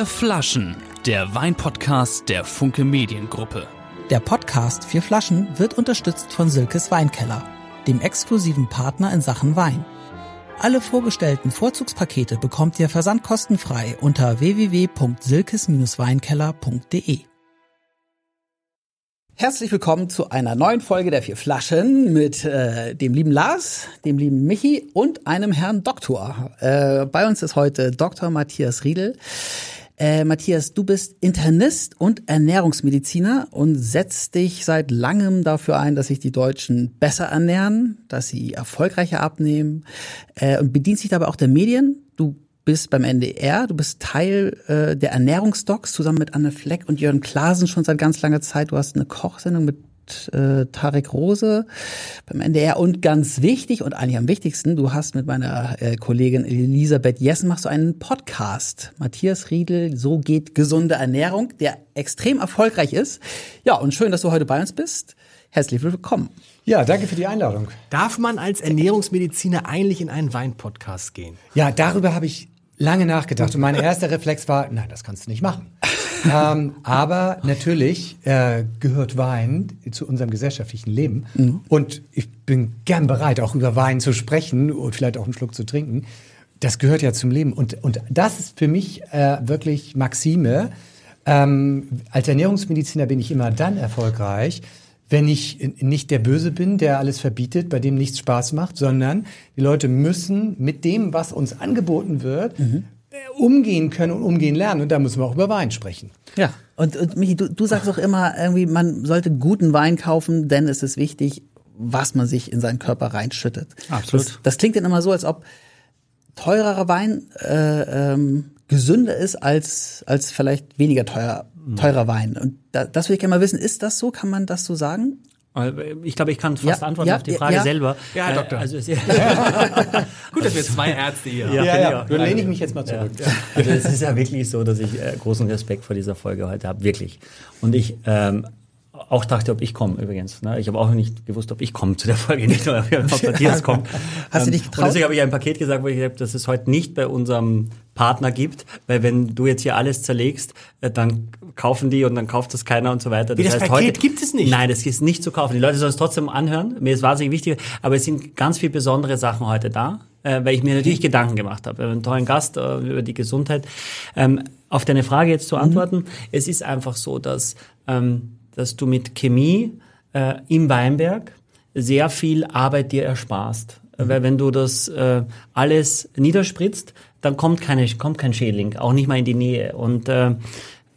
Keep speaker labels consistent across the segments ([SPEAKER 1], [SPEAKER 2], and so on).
[SPEAKER 1] Vier Flaschen, der Weinpodcast der Funke Mediengruppe.
[SPEAKER 2] Der Podcast Vier Flaschen wird unterstützt von Silkes Weinkeller, dem exklusiven Partner in Sachen Wein. Alle vorgestellten Vorzugspakete bekommt ihr versandkostenfrei unter www.silkes-weinkeller.de. Herzlich willkommen zu einer neuen Folge der Vier Flaschen mit äh, dem lieben Lars, dem lieben Michi und einem Herrn Doktor. Äh, bei uns ist heute Dr. Matthias Riedel. Äh, Matthias, du bist Internist und Ernährungsmediziner und setzt dich seit langem dafür ein, dass sich die Deutschen besser ernähren, dass sie erfolgreicher abnehmen äh, und bedienst dich dabei auch der Medien. Du bist beim NDR, du bist Teil äh, der Ernährungsdocs zusammen mit Anne Fleck und Jörn Klaasen schon seit ganz langer Zeit. Du hast eine Kochsendung mit äh, Tarek Rose beim NDR und ganz wichtig und eigentlich am wichtigsten, du hast mit meiner äh, Kollegin Elisabeth Jessen machst du einen Podcast. Matthias Riedel, so geht gesunde Ernährung, der extrem erfolgreich ist. Ja, und schön, dass du heute bei uns bist. Herzlich willkommen.
[SPEAKER 3] Ja, danke für die Einladung.
[SPEAKER 4] Darf man als Ernährungsmediziner eigentlich in einen Weinpodcast gehen?
[SPEAKER 3] Ja, darüber habe ich lange nachgedacht und mein erster Reflex war, nein, das kannst du nicht machen. ähm, aber natürlich äh, gehört Wein zu unserem gesellschaftlichen Leben mhm. und ich bin gern bereit, auch über Wein zu sprechen und vielleicht auch einen Schluck zu trinken. Das gehört ja zum Leben und, und das ist für mich äh, wirklich Maxime. Ähm, als Ernährungsmediziner bin ich immer dann erfolgreich, wenn ich nicht der Böse bin, der alles verbietet, bei dem nichts Spaß macht, sondern die Leute müssen mit dem, was uns angeboten wird, mhm. umgehen können und umgehen lernen. Und da müssen wir auch über Wein sprechen.
[SPEAKER 2] Ja. Und, und Michi, du, du sagst auch immer irgendwie, man sollte guten Wein kaufen, denn es ist wichtig, was man sich in seinen Körper reinschüttet.
[SPEAKER 4] Absolut.
[SPEAKER 2] Das, das klingt dann immer so, als ob teurerer Wein äh, ähm, gesünder ist als, als vielleicht weniger teuer teurer Wein. Und da, das will ich gerne mal wissen, ist das so? Kann man das so sagen?
[SPEAKER 4] Äh, ich glaube, ich kann fast ja, antworten ja, auf die Frage
[SPEAKER 2] ja.
[SPEAKER 4] selber.
[SPEAKER 3] Ja, Herr Doktor.
[SPEAKER 4] Also, Gut, dass wir zwei Ärzte hier
[SPEAKER 3] haben. Ja, ja. Dann lehne ich mich jetzt mal zurück.
[SPEAKER 4] Also es ist ja wirklich so, dass ich äh, großen Respekt vor dieser Folge heute habe, wirklich. Und ich ähm, auch dachte, ob ich komme übrigens. Ne? Ich habe auch nicht gewusst, ob ich komme zu der Folge, nicht nur, ob Matthias kommt.
[SPEAKER 2] Hast du dich
[SPEAKER 4] getraut? Und deswegen habe ich ein Paket gesagt, wo ich gesagt habe, dass es heute nicht bei unserem Partner gibt, weil wenn du jetzt hier alles zerlegst, äh, dann kaufen die und dann kauft das keiner und so weiter.
[SPEAKER 3] Das, Wie das heißt, Paket heute, gibt es nicht?
[SPEAKER 4] Nein, das ist nicht zu kaufen. Die Leute sollen es trotzdem anhören. Mir ist wahnsinnig wichtig, aber es sind ganz viele besondere Sachen heute da, äh, weil ich mir natürlich Gedanken gemacht habe. Einen tollen Gast äh, über die Gesundheit. Ähm, auf deine Frage jetzt zu mhm. antworten, mhm. es ist einfach so, dass ähm, dass du mit Chemie äh, im Weinberg sehr viel Arbeit dir ersparst. Mhm. Weil wenn du das äh, alles niederspritzt, dann kommt, keine, kommt kein Schädling, auch nicht mal in die Nähe. Und äh,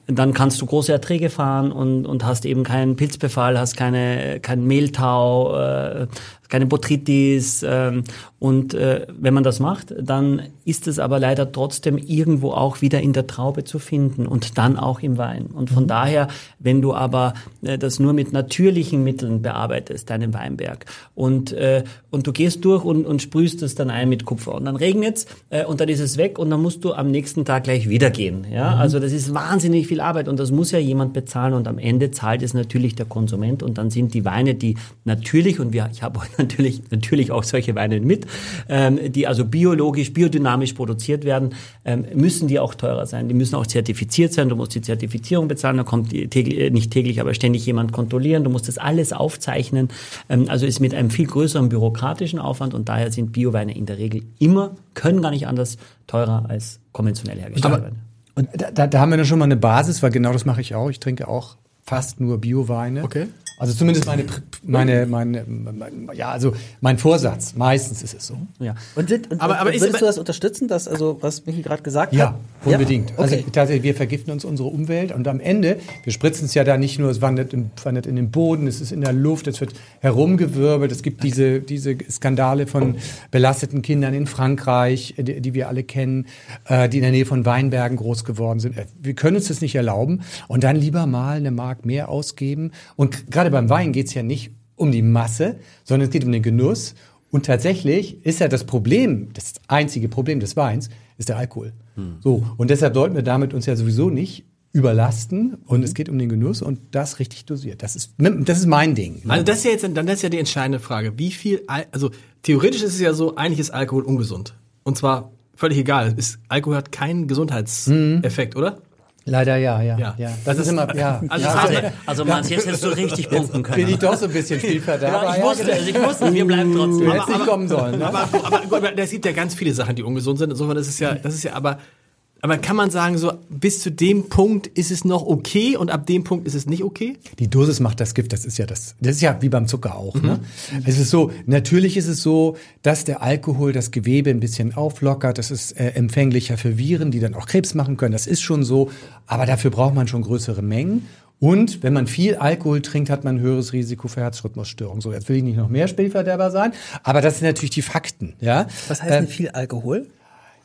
[SPEAKER 4] dann kannst du große Erträge fahren und, und hast eben keinen Pilzbefall, hast keine, kein Mehltau, äh, keine Botrytis. Ähm, und äh, wenn man das macht, dann ist es aber leider trotzdem irgendwo auch wieder in der Traube zu finden und dann auch im Wein. Und von mhm. daher, wenn du aber äh, das nur mit natürlichen Mitteln bearbeitest, deinen Weinberg, und, äh, und du gehst durch und, und sprühst es dann ein mit Kupfer und dann regnet äh, und dann ist es weg und dann musst du am nächsten Tag gleich wieder gehen. Ja? Mhm. Also das ist wahnsinnig viel Arbeit und das muss ja jemand bezahlen und am Ende zahlt es natürlich der Konsument und dann sind die Weine, die natürlich, und wir, ich habe heute natürlich, natürlich auch solche Weine mit, ähm, die also biologisch, biodynamisch produziert werden, ähm, müssen die auch teurer sein. Die müssen auch zertifiziert sein. Du musst die Zertifizierung bezahlen. Da kommt die täglich, äh, nicht täglich, aber ständig jemand kontrollieren. Du musst das alles aufzeichnen. Ähm, also ist mit einem viel größeren bürokratischen Aufwand und daher sind Bioweine in der Regel immer, können gar nicht anders, teurer als konventionell hergestellte Weine.
[SPEAKER 3] Und da, da haben wir dann schon mal eine Basis, weil genau das mache ich auch. Ich trinke auch fast nur Bioweine.
[SPEAKER 4] Okay.
[SPEAKER 3] Also zumindest meine, meine, meine, meine, ja, also mein Vorsatz. Meistens ist es so.
[SPEAKER 2] Ja. Und, sind, und,
[SPEAKER 4] aber, aber
[SPEAKER 2] würdest ist, du das unterstützen, dass, also, was Michi gerade gesagt
[SPEAKER 3] ja,
[SPEAKER 2] hat?
[SPEAKER 3] Unbedingt. Ja, unbedingt. Also tatsächlich, wir vergiften uns unsere Umwelt und am Ende, wir spritzen es ja da nicht nur, es wandert, im, wandert in den Boden, es ist in der Luft, es wird herumgewirbelt, es gibt diese, diese Skandale von belasteten Kindern in Frankreich, die, die wir alle kennen, äh, die in der Nähe von Weinbergen groß geworden sind. Äh, wir können uns das nicht erlauben und dann lieber mal eine Mark mehr ausgeben und gerade beim Wein geht es ja nicht um die Masse, sondern es geht um den Genuss. Und tatsächlich ist ja das Problem, das einzige Problem des Weins, ist der Alkohol. Hm. So. Und deshalb sollten wir damit uns ja sowieso nicht überlasten und mhm. es geht um den Genuss und das richtig dosiert. Das ist, das ist mein Ding.
[SPEAKER 4] Ne? Also das ist ja jetzt, dann ist ja die entscheidende Frage. Wie viel, also theoretisch ist es ja so, eigentlich ist Alkohol ungesund. Und zwar völlig egal. Ist, Alkohol hat keinen Gesundheitseffekt, mhm. oder?
[SPEAKER 3] Leider ja, ja.
[SPEAKER 5] Ja.
[SPEAKER 3] ja. Das, ist immer, ja.
[SPEAKER 5] Also
[SPEAKER 3] ja,
[SPEAKER 5] das
[SPEAKER 4] Also, also Manns, jetzt hättest du richtig punkten können.
[SPEAKER 3] bin ich doch so ein bisschen Spielverderber.
[SPEAKER 4] ja, ich wusste es, ich wusste, wir bleiben
[SPEAKER 3] Du
[SPEAKER 4] trotzdem.
[SPEAKER 3] hättest nicht kommen sollen. Ne?
[SPEAKER 5] aber, aber, aber es gibt ja ganz viele Sachen, die ungesund sind. Insofern ist es ja, das ist ja aber, aber kann man sagen, so bis zu dem Punkt ist es noch okay und ab dem Punkt ist es nicht okay?
[SPEAKER 3] Die Dosis macht das Gift, das ist ja das. Das ist ja wie beim Zucker auch. Ne? Es ist so, natürlich ist es so, dass der Alkohol das Gewebe ein bisschen auflockert. Das ist äh, empfänglicher für Viren, die dann auch Krebs machen können. Das ist schon so. Aber dafür braucht man schon größere Mengen. Und wenn man viel Alkohol trinkt, hat man ein höheres Risiko für Herzrhythmusstörungen. So, jetzt will ich nicht noch mehr Spielverderber sein, aber das sind natürlich die Fakten. Ja?
[SPEAKER 2] Was heißt denn viel Alkohol?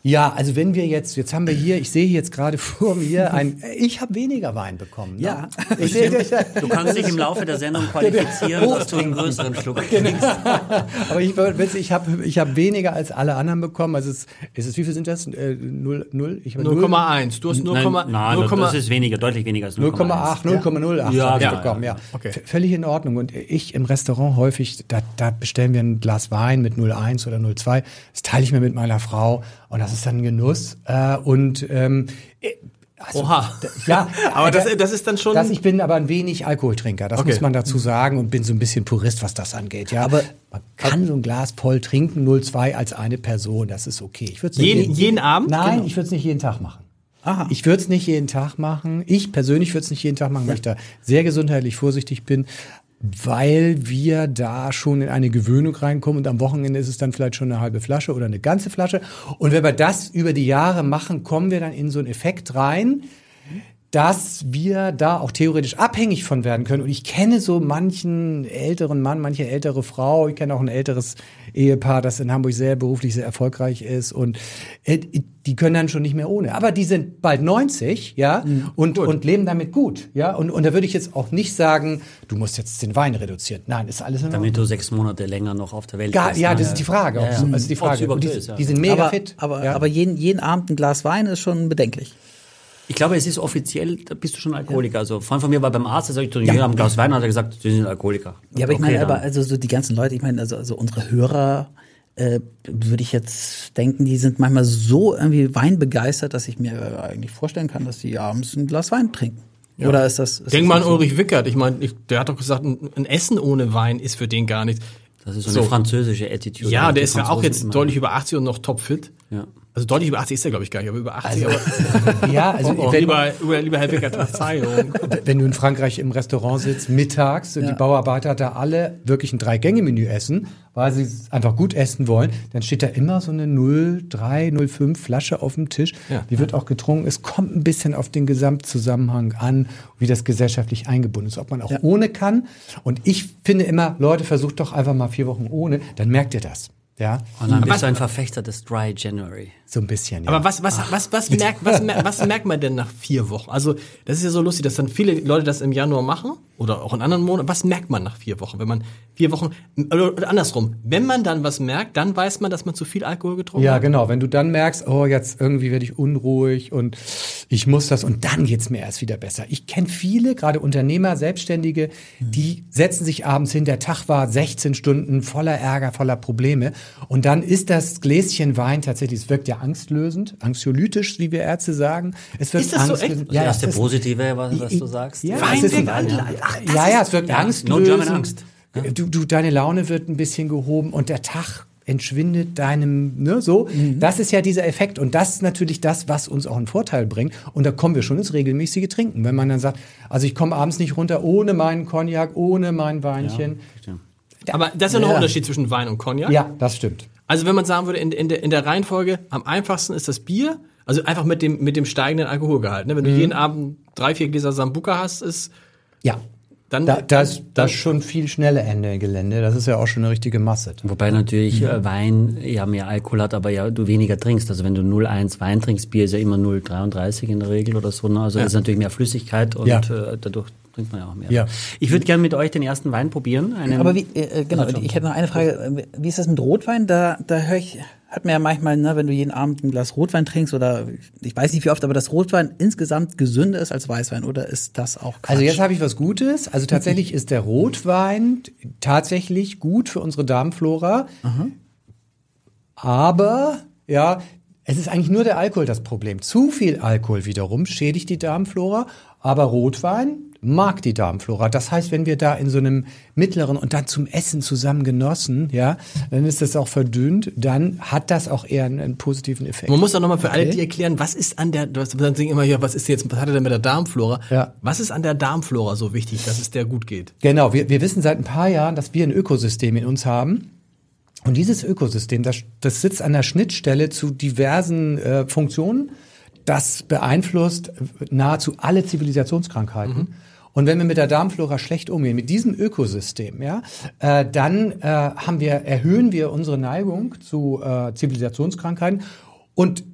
[SPEAKER 3] Ja, also wenn wir jetzt, jetzt haben wir hier, ich sehe jetzt gerade vor mir ein, ich habe weniger Wein bekommen. Ne?
[SPEAKER 2] Ja.
[SPEAKER 3] ich sehe,
[SPEAKER 4] Du kannst dich im Laufe der Sendung qualifizieren, dass du einen größeren Schluck trinkst.
[SPEAKER 3] aber ich, ich habe ich hab weniger als alle anderen bekommen. Also es, es ist, wie viel sind das? Äh, null, null? Ich hab null-
[SPEAKER 5] 0,1. Du hast 0,
[SPEAKER 4] Nein, nein,
[SPEAKER 5] 0,
[SPEAKER 4] das ist weniger, deutlich weniger als
[SPEAKER 3] 0,8, 0,08
[SPEAKER 4] Ja,
[SPEAKER 3] habe ich
[SPEAKER 4] ja,
[SPEAKER 3] bekommen, ja.
[SPEAKER 5] Okay.
[SPEAKER 3] Völlig in Ordnung. Und ich im Restaurant häufig, da, da bestellen wir ein Glas Wein mit 0,1 oder 0,2. Das teile ich mir mit meiner Frau und das ist dann ein Genuss. Äh, und ähm, äh, also,
[SPEAKER 5] Oha.
[SPEAKER 3] Ja,
[SPEAKER 5] Aber das,
[SPEAKER 3] äh,
[SPEAKER 5] das ist dann schon.
[SPEAKER 3] Das, ich bin aber ein wenig Alkoholtrinker, das
[SPEAKER 5] Okay.
[SPEAKER 3] muss man dazu sagen und bin so ein bisschen Purist, was das angeht. Ja,
[SPEAKER 2] Aber-
[SPEAKER 3] man kann so ein Glas voll trinken, 0,2 als eine Person, das ist okay. Ich würd's
[SPEAKER 5] jeden, jeden Abend?
[SPEAKER 3] Nein, ich würde es nicht jeden Tag machen.
[SPEAKER 2] Aha.
[SPEAKER 3] Ich würde es nicht jeden Tag machen. Ich persönlich würde es nicht jeden Tag machen, weil ich da sehr gesundheitlich vorsichtig bin, weil wir da schon in eine Gewöhnung reinkommen und am Wochenende ist es dann vielleicht schon eine halbe Flasche oder eine ganze Flasche. Und wenn wir das über die Jahre machen, kommen wir dann in so einen Effekt rein, dass wir da auch theoretisch abhängig von werden können. Und ich kenne so manchen älteren Mann, manche ältere Frau, ich kenne auch ein älteres Ehepaar, das in Hamburg sehr beruflich sehr erfolgreich ist und äh, die können dann schon nicht mehr ohne. Aber die sind bald 90, ja, und, und leben damit gut, ja. Und, und da würde ich jetzt auch nicht sagen, du musst jetzt den Wein reduzieren. Nein, ist alles in Ordnung.
[SPEAKER 4] Damit du sechs Monate länger noch auf der Welt
[SPEAKER 3] Gar,
[SPEAKER 4] bist.
[SPEAKER 3] ja,
[SPEAKER 4] ne?
[SPEAKER 3] das ist die Frage.
[SPEAKER 4] Ja, ja.
[SPEAKER 3] so- Also die Frage. die,
[SPEAKER 4] ist, ja.
[SPEAKER 3] die sind mega
[SPEAKER 2] aber,
[SPEAKER 3] fit.
[SPEAKER 2] Aber,
[SPEAKER 3] ja.
[SPEAKER 2] aber jeden, jeden Abend ein Glas Wein ist schon bedenklich.
[SPEAKER 4] Ich glaube, es ist offiziell, da bist du schon Alkoholiker. Also, ein Freund von mir war beim Arzt, der sagt, ja. wir haben ein Glas Wein, hat er gesagt, sie sind Alkoholiker.
[SPEAKER 2] Ja, aber ich
[SPEAKER 4] Okay,
[SPEAKER 2] meine,
[SPEAKER 4] dann.
[SPEAKER 2] aber also so die ganzen Leute, ich meine, also, also unsere Hörer, äh, würde ich jetzt denken, die sind manchmal so irgendwie weinbegeistert, dass ich mir eigentlich vorstellen kann, dass die abends ein Glas Wein trinken. Oder ist das? Ist
[SPEAKER 5] Denk
[SPEAKER 2] das
[SPEAKER 5] mal an? Ulrich Wickert. Ich meine, ich, der hat doch gesagt, ein, ein Essen ohne Wein ist für den gar nichts.
[SPEAKER 4] Das ist so eine
[SPEAKER 5] So.
[SPEAKER 4] französische Attitude.
[SPEAKER 5] Ja, der ist ja auch jetzt
[SPEAKER 4] immer-
[SPEAKER 5] deutlich über 80 und noch topfit.
[SPEAKER 4] Ja.
[SPEAKER 5] Also deutlich über 80 ist er, glaube ich, gar nicht, aber über 80.
[SPEAKER 3] Also,
[SPEAKER 5] aber,
[SPEAKER 3] ja, also
[SPEAKER 5] oh,
[SPEAKER 3] wenn,
[SPEAKER 5] lieber, lieber, lieber Herr Wickert, Verzeihung.
[SPEAKER 3] wenn du in Frankreich im Restaurant sitzt, mittags, und die Bauarbeiter da alle wirklich ein Drei-Gänge-Menü essen, weil sie es einfach gut essen wollen, dann steht da immer so eine 03, 05 Flasche auf dem Tisch.
[SPEAKER 5] Ja.
[SPEAKER 3] Die wird auch getrunken. Es kommt ein bisschen auf den Gesamtzusammenhang an, wie das gesellschaftlich eingebunden ist, ob man auch ohne kann. Und ich finde immer, Leute, versucht doch einfach mal vier Wochen ohne, dann merkt ihr das. Ja,
[SPEAKER 4] Und dann bist du ein Verfechter des Dry January.
[SPEAKER 3] so ein bisschen. Ja.
[SPEAKER 5] Aber was, was, was, was, merkt, was, was merkt man denn nach vier Wochen? Also, das ist ja so lustig, dass dann viele Leute das im Januar machen oder auch in anderen Monaten. Was merkt man nach vier Wochen? Wenn man vier Wochen, oder andersrum, wenn man dann was merkt, dann weiß man, dass man zu viel Alkohol getrunken
[SPEAKER 3] Ja,
[SPEAKER 5] hat.
[SPEAKER 3] genau. Wenn du dann merkst, oh, jetzt irgendwie werde ich unruhig und ich muss das und dann geht's mir erst wieder besser. Ich kenne viele, gerade Unternehmer, Selbstständige, die setzen sich abends hin, der Tag war 16 Stunden voller Ärger, voller Probleme und dann ist das Gläschen Wein tatsächlich, es wirkt ja angstlösend, anxiolytisch, wie wir Ärzte sagen. Es wird
[SPEAKER 5] Ist das so echt?
[SPEAKER 4] Ja, das
[SPEAKER 3] es
[SPEAKER 4] ist der Positive, was, was du sagst.
[SPEAKER 3] Ja,
[SPEAKER 5] Wein wirkt
[SPEAKER 3] ein,
[SPEAKER 5] an-
[SPEAKER 3] ja, ja, es wirkt
[SPEAKER 4] Ja,
[SPEAKER 3] angstlösend.
[SPEAKER 4] no German Angst.
[SPEAKER 3] Du, du, deine Laune wird ein bisschen gehoben und der Tag entschwindet deinem, ne, so. Das ist ja dieser Effekt und das ist natürlich das, was uns auch einen Vorteil bringt. Und da kommen wir schon ins regelmäßige Trinken. Wenn man dann sagt, also ich komme abends nicht runter ohne meinen Cognac, ohne mein Weinchen.
[SPEAKER 5] Aber das ist ja noch ein
[SPEAKER 3] Ja.
[SPEAKER 5] Unterschied zwischen Wein und Cognac.
[SPEAKER 3] Ja, das stimmt.
[SPEAKER 5] Also wenn man sagen würde, in, in, der, in der Reihenfolge, am einfachsten ist das Bier, also einfach mit dem, mit dem steigenden Alkoholgehalt. Ne? Wenn
[SPEAKER 3] Mhm.
[SPEAKER 5] du jeden Abend drei, vier Gläser Sambuca hast, ist
[SPEAKER 3] Ja.
[SPEAKER 5] dann...
[SPEAKER 3] Da, das,
[SPEAKER 5] dann,
[SPEAKER 3] das ist schon viel schneller Ende Gelände. Das ist ja auch schon eine richtige Masse.
[SPEAKER 4] Wobei natürlich äh, Wein ja mehr Alkohol hat, aber ja du weniger trinkst. Also wenn du 0,1 Wein trinkst, Bier ist ja immer 0,33 in der Regel oder so. Ne? Also ist natürlich mehr Flüssigkeit und
[SPEAKER 3] Ja.
[SPEAKER 4] äh, dadurch trinkt man ja auch mehr.
[SPEAKER 3] Ja.
[SPEAKER 4] Ich würde gerne mit euch den ersten Wein probieren. Einen,
[SPEAKER 2] Aber wie, äh, genau, ich hätte noch eine Frage. Äh, Wie ist das mit Rotwein? Da, da höre ich, hat man ja manchmal, ne, wenn du jeden Abend ein Glas Rotwein trinkst oder ich weiß nicht wie oft, aber dass Rotwein insgesamt gesünder ist als Weißwein oder ist das auch Quatsch?
[SPEAKER 3] Also jetzt habe ich was Gutes. Also tatsächlich ist der Rotwein tatsächlich gut für unsere Darmflora. Aber ja, Es ist eigentlich nur der Alkohol das Problem. Zu viel Alkohol wiederum schädigt die Darmflora, aber Rotwein mag die Darmflora. Das heißt, wenn wir da in so einem mittleren und dann zum Essen zusammen genossen, ja, dann ist das auch verdünnt, dann hat das auch eher einen, einen positiven Effekt.
[SPEAKER 5] Man muss doch nochmal für alle
[SPEAKER 3] Okay.
[SPEAKER 5] die erklären, was ist an der, du hast- dann immer hier, was ist jetzt, was hat er denn mit der Darmflora?
[SPEAKER 3] Ja.
[SPEAKER 5] Was ist an der Darmflora so wichtig, dass es der gut geht?
[SPEAKER 3] Genau, wir, wir wissen seit ein paar Jahren, dass wir ein Ökosystem in uns haben. Und dieses Ökosystem, das, das sitzt an der Schnittstelle zu diversen äh, Funktionen. Das beeinflusst nahezu alle Zivilisationskrankheiten. Und wenn wir mit der Darmflora schlecht umgehen, mit diesem Ökosystem, ja, äh, dann äh, haben wir, erhöhen wir unsere Neigung zu äh, Zivilisationskrankheiten. Und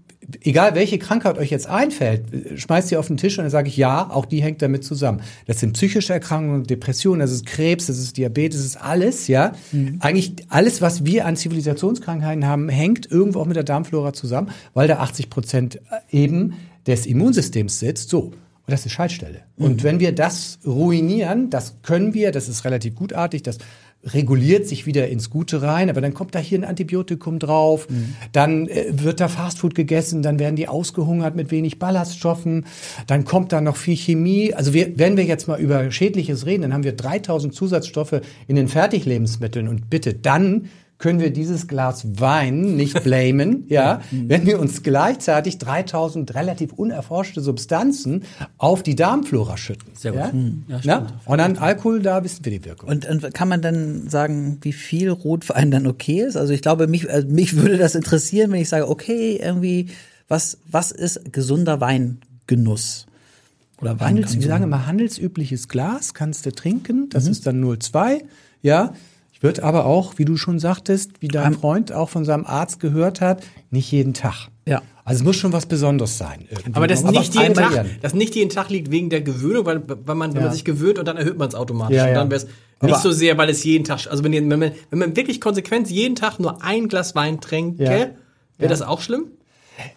[SPEAKER 3] egal welche Krankheit euch jetzt einfällt, äh, schmeißt sie auf den Tisch und dann sage ich, ja, auch die hängt damit zusammen. Das sind psychische Erkrankungen, Depressionen, das ist Krebs, das ist Diabetes, das ist alles, ja. Eigentlich alles, was wir an Zivilisationskrankheiten haben, hängt irgendwo auch mit der Darmflora zusammen, weil da 80 Prozent eben des Immunsystems sitzt. So. Und das ist Schaltstelle. Und wenn wir das ruinieren, das können wir, das ist relativ gutartig, das reguliert sich wieder ins Gute rein, aber dann kommt da hier ein Antibiotikum drauf, dann äh, wird da Fastfood gegessen, dann werden die ausgehungert mit wenig Ballaststoffen, dann kommt da noch viel Chemie. Also wir, wenn wir jetzt mal über Schädliches reden, dann haben wir 3000 Zusatzstoffe in den Fertiglebensmitteln und bitte dann können wir dieses Glas Wein nicht blamen, ja, wenn wir uns gleichzeitig 3000 relativ unerforschte Substanzen auf die Darmflora schütten.
[SPEAKER 4] Sehr gut.
[SPEAKER 3] Ja?
[SPEAKER 4] Hm, ja,
[SPEAKER 3] Na? Und dann Alkohol, da wissen wir die Wirkung.
[SPEAKER 2] Und, und kann man dann sagen, wie viel Rotwein dann okay ist? Also ich glaube, mich, also mich würde das interessieren, wenn ich sage, okay, irgendwie, was, was ist gesunder Weingenuss? Oder
[SPEAKER 3] Handels, wir sagen immer handelsübliches Glas kannst du trinken,
[SPEAKER 2] Mhm.
[SPEAKER 3] das ist dann 0,2, ja. Würde aber auch, wie du schon sagtest, wie dein Freund auch von seinem Arzt gehört hat, nicht jeden Tag.
[SPEAKER 2] Ja.
[SPEAKER 3] Also es muss schon was Besonderes sein. irgendwie.
[SPEAKER 5] Aber das nicht jeden Tag, das nicht jeden Tag liegt wegen der Gewöhnung, weil, weil man, wenn
[SPEAKER 3] Ja.
[SPEAKER 5] man sich gewöhnt und dann erhöht man es automatisch.
[SPEAKER 3] Ja,
[SPEAKER 5] und
[SPEAKER 3] ja.
[SPEAKER 5] dann wäre es
[SPEAKER 3] Aber-
[SPEAKER 5] nicht so sehr, weil es jeden Tag, also wenn, wenn, man, wenn man wirklich konsequent jeden Tag nur ein Glas Wein tränke, wäre das auch schlimm?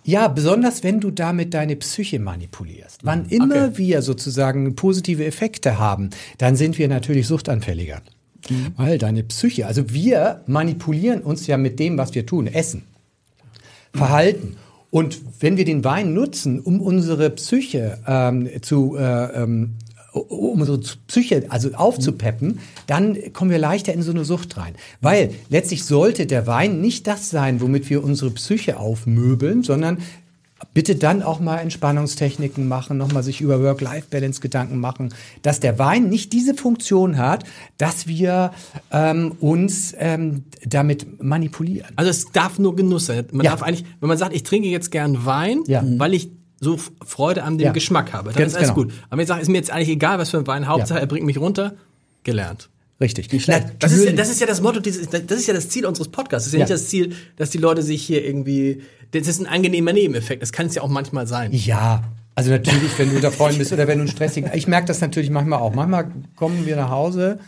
[SPEAKER 3] Ja, besonders wenn du damit deine Psyche manipulierst. Wann immer
[SPEAKER 5] Okay.
[SPEAKER 3] wir sozusagen positive Effekte haben, dann sind wir natürlich suchtanfälliger. Weil deine Psyche, also wir manipulieren uns ja mit dem, was wir tun, Essen, Verhalten. Und wenn wir den Wein nutzen, um unsere Psyche ähm, zu äh, ähm, um unsere Psyche also aufzupeppen, dann kommen wir leichter in so eine Sucht rein. Weil letztlich sollte der Wein nicht das sein, womit wir unsere Psyche aufmöbeln, sondern bitte dann auch mal Entspannungstechniken machen, nochmal sich über Work-Life-Balance Gedanken machen, dass der Wein nicht diese Funktion hat, dass wir ähm, uns ähm, damit manipulieren.
[SPEAKER 5] Also es darf nur Genuss sein. Man
[SPEAKER 3] Ja.
[SPEAKER 5] darf eigentlich, wenn man sagt, ich trinke jetzt gern Wein,
[SPEAKER 3] Ja.
[SPEAKER 5] weil ich so Freude an dem
[SPEAKER 3] Ja.
[SPEAKER 5] Geschmack habe, dann
[SPEAKER 3] Ganz
[SPEAKER 5] ist alles
[SPEAKER 3] genau.
[SPEAKER 5] gut. Aber wenn ich sage, ist mir jetzt eigentlich egal, was für ein Wein, Hauptsache
[SPEAKER 3] Ja.
[SPEAKER 5] er bringt mich runter, gelernt.
[SPEAKER 3] Richtig.
[SPEAKER 5] Das ist, ja, das ist ja das Motto, dieses, das ist ja das Ziel unseres Podcasts. Das ist ja,
[SPEAKER 3] Ja.
[SPEAKER 5] nicht das Ziel, dass die Leute sich hier irgendwie, das ist ein angenehmer Nebeneffekt. Das kann es ja auch manchmal sein.
[SPEAKER 3] Ja, also natürlich, wenn du unter Freunden bist oder wenn du einen stressigen. Ich merke das natürlich manchmal auch. Manchmal kommen wir nach Hause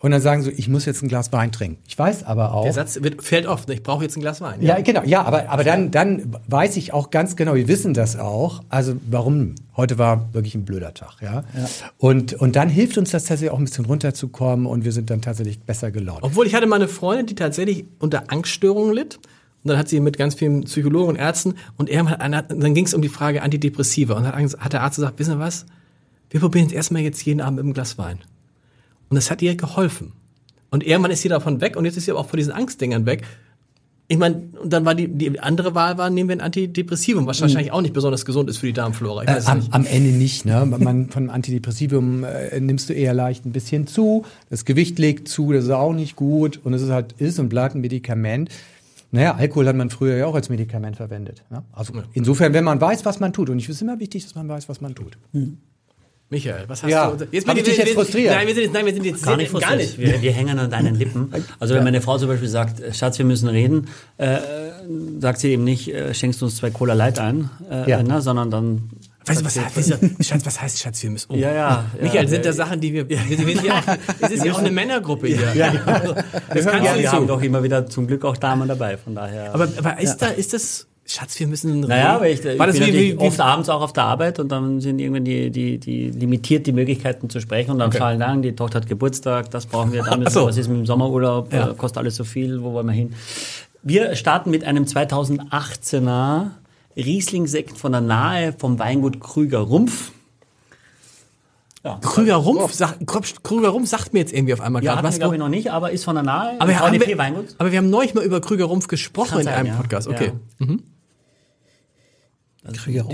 [SPEAKER 3] und dann sagen so, ich muss jetzt ein Glas Wein trinken. Ich weiß aber auch.
[SPEAKER 5] Der Satz wird, fällt oft, ne? ich brauche jetzt ein Glas Wein.
[SPEAKER 3] ja, genau, ja, aber, aber dann, dann weiß ich auch ganz genau, wir wissen das auch. Also warum? Heute war wirklich ein blöder Tag, ja. Und, und dann hilft uns das tatsächlich auch ein bisschen runterzukommen und wir sind dann tatsächlich besser gelaunt.
[SPEAKER 5] Obwohl ich hatte mal eine Freundin, die tatsächlich unter Angststörungen litt. Und dann hat sie mit ganz vielen Psychologen und Ärzten und er hat, dann ging es um die Frage Antidepressiva. Und dann hat, der Arzt gesagt, wissen Sie was? Wir probieren jetzt erstmal jetzt jeden Abend mit einem Glas Wein. Und das hat ihr geholfen. Und irgendwann ist sie davon weg und jetzt ist sie aber auch von diesen Angstdingern weg. Ich meine, und dann war die, die andere Wahl war, nehmen wir ein Antidepressivum, was wahrscheinlich auch nicht besonders gesund ist für die Darmflora. Ich weiß es
[SPEAKER 3] Äh, am,
[SPEAKER 5] nicht.
[SPEAKER 3] am Ende nicht. Ne? Man, von Antidepressivum äh, nimmst du eher leicht ein bisschen zu. Das Gewicht legt zu, das ist auch nicht gut. Und es ist halt, ist und bleibt ein Medikament. Naja, Alkohol hat man früher ja auch als Medikament verwendet. Ne? Also insofern, wenn man weiß, was man tut. Und ich ist immer wichtig, dass man weiß, was man tut.
[SPEAKER 5] Michael, was hast
[SPEAKER 3] Ja.
[SPEAKER 5] du?
[SPEAKER 3] Hab
[SPEAKER 5] bin
[SPEAKER 3] ich dich jetzt frustriert?
[SPEAKER 5] Nein, wir sind jetzt, nein, wir sind jetzt
[SPEAKER 4] Gar nicht
[SPEAKER 5] gar
[SPEAKER 4] frustriert.
[SPEAKER 5] nicht.
[SPEAKER 4] Wir, wir hängen an deinen Lippen. Also wenn meine Frau zum Beispiel sagt, äh, Schatz, wir müssen reden, äh, sagt sie eben nicht, äh, schenkst du uns zwei Cola Light ein, äh,
[SPEAKER 3] Ja.
[SPEAKER 4] ne, sondern dann
[SPEAKER 5] Weißt du, was heißt, dieser, Schatz, was heißt Schatz, wir müssen. Oh.
[SPEAKER 4] Ja, ja,
[SPEAKER 5] Michael,
[SPEAKER 4] ja,
[SPEAKER 5] sind da
[SPEAKER 4] ja.
[SPEAKER 5] Sachen, die wir. wir, wir ja auch, es ist ja auch eine Männergruppe hier.
[SPEAKER 3] Ja,
[SPEAKER 5] Also, das kannst
[SPEAKER 4] ja, wir haben doch immer wieder zum Glück auch Damen dabei, von daher.
[SPEAKER 5] Aber, aber ist da, ist das. Schatz, wir müssen.
[SPEAKER 4] naja, aber ich, ich
[SPEAKER 5] war das
[SPEAKER 4] bin
[SPEAKER 5] wie, wie, wie,
[SPEAKER 4] oft abends auch auf der Arbeit und dann sind irgendwie die, die, die limitiert die Möglichkeiten zu sprechen und dann
[SPEAKER 5] Okay.
[SPEAKER 4] fallen lang, die Tochter hat Geburtstag, das brauchen wir, da müssen
[SPEAKER 5] Ach so.
[SPEAKER 4] was ist mit dem Sommerurlaub,
[SPEAKER 5] Ja.
[SPEAKER 4] äh, kostet alles so viel, wo wollen wir hin? Wir starten mit einem 2018er Riesling-Sekt von der Nahe vom Weingut Krüger Rumpf.
[SPEAKER 5] Krüger Rumpf, sagt, Krüger Rumpf sagt mir jetzt irgendwie auf einmal
[SPEAKER 4] Ja,
[SPEAKER 5] gerade was.
[SPEAKER 4] glaube ich, noch nicht, aber ist von der Nahe.
[SPEAKER 5] aber, wir haben, wir, aber wir haben neulich mal über Krüger Rumpf gesprochen
[SPEAKER 4] Kann
[SPEAKER 5] in
[SPEAKER 4] sein,
[SPEAKER 5] einem
[SPEAKER 4] ja.
[SPEAKER 5] Podcast. Okay.
[SPEAKER 4] Ja.
[SPEAKER 2] Krüger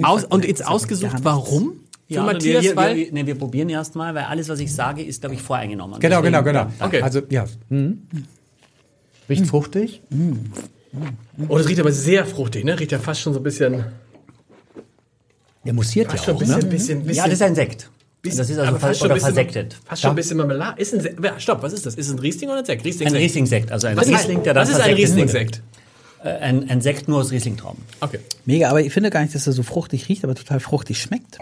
[SPEAKER 5] Aus,
[SPEAKER 2] sagt
[SPEAKER 5] und jetzt ausgesucht, warum? Für
[SPEAKER 4] Ja,
[SPEAKER 5] Matthias,
[SPEAKER 4] wir, wir,
[SPEAKER 5] weil.
[SPEAKER 4] wir, nee, wir probieren erstmal, weil alles, was ich sage, ist, glaube ich, voreingenommen.
[SPEAKER 3] Genau,
[SPEAKER 4] Deswegen-
[SPEAKER 3] genau, genau.
[SPEAKER 4] Ja.
[SPEAKER 5] Okay.
[SPEAKER 3] Also, ja. Mhm. Riecht fruchtig.
[SPEAKER 5] Oh, das riecht aber sehr fruchtig, ne? Riecht ja fast schon so ein bisschen.
[SPEAKER 2] Der mussiert ja auch,
[SPEAKER 5] ein bisschen,
[SPEAKER 2] ne?
[SPEAKER 5] bisschen, bisschen.
[SPEAKER 4] ja, das ist ein Sekt.
[SPEAKER 5] bisschen-
[SPEAKER 4] Das ist also
[SPEAKER 5] fast schon
[SPEAKER 4] oder
[SPEAKER 5] ein bisschen-
[SPEAKER 4] versektet.
[SPEAKER 5] Fast schon ein bisschen Marmelade. Ist ein Se ja, Stopp, was ist das? Ist ein Riesling oder ein Sekt? Riesling
[SPEAKER 4] Ein Riesling-Sekt, also ein
[SPEAKER 5] Was,
[SPEAKER 4] Riesling, der dann
[SPEAKER 5] was ist ein. Riesling-Sekt?
[SPEAKER 4] Äh, Ein, ein Sekt nur aus Riesling-Trauben.
[SPEAKER 5] Okay.
[SPEAKER 2] Mega, aber ich finde gar nicht, dass er so fruchtig riecht, aber total fruchtig schmeckt.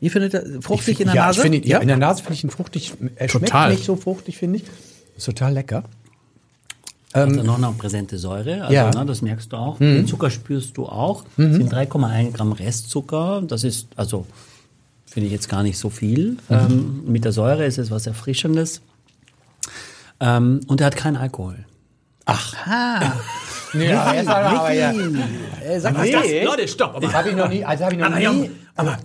[SPEAKER 2] Ihr findet er fruchtig in der
[SPEAKER 3] ja,
[SPEAKER 2] Nase?
[SPEAKER 3] Ich finde, ja, in der Nase finde ich ihn fruchtig. Er
[SPEAKER 5] Total.
[SPEAKER 3] schmeckt nicht so fruchtig, finde ich. Ist total lecker.
[SPEAKER 4] Hat er noch eine präsente Säure, also
[SPEAKER 3] Ja.
[SPEAKER 4] ne, das merkst du auch. Den Zucker spürst du auch. Es sind 3,1 Gramm Restzucker. Das ist, also, finde ich jetzt gar nicht so viel. Ähm, mit der Säure ist es was Erfrischendes. Ähm, und er hat keinen Alkohol.
[SPEAKER 2] Ah,
[SPEAKER 3] Ja, jetzt aber, aber ja.
[SPEAKER 2] äh, sag mal,
[SPEAKER 5] Nee. Das, Leute, stopp. Aber,
[SPEAKER 3] Das habe ich noch nie, also habe ich noch
[SPEAKER 5] aber,
[SPEAKER 3] nie,
[SPEAKER 5] aber,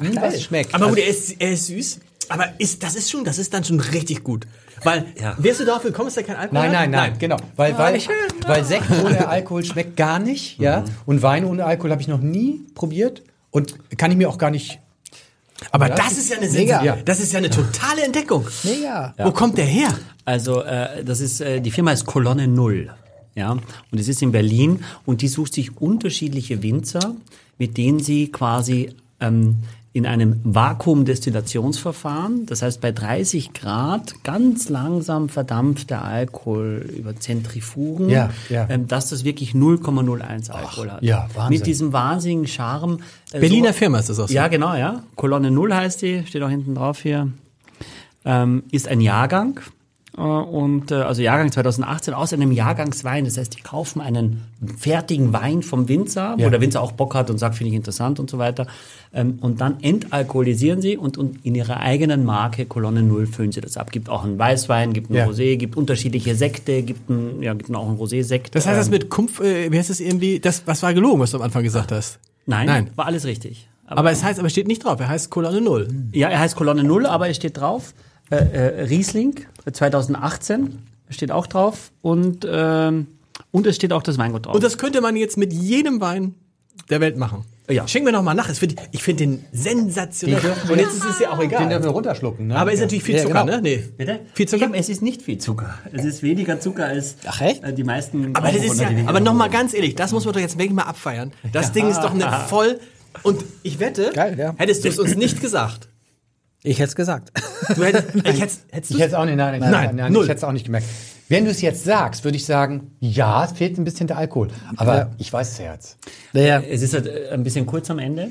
[SPEAKER 3] nie was schmeckt.
[SPEAKER 5] aber gut, er ist, er ist süß. Aber ist, das ist schon, das ist dann schon richtig gut. Weil,
[SPEAKER 4] Ja.
[SPEAKER 5] wärst du darauf gekommen, dass er kein Alkohol
[SPEAKER 3] Nein,
[SPEAKER 5] hat?
[SPEAKER 3] nein, nein, genau. Weil, weil, weil Sekt ohne Alkohol schmeckt gar nicht, ja. Und Wein ohne Alkohol habe ich noch nie probiert und kann ich mir auch gar nicht.
[SPEAKER 5] Aber
[SPEAKER 3] das
[SPEAKER 5] das
[SPEAKER 3] ist
[SPEAKER 5] ist ja eine. Sensation. Das ist ja eine totale Entdeckung.
[SPEAKER 2] mega.
[SPEAKER 5] Wo kommt der her?
[SPEAKER 4] Also äh, das ist äh, die Firma ist Kolonne Null, ja, und es ist in Berlin und die sucht sich unterschiedliche Winzer, mit denen sie quasi ähm, in einem Vakuumdestillationsverfahren, das heißt bei 30 Grad ganz langsam verdampft der Alkohol über Zentrifugen,
[SPEAKER 3] Ja, ja.
[SPEAKER 4] Ähm, dass das wirklich 0,01 Alkohol hat.
[SPEAKER 3] ja, Wahnsinn.
[SPEAKER 4] Mit diesem wahnsinnigen Charme. äh,
[SPEAKER 5] Berliner
[SPEAKER 4] so-
[SPEAKER 5] Firma ist das auch so.
[SPEAKER 4] ja, genau, ja. Kolonne Null heißt die, steht auch hinten drauf hier. Ähm, ist ein Jahrgang. Äh, und äh, also Jahrgang 2018 aus einem Jahrgangswein. Das heißt, die kaufen einen fertigen Wein vom Winzer,
[SPEAKER 3] Ja.
[SPEAKER 4] wo der Winzer auch Bock hat und sagt, finde ich interessant und so weiter. Ähm, und dann entalkoholisieren sie und, und in ihrer eigenen Marke Kolonne Null füllen sie das ab. Gibt auch einen Weißwein, gibt einen
[SPEAKER 3] Ja.
[SPEAKER 4] Rosé, gibt unterschiedliche Sekte, gibt einen, ja, gibt auch einen Rosé-Sekt.
[SPEAKER 5] Das heißt, das
[SPEAKER 4] Ähm,
[SPEAKER 5] mit Kumpf, äh, wie heißt das irgendwie, das, was war gelogen, was du am Anfang gesagt hast?
[SPEAKER 4] nein,
[SPEAKER 5] Nein.
[SPEAKER 4] war alles richtig.
[SPEAKER 5] Aber es heißt, aber steht nicht drauf, er heißt Kolonne Null.
[SPEAKER 4] Ja, er heißt Kolonne Null, aber es steht drauf. Äh, äh, Riesling äh, 2018 steht auch drauf und, ähm, und es steht auch das Weingut drauf.
[SPEAKER 5] Und das könnte man jetzt mit jedem Wein der Welt machen.
[SPEAKER 4] Ja.
[SPEAKER 5] Schenk mir noch mal nach. Ich finde ich find den sensationell.
[SPEAKER 3] Den wir-
[SPEAKER 5] Und jetzt ist es ja auch
[SPEAKER 3] Den dürfen
[SPEAKER 5] egal.
[SPEAKER 3] wir runterschlucken. Ne?
[SPEAKER 5] Aber ist
[SPEAKER 3] ja.
[SPEAKER 5] natürlich viel
[SPEAKER 2] Ja,
[SPEAKER 5] Zucker,
[SPEAKER 2] genau.
[SPEAKER 5] ne? Nee.
[SPEAKER 4] Bitte?
[SPEAKER 5] Viel Zucker?
[SPEAKER 4] Ja, es ist nicht viel Zucker. Es ist weniger Zucker als
[SPEAKER 2] Ach, echt?
[SPEAKER 4] äh, die meisten.
[SPEAKER 5] Aber das ist ja, aber noch mal ganz ehrlich, das muss man doch jetzt wirklich mal abfeiern. Das Ding ist doch eine voll. Und ich wette,
[SPEAKER 2] Geil, ja.
[SPEAKER 5] hättest du es uns nicht gesagt.
[SPEAKER 2] Ich hätte es gesagt.
[SPEAKER 5] Du hättest, ich
[SPEAKER 3] Ich hätte es auch nicht, nein, nein,
[SPEAKER 5] Nein,
[SPEAKER 3] nein,
[SPEAKER 5] null.
[SPEAKER 3] ich hätte es auch nicht gemerkt. Wenn du es jetzt sagst, würde ich sagen, ja, es fehlt ein bisschen der Alkohol. Aber
[SPEAKER 2] Ja.
[SPEAKER 3] ich weiß es ja jetzt.
[SPEAKER 2] Naja,
[SPEAKER 4] Es ist halt äh, ein bisschen kurz am Ende.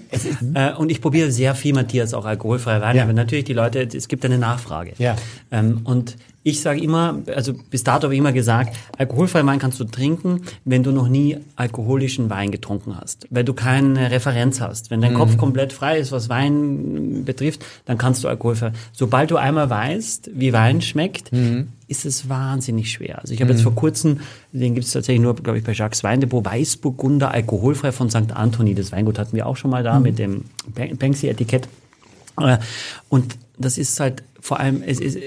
[SPEAKER 4] Äh, und ich probiere sehr viel, Matthias, auch alkoholfreie Weine.
[SPEAKER 3] Ja.
[SPEAKER 4] Aber natürlich die Leute, es gibt eine Nachfrage.
[SPEAKER 3] Ja.
[SPEAKER 4] Ähm, und ich sage immer, also bis dato habe ich immer gesagt, alkoholfreien Wein kannst du trinken, wenn du noch nie alkoholischen Wein getrunken hast. Weil du keine Referenz hast. Wenn dein Kopf komplett frei ist, was Wein betrifft, dann kannst du alkoholfrei. Sobald du einmal weißt, wie Wein schmeckt, ist es wahnsinnig schwer. Also ich habe jetzt vor kurzem, den gibt es tatsächlich nur, glaube ich, bei Jacques Weindepot, Weißburgunder, alkoholfrei von St. Anthony. Das Weingut hatten wir auch schon mal da mit dem Ban- Banksy-Etikett. Äh, Und das ist halt vor allem, es ist,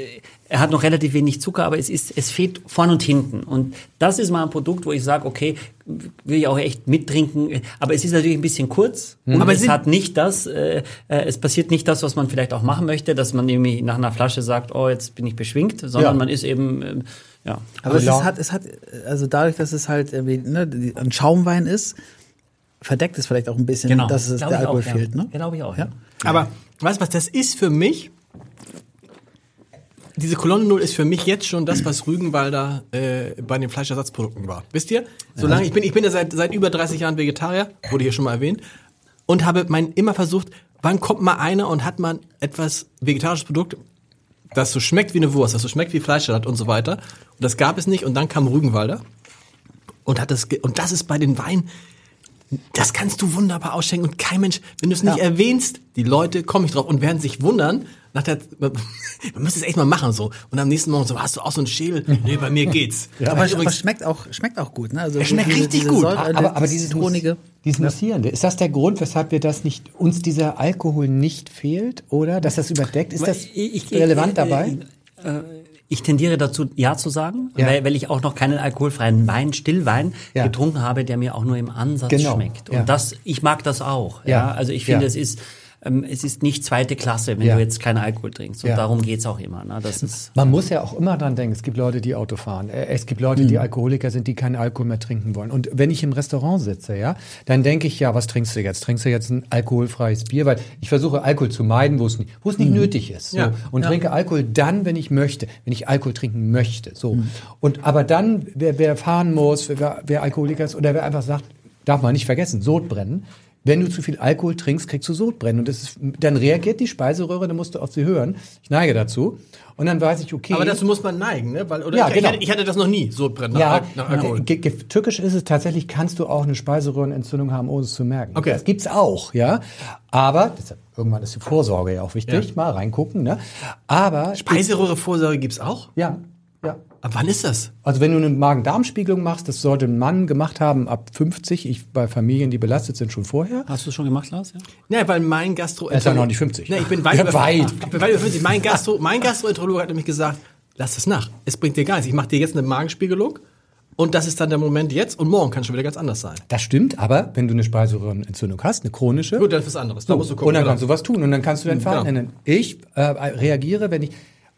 [SPEAKER 4] er hat noch relativ wenig Zucker, aber es ist, es fehlt vorn und hinten. Und das ist mal ein Produkt, wo ich sage, okay, will ich auch echt mittrinken. Aber es ist natürlich ein bisschen kurz. Und
[SPEAKER 5] Aber
[SPEAKER 4] es hat nicht das, äh, äh, es passiert nicht das, was man vielleicht auch machen möchte, dass man irgendwie nach einer Flasche sagt, oh, jetzt bin ich beschwingt, sondern
[SPEAKER 3] Ja.
[SPEAKER 4] man ist eben, ähm, ja.
[SPEAKER 2] aber es hat, es hat, also dadurch, dass es halt irgendwie, ne, ein Schaumwein ist, verdeckt es vielleicht auch ein bisschen, dass es
[SPEAKER 4] Glaub
[SPEAKER 2] der Alkohol
[SPEAKER 4] auch,
[SPEAKER 2] fehlt,
[SPEAKER 4] ja.
[SPEAKER 2] ne?
[SPEAKER 4] Glaube ich auch,
[SPEAKER 2] Ja.
[SPEAKER 4] ja.
[SPEAKER 5] Aber weißt du was, das ist für mich. Diese Kolonne Null ist für mich jetzt schon das, was Rügenwalder äh, bei den Fleischersatzprodukten war. Wisst ihr? Solange ich bin, ich bin ja seit, seit über 30 Jahren Vegetarier, wurde hier schon mal erwähnt, und habe mein immer versucht, wann kommt mal einer und hat mal etwas vegetarisches Produkt, das so schmeckt wie eine Wurst, das so schmeckt wie Fleischsalat und so weiter. Und das gab es nicht. Und dann kam Rügenwalder und hat das und das ist bei den Weinen. Das kannst du wunderbar ausschenken und kein Mensch, wenn du es nicht
[SPEAKER 2] Ja.
[SPEAKER 5] erwähnst, die Leute kommen nicht drauf und werden sich wundern, nach der, man, man muss es echt mal machen so. Und am nächsten Morgen so, hast du auch so einen Schädel? Nee, bei mir geht's.
[SPEAKER 2] aber,
[SPEAKER 5] ich
[SPEAKER 2] aber
[SPEAKER 5] übrigens-
[SPEAKER 2] schmeckt auch, schmeckt auch gut, ne? Also
[SPEAKER 5] Es schmeckt richtig gut.
[SPEAKER 2] Säure-
[SPEAKER 3] aber, aber
[SPEAKER 2] das
[SPEAKER 3] dieses,
[SPEAKER 2] Zitronige.
[SPEAKER 3] dieses Mussierende, ist das der Grund, weshalb wir das nicht, uns dieser Alkohol nicht fehlt, oder? Dass das überdeckt? Ist das
[SPEAKER 4] Ich- ich-
[SPEAKER 3] relevant
[SPEAKER 4] äh,
[SPEAKER 3] dabei?
[SPEAKER 4] Ich tendiere dazu, ja zu sagen,
[SPEAKER 3] Ja.
[SPEAKER 4] Weil, weil ich auch noch keinen alkoholfreien Wein, Stillwein
[SPEAKER 3] Ja.
[SPEAKER 4] getrunken habe, der mir auch nur im Ansatz
[SPEAKER 3] Genau,
[SPEAKER 4] schmeckt. Und
[SPEAKER 3] ja.
[SPEAKER 4] das, ich mag das auch. Ja.
[SPEAKER 3] Ja.
[SPEAKER 4] Also ich finde,
[SPEAKER 3] Ja.
[SPEAKER 4] es ist, ähm, es ist nicht zweite Klasse, wenn
[SPEAKER 3] Ja.
[SPEAKER 4] du jetzt keinen Alkohol trinkst. Und
[SPEAKER 3] Ja.
[SPEAKER 4] darum geht's auch immer. Ne? Das ist,
[SPEAKER 3] Man muss ja auch immer dran denken, es gibt Leute, die Auto fahren. Äh, Es gibt Leute,
[SPEAKER 2] Mhm.
[SPEAKER 3] die Alkoholiker sind, die keinen Alkohol mehr trinken wollen. Und wenn ich im Restaurant sitze, ja, dann denke ich, ja, was trinkst du jetzt? Trinkst du jetzt ein alkoholfreies Bier? Weil ich versuche Alkohol zu meiden, wo es nicht, wo es nicht nötig ist. So.
[SPEAKER 5] Ja.
[SPEAKER 3] Und trinke Alkohol dann, wenn ich möchte, wenn ich Alkohol trinken möchte. So. Und aber dann, wer, wer fahren muss, wer, wer Alkoholiker ist oder wer einfach sagt, darf man nicht vergessen, Sodbrennen. Wenn du zu viel Alkohol trinkst, kriegst du Sodbrennen. Und das ist, dann reagiert die Speiseröhre, dann musst du auf sie hören. Ich neige dazu. Und dann weiß ich, okay.
[SPEAKER 5] Aber dazu muss man neigen, ne? Weil, oder
[SPEAKER 3] Ja,
[SPEAKER 5] ich,
[SPEAKER 3] genau.
[SPEAKER 5] ich, hatte, ich hatte das noch nie, so brennt nach,
[SPEAKER 3] ja,
[SPEAKER 5] nach Alkohol.
[SPEAKER 3] türkisch ist es tatsächlich, kannst du auch eine Speiseröhrenentzündung haben, ohne es zu merken.
[SPEAKER 5] Okay.
[SPEAKER 3] Das gibt's auch, ja. Aber, deshalb, irgendwann ist die Vorsorge ja auch wichtig,
[SPEAKER 5] Ja.
[SPEAKER 3] mal reingucken, ne. Aber,
[SPEAKER 5] Speiseröhre-Vorsorge gibt's auch?
[SPEAKER 3] ja.
[SPEAKER 5] Ab wann ist das?
[SPEAKER 3] Also wenn du eine Magen-Darm-Spiegelung machst, das sollte ein Mann gemacht haben ab 50. Ich bei Familien, die belastet sind, schon vorher.
[SPEAKER 4] hast du schon gemacht, Lars? Ja?
[SPEAKER 5] Ja, weil mein Gastro...
[SPEAKER 3] Er ist ja noch nicht 50.
[SPEAKER 5] Ne, ich bin weit,
[SPEAKER 3] Ja,
[SPEAKER 5] über,
[SPEAKER 3] weit.
[SPEAKER 5] Ich bin weit über 50. Mein, Gastro, mein Gastroenterologe hat nämlich gesagt, lass es nach. Es bringt dir gar nichts. Ich mache dir jetzt eine Magenspiegelung und das ist dann der Moment jetzt und morgen kann schon wieder ganz anders sein.
[SPEAKER 3] Das stimmt, aber wenn du eine Speiseröhrenentzündung hast, eine chronische,
[SPEAKER 5] Gut, das ist was anderes. Da musst du gucken.
[SPEAKER 3] und dann kannst du was tun und dann kannst du dein Verhalten
[SPEAKER 5] Genau.
[SPEAKER 3] ändern. Ich äh, reagiere, wenn ich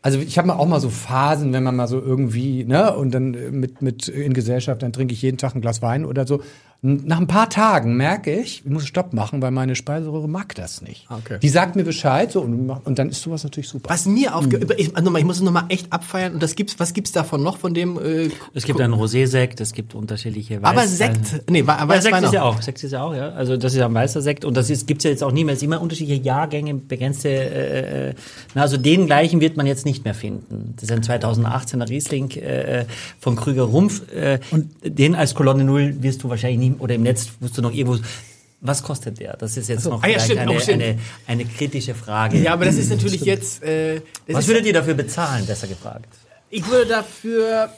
[SPEAKER 3] also ich habe mal auch mal so Phasen, wenn man mal so irgendwie, ne, und dann äh, mit mit in Gesellschaft, dann trinke ich jeden Tag ein Glas Wein oder so. Nach ein paar Tagen merke ich, ich muss Stopp machen, weil meine Speiseröhre mag das nicht.
[SPEAKER 5] Ah, okay.
[SPEAKER 3] Die sagt mir Bescheid, so und, und dann ist sowas natürlich super.
[SPEAKER 5] Was mir aufge... Ich, also nochmal, ich muss es nochmal echt abfeiern. Und das gibt's, was gibt's davon noch von dem... Äh,
[SPEAKER 4] Es gibt einen Rosé-Sekt, es gibt unterschiedliche
[SPEAKER 5] aber
[SPEAKER 4] Weiß-
[SPEAKER 5] Sekt... Nee, war,
[SPEAKER 4] Aber
[SPEAKER 5] Weißwein
[SPEAKER 4] Sekt ist ja auch, Sekt ist ja auch, ja. Also das ist ja ein weißer Sekt und das ist, gibt's ja jetzt auch nie mehr. Es sind immer unterschiedliche Jahrgänge, begrenzte, äh, äh, na, also den gleichen wird man jetzt nicht mehr finden. Das ist ein 2018er Riesling äh, von Krüger Rumpf. Äh, und den als Kolonne Null wirst du wahrscheinlich nie, oder im Netz musst du noch irgendwo, was kostet der? Das ist jetzt noch
[SPEAKER 5] Ah ja, stimmt,
[SPEAKER 4] eine,
[SPEAKER 5] oh, stimmt.
[SPEAKER 4] eine, eine kritische Frage.
[SPEAKER 5] Ja, aber das ist natürlich jetzt... Äh, das
[SPEAKER 4] was
[SPEAKER 5] ist,
[SPEAKER 4] würdet ihr dafür bezahlen, besser gefragt?
[SPEAKER 5] Ich würde dafür...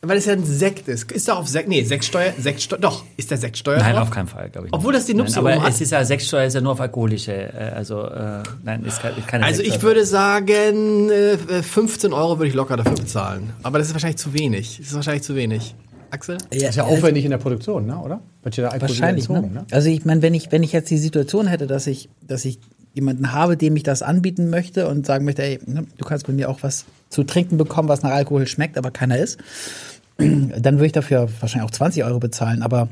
[SPEAKER 5] Weil es ja ein Sekt ist. Ist da auf Sekt... Nee, Sektsteuer... Sektsteuer... Doch, ist der Sektsteuer
[SPEAKER 4] Nein,
[SPEAKER 5] drauf?
[SPEAKER 4] auf keinen Fall, glaube ich.
[SPEAKER 5] Obwohl das die Nupse
[SPEAKER 4] nein, aber es ist ja Sechssteuer ist ja nur auf alkoholische, äh, also äh, nein, ist keine,
[SPEAKER 5] Also ich
[SPEAKER 4] Sektsteuer.
[SPEAKER 5] würde sagen, äh, 15 Euro würde ich locker dafür bezahlen. Aber das ist wahrscheinlich zu wenig. Das ist wahrscheinlich zu wenig. Axel?
[SPEAKER 3] Das ist ja aufwendig in der Produktion, ne, oder? Wird ja der Alkohol wieder
[SPEAKER 2] Wahrscheinlich,
[SPEAKER 3] entzogen,
[SPEAKER 2] ne? Also ich meine, wenn ich, wenn ich jetzt die Situation hätte, dass ich, dass ich jemanden habe, dem ich das anbieten möchte und sagen möchte, ey, ne, du kannst bei mir auch was zu trinken bekommen, was nach Alkohol schmeckt, aber keiner ist, dann würde ich dafür wahrscheinlich auch 20 Euro bezahlen. Aber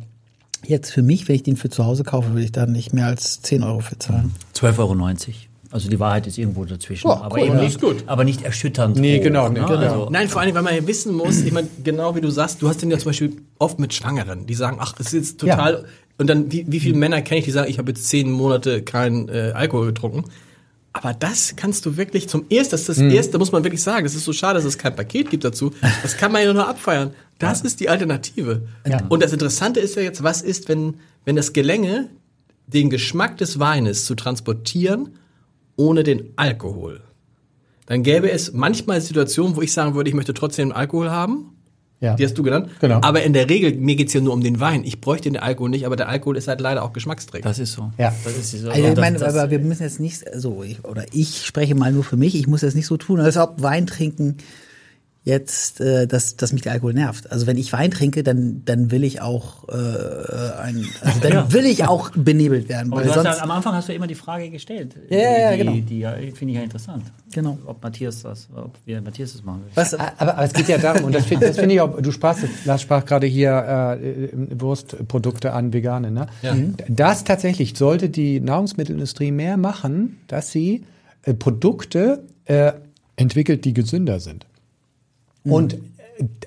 [SPEAKER 2] jetzt für mich, wenn ich den für zu Hause kaufe, würde ich da nicht mehr als 10 Euro für zahlen.
[SPEAKER 4] 12,90 Euro. Also die Wahrheit ist irgendwo dazwischen.
[SPEAKER 3] Ja,
[SPEAKER 4] aber
[SPEAKER 3] cool,
[SPEAKER 4] eben
[SPEAKER 3] ja.
[SPEAKER 4] nicht,
[SPEAKER 5] gut.
[SPEAKER 4] aber nicht erschütternd.
[SPEAKER 3] Nee,
[SPEAKER 4] hoch,
[SPEAKER 3] genau, nee,
[SPEAKER 4] ne?
[SPEAKER 3] genau.
[SPEAKER 4] Also,
[SPEAKER 5] Nein, vor allem, weil man ja wissen muss, ich meine, genau wie du sagst, du hast den ja zum Beispiel oft mit Schwangeren, die sagen, ach, das ist jetzt total.
[SPEAKER 3] Ja.
[SPEAKER 5] Und dann, wie, wie viele Männer kenne ich, die sagen, ich habe jetzt zehn Monate keinen äh, Alkohol getrunken. Aber das kannst du wirklich zum ersten, das ist das erste, muss man wirklich sagen. Das ist so schade, dass es kein Paket gibt dazu. Das kann man ja nur abfeiern. Das ist die Alternative.
[SPEAKER 3] Ja.
[SPEAKER 5] Und das Interessante ist ja jetzt, was ist, wenn, wenn es gelänge, den Geschmack des Weines zu transportieren, ohne den Alkohol? Dann gäbe es manchmal Situationen, wo ich sagen würde, ich möchte trotzdem Alkohol haben.
[SPEAKER 3] Ja.
[SPEAKER 5] Die hast du genannt.
[SPEAKER 3] Genau.
[SPEAKER 5] Aber in der Regel, mir geht's ja nur um den Wein. Ich bräuchte den Alkohol nicht, aber der Alkohol ist halt leider auch Geschmacksträger.
[SPEAKER 4] das ist so.
[SPEAKER 3] Ja.
[SPEAKER 4] Das ist so.
[SPEAKER 2] Also ich meine,
[SPEAKER 4] das-
[SPEAKER 2] aber wir müssen jetzt nicht so, ich, oder ich spreche mal nur für mich, ich muss jetzt nicht so tun, als ob Wein trinken jetzt, äh, dass, dass mich der Alkohol nervt. Also wenn ich Wein trinke, dann, dann will ich auch äh, ein, also dann
[SPEAKER 4] Ja.
[SPEAKER 2] will ich auch benebelt werden.
[SPEAKER 4] aber
[SPEAKER 2] sonst,
[SPEAKER 4] ja, am Anfang hast du immer die Frage gestellt.
[SPEAKER 2] Ja, ja, ja,
[SPEAKER 4] die,
[SPEAKER 2] genau.
[SPEAKER 4] Die, ja, finde ich ja interessant.
[SPEAKER 2] Genau.
[SPEAKER 4] Ob Matthias das, ob wir Matthias das machen will.
[SPEAKER 2] was,
[SPEAKER 3] Aber, aber es geht ja darum, und das finde find ich auch, du sprachst, Lars sprach gerade hier äh, Wurstprodukte an, vegane, ne?
[SPEAKER 5] Ja.
[SPEAKER 3] Das tatsächlich sollte die Nahrungsmittelindustrie mehr machen, dass sie äh, Produkte äh, entwickelt, die gesünder sind. Und äh,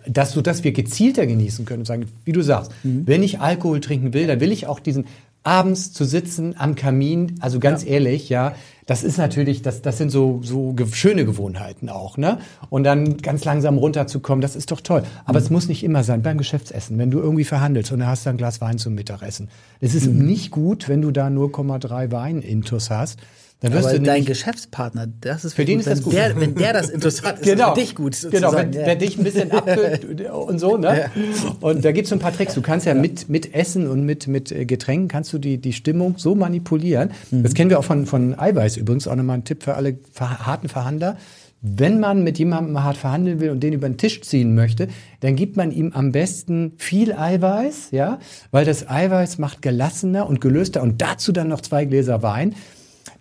[SPEAKER 3] dass so, dass wir gezielter genießen können und sagen, wie du sagst, wenn ich Alkohol trinken will, dann will ich auch diesen abends zu sitzen am Kamin, also ganz ehrlich, ja, das ist natürlich, das, das sind so, so schöne Gewohnheiten auch, ne? Und dann ganz langsam runterzukommen, das ist doch toll. Aber es muss nicht immer sein, beim Geschäftsessen, wenn du irgendwie verhandelst und dann hast du ein Glas Wein zum Mittagessen. Es ist nicht gut, wenn du da 0,3 Wein intus hast. Dann wirst
[SPEAKER 2] Aber
[SPEAKER 3] du
[SPEAKER 2] dein Geschäftspartner, das ist
[SPEAKER 3] Für den
[SPEAKER 2] gut.
[SPEAKER 3] ist das gut.
[SPEAKER 2] Der, wenn der das interessant ist,
[SPEAKER 3] genau,
[SPEAKER 2] ist für dich gut.
[SPEAKER 3] genau, wenn,
[SPEAKER 2] sozusagen, ja.
[SPEAKER 3] wer dich ein bisschen abfüllt und so, ne? Und da gibt's so ein paar Tricks. Du kannst ja, mit, mit Essen und mit, mit äh, Getränken kannst du die, die Stimmung so manipulieren.
[SPEAKER 2] Mhm.
[SPEAKER 3] Das kennen wir auch von, von Eiweiß übrigens, auch nochmal ein Tipp für alle harten Verhandler. Wenn man mit jemandem hart verhandeln will und den über den Tisch ziehen möchte, dann gibt man ihm am besten viel Eiweiß, ja, weil das Eiweiß macht gelassener und gelöster und dazu dann noch zwei Gläser Wein.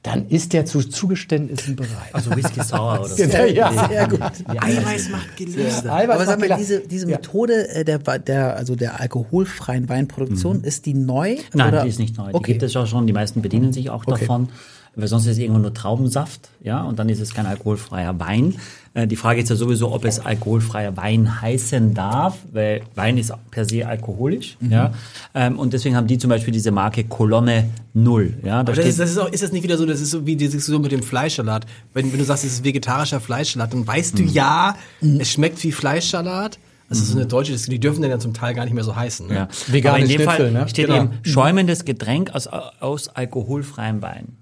[SPEAKER 3] Dann ist der zu Zugeständnissen bereit.
[SPEAKER 4] Also Whisky Sour oder so.
[SPEAKER 3] Genau, ja.
[SPEAKER 2] Sehr gut.
[SPEAKER 5] Eiweiß macht gelöst.
[SPEAKER 3] Eiweiß
[SPEAKER 2] Aber sag mal, diese, diese
[SPEAKER 3] Ja.
[SPEAKER 2] Methode äh, der, der, also der alkoholfreien Weinproduktion, ist die neu?
[SPEAKER 4] Mhm. Nein,
[SPEAKER 2] oder?
[SPEAKER 4] die ist nicht neu. Die
[SPEAKER 2] Okay.
[SPEAKER 4] gibt es auch schon. Die meisten bedienen sich auch
[SPEAKER 2] Okay.
[SPEAKER 4] davon. Weil sonst ist es irgendwo nur Traubensaft, ja, und dann ist es kein alkoholfreier Wein. Äh, die Frage ist ja sowieso, ob es alkoholfreier Wein heißen darf, weil Wein ist per se alkoholisch,
[SPEAKER 2] Mhm.
[SPEAKER 4] ja. Ähm, und deswegen haben die zum Beispiel diese Marke Kolonne Null, ja. Da
[SPEAKER 5] Aber das ist, das ist, auch, ist das nicht wieder so, das ist so wie die Diskussion mit dem Fleischsalat. Wenn, wenn du sagst, es ist vegetarischer Fleischsalat, dann weißt du ja, es schmeckt wie Fleischsalat. Das ist so eine deutsche Diskussion, die dürfen dann ja zum Teil gar nicht mehr so heißen. Ne?
[SPEAKER 4] ja.
[SPEAKER 3] Vegane
[SPEAKER 4] Aber in dem
[SPEAKER 3] Schnitzel,
[SPEAKER 4] Fall
[SPEAKER 3] ne?
[SPEAKER 4] steht
[SPEAKER 5] Genau.
[SPEAKER 4] eben schäumendes Getränk aus, aus alkoholfreiem Wein.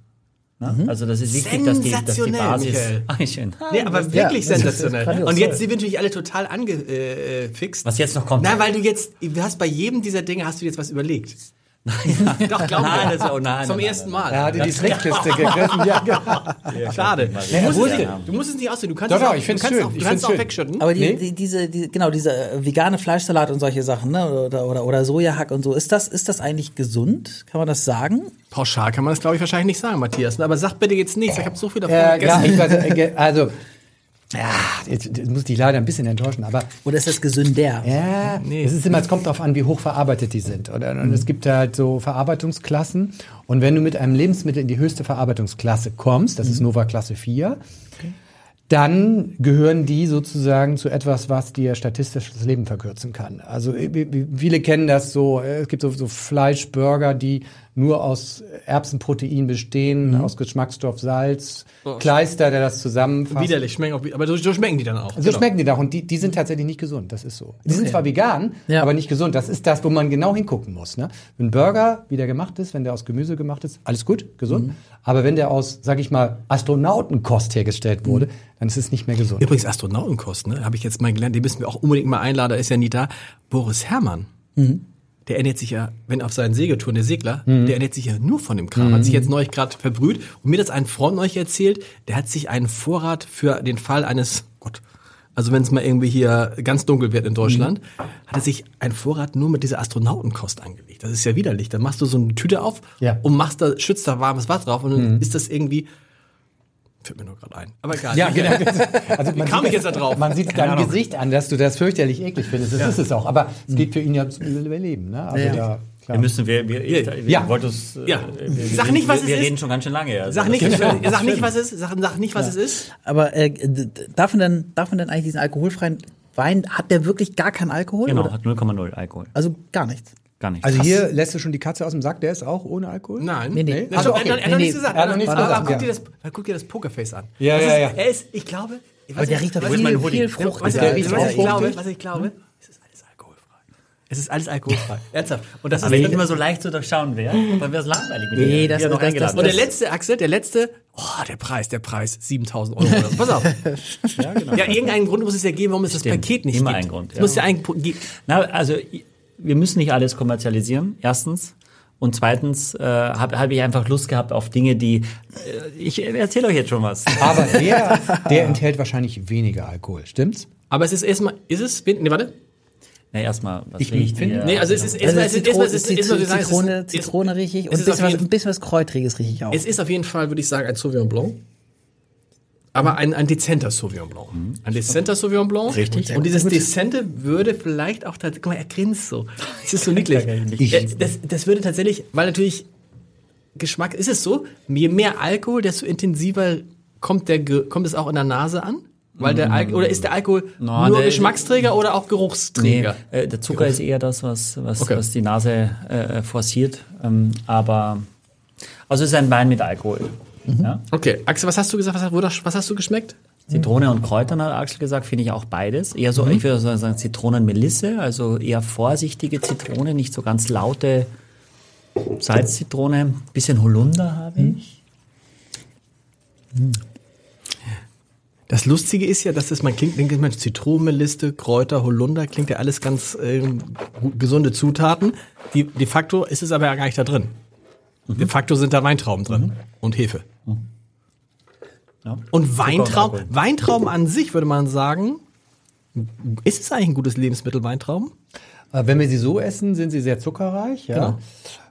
[SPEAKER 4] Ne? Also das ist wichtig, dass die, dass die
[SPEAKER 5] Sensationell,
[SPEAKER 4] Basis.
[SPEAKER 5] Michael.
[SPEAKER 4] Ah.
[SPEAKER 5] Nee, aber
[SPEAKER 2] Ja,
[SPEAKER 5] wirklich
[SPEAKER 2] ist-
[SPEAKER 5] sensationell. Und jetzt sind wir natürlich alle total angefixt.
[SPEAKER 4] Was jetzt noch kommt.
[SPEAKER 5] Nein, weil du jetzt, du hast bei jedem dieser Dinge hast du jetzt was überlegt. Doch, glaub
[SPEAKER 4] Nein, das- oh nein,
[SPEAKER 5] Zum
[SPEAKER 4] nein,
[SPEAKER 5] ersten
[SPEAKER 4] nein,
[SPEAKER 5] Mal.
[SPEAKER 3] Er hatte die Trickkiste gegriffen. Ja, genau.
[SPEAKER 5] Schade.
[SPEAKER 4] Ja,
[SPEAKER 5] Du musst, es, du musst es nicht aussehen. Du kannst
[SPEAKER 3] Doch,
[SPEAKER 5] es auch,
[SPEAKER 3] ich
[SPEAKER 5] du kannst
[SPEAKER 3] schön.
[SPEAKER 5] Auch, du
[SPEAKER 3] Ich
[SPEAKER 5] kannst auch
[SPEAKER 3] schön.
[SPEAKER 5] wegschütten.
[SPEAKER 2] Aber die,
[SPEAKER 3] Nee.
[SPEAKER 2] die, diese, die, genau, dieser äh, vegane Fleischsalat und solche Sachen, ne? Oder, oder, oder Sojahack und so, ist das, ist das eigentlich gesund? Kann man das sagen?
[SPEAKER 5] Pauschal kann man das, glaube ich, wahrscheinlich nicht sagen, Matthias. Aber sag bitte jetzt nichts. Ich habe so viel davon
[SPEAKER 3] Ja,
[SPEAKER 5] gegessen.
[SPEAKER 3] weiß, äh, also, ja, jetzt, jetzt muss ich dich leider ein bisschen enttäuschen, aber
[SPEAKER 2] Oder ist das gesünder?
[SPEAKER 3] ja, es ist immer, es kommt darauf an, wie hoch verarbeitet die sind. Oder? Und es gibt halt so Verarbeitungsklassen. Und wenn du mit einem Lebensmittel in die höchste Verarbeitungsklasse kommst, das ist Nova Klasse 4, dann gehören die sozusagen zu etwas, was dir statistisch das Leben verkürzen kann. Also äh, viele kennen das so, äh, es gibt so, so Fleischburger, die nur aus Erbsenprotein bestehen, aus Geschmacksstoff, Salz, Kleister, der das zusammenfasst.
[SPEAKER 5] Widerlich, schmecken auch, aber so, so schmecken die dann auch.
[SPEAKER 3] So
[SPEAKER 5] Genau.
[SPEAKER 3] schmecken die doch und die, die sind tatsächlich nicht gesund, das ist so. Die sind zwar vegan,
[SPEAKER 2] Ja.
[SPEAKER 3] aber nicht gesund. Das ist das, wo man genau hingucken muss. Ne? Wenn ein Burger, wie der gemacht ist, wenn der aus Gemüse gemacht ist, alles gut, gesund. Aber wenn der aus, sag ich mal, Astronautenkost hergestellt wurde, dann ist es nicht mehr gesund.
[SPEAKER 5] Übrigens Astronautenkost, ne? Habe ich jetzt mal gelernt, den müssen wir auch unbedingt mal einladen, da ist ja nie da. Boris Herrmann. Der ernährt sich ja, wenn auf seinen Segeltouren, der Segler, der ernährt sich ja nur von dem Kram. Hat sich jetzt neulich gerade verbrüht und mir das ein Freund neulich erzählt, der hat sich einen Vorrat für den Fall eines, Gott, also wenn es mal irgendwie hier ganz dunkel wird in Deutschland, hat er sich einen Vorrat nur mit dieser Astronautenkost angelegt. Das ist ja widerlich. Dann machst du so eine Tüte auf
[SPEAKER 3] Ja.
[SPEAKER 5] und machst da, schützt da warmes Wasser drauf und dann ist das irgendwie, fällt mir nur gerade ein. Aber egal.
[SPEAKER 3] Ja, genau. Also man
[SPEAKER 5] kam
[SPEAKER 3] sieht-
[SPEAKER 5] ich jetzt da drauf?
[SPEAKER 3] Man sieht deinem. Gesicht an, dass du das fürchterlich eklig findest. Das ist es auch. Aber es geht für ihn ja ums Überleben. Ne? Also
[SPEAKER 2] Ja.
[SPEAKER 3] da,
[SPEAKER 4] Wir
[SPEAKER 3] klar.
[SPEAKER 4] müssen, wir, wir, wir,
[SPEAKER 3] Ja.
[SPEAKER 4] wollten uns, äh,
[SPEAKER 5] Ja.
[SPEAKER 4] wir, wir,
[SPEAKER 5] Sag nicht, was
[SPEAKER 4] wir,
[SPEAKER 5] es
[SPEAKER 4] wir
[SPEAKER 5] ist.
[SPEAKER 4] reden schon ganz schön lange. Also
[SPEAKER 5] Sag nicht,
[SPEAKER 4] das-
[SPEAKER 5] sag nicht, was es ist. Sag, sag nicht, was es ist.
[SPEAKER 2] Aber äh, darf man denn, darf man denn eigentlich diesen alkoholfreien Wein, hat der wirklich gar keinen Alkohol?
[SPEAKER 4] Genau,
[SPEAKER 2] Oder?
[SPEAKER 4] hat 0,0 Alkohol.
[SPEAKER 2] Also gar nichts.
[SPEAKER 4] Gar nicht.
[SPEAKER 3] Also hier lässt du schon die Katze aus dem Sack, der ist auch ohne Alkohol?
[SPEAKER 5] Nein.
[SPEAKER 2] Nee, nee.
[SPEAKER 5] Er
[SPEAKER 3] Also,
[SPEAKER 5] hat-
[SPEAKER 3] okay.
[SPEAKER 5] er hat noch
[SPEAKER 2] Nee,
[SPEAKER 5] nichts
[SPEAKER 2] nee.
[SPEAKER 5] gesagt.
[SPEAKER 3] Er hat noch nichts
[SPEAKER 5] Aber
[SPEAKER 3] gesagt,
[SPEAKER 5] Guck
[SPEAKER 3] ja.
[SPEAKER 5] dir das, guck dir das Pokerface an.
[SPEAKER 3] Ja,
[SPEAKER 5] Das
[SPEAKER 3] ja,
[SPEAKER 5] ist,
[SPEAKER 3] ja.
[SPEAKER 5] Er ist, ich glaube,
[SPEAKER 2] Aber der riecht doch
[SPEAKER 5] was-
[SPEAKER 2] viel,
[SPEAKER 4] Hoodie?
[SPEAKER 2] viel Frucht.
[SPEAKER 5] was,
[SPEAKER 3] Der
[SPEAKER 5] ich- ich glaube, was ich glaube, es ist alles alkoholfrei. Es ist alles alkoholfrei. Ernsthaft. Und das
[SPEAKER 4] Aber
[SPEAKER 5] ist
[SPEAKER 4] ich immer so leicht zu durchschauen wäre, dann wäre es langweilig mit
[SPEAKER 2] Nee, das-
[SPEAKER 4] haben noch
[SPEAKER 2] das-
[SPEAKER 4] eingeladen.
[SPEAKER 5] und der
[SPEAKER 2] das-
[SPEAKER 5] letzte, Axel, der letzte, oh, der Preis, der Preis, 7000 Euro. Pass auf. ja, genau. ja, irgendeinen Grund muss es ja geben, warum es das
[SPEAKER 4] Stimmt.
[SPEAKER 5] Paket nicht
[SPEAKER 4] Immer
[SPEAKER 5] gibt.
[SPEAKER 4] einen Grund,
[SPEAKER 5] Es
[SPEAKER 4] ja.
[SPEAKER 5] muss ja einen.
[SPEAKER 4] Na, also wir müssen nicht alles kommerzialisieren, erstens. Und zweitens äh, habe hab ich einfach Lust gehabt auf Dinge, die. Äh, ich erzähle euch jetzt schon was.
[SPEAKER 3] Aber der, der enthält wahrscheinlich weniger Alkohol, stimmt's?
[SPEAKER 5] Aber es ist erstmal, ist es, nee, warte.
[SPEAKER 4] Na, erstmal, was
[SPEAKER 3] Ich
[SPEAKER 4] riecht
[SPEAKER 3] finde-?
[SPEAKER 5] Nee, also es ist,
[SPEAKER 2] Also
[SPEAKER 5] erstmal, es ist,
[SPEAKER 2] Zitro
[SPEAKER 5] erstmal, es ist, erstmal, es ist-
[SPEAKER 2] Zitrone,
[SPEAKER 5] es ist-
[SPEAKER 2] Zitrone richtig
[SPEAKER 5] es
[SPEAKER 2] und ein bisschen was,
[SPEAKER 5] jeden-
[SPEAKER 2] ein bisschen was Kräutriges richtig auch.
[SPEAKER 5] Es ist auf jeden Fall, würde ich sagen, ein Sauvignon Blanc. Aber ein, ein dezenter Sauvignon Blanc. Ein dezenter Sauvignon Blanc.
[SPEAKER 4] Richtig.
[SPEAKER 5] Und dieses Dezente würde vielleicht auch tatsächlich, guck mal, er grinst so. Das ist so niedlich. Das, das würde tatsächlich, weil natürlich Geschmack, ist es so, je mehr Alkohol, desto intensiver kommt, der, kommt es auch in der Nase an? Weil der Alkohol, oder ist der Alkohol
[SPEAKER 4] No,
[SPEAKER 5] nur
[SPEAKER 4] der-
[SPEAKER 5] Geschmacksträger oder auch
[SPEAKER 4] Nee,
[SPEAKER 5] Geruchsträger?
[SPEAKER 4] äh, der Zucker ist eher das, was, was,
[SPEAKER 5] Okay.
[SPEAKER 4] was die Nase äh, forciert. Ähm, aber also es ist ein Wein mit Alkohol. Ja?
[SPEAKER 5] Okay, Axel, was hast du gesagt? Was, was hast du geschmeckt?
[SPEAKER 4] Zitrone und Kräutern hat Axel gesagt, finde ich auch beides. Eher so, ich würde sagen, Zitronenmelisse, also eher vorsichtige Zitrone, nicht so ganz laute Salzzitrone. Bisschen Holunder habe ich.
[SPEAKER 5] Das Lustige ist ja, dass das, man klingt, denkt man Zitronenmeliste, Kräuter, Holunder, klingt ja alles ganz gut, gesunde Zutaten. Die, de facto ist es aber ja gar nicht da drin. De facto sind da Weintrauben drin und Hefe.
[SPEAKER 4] Ja.
[SPEAKER 5] Und Weintrauben. Weintrauben an sich würde man sagen, ist es eigentlich ein gutes Lebensmittel, Weintrauben?
[SPEAKER 3] Äh, Wenn wir sie so essen, sind sie sehr zuckerreich. Ja.
[SPEAKER 5] Genau.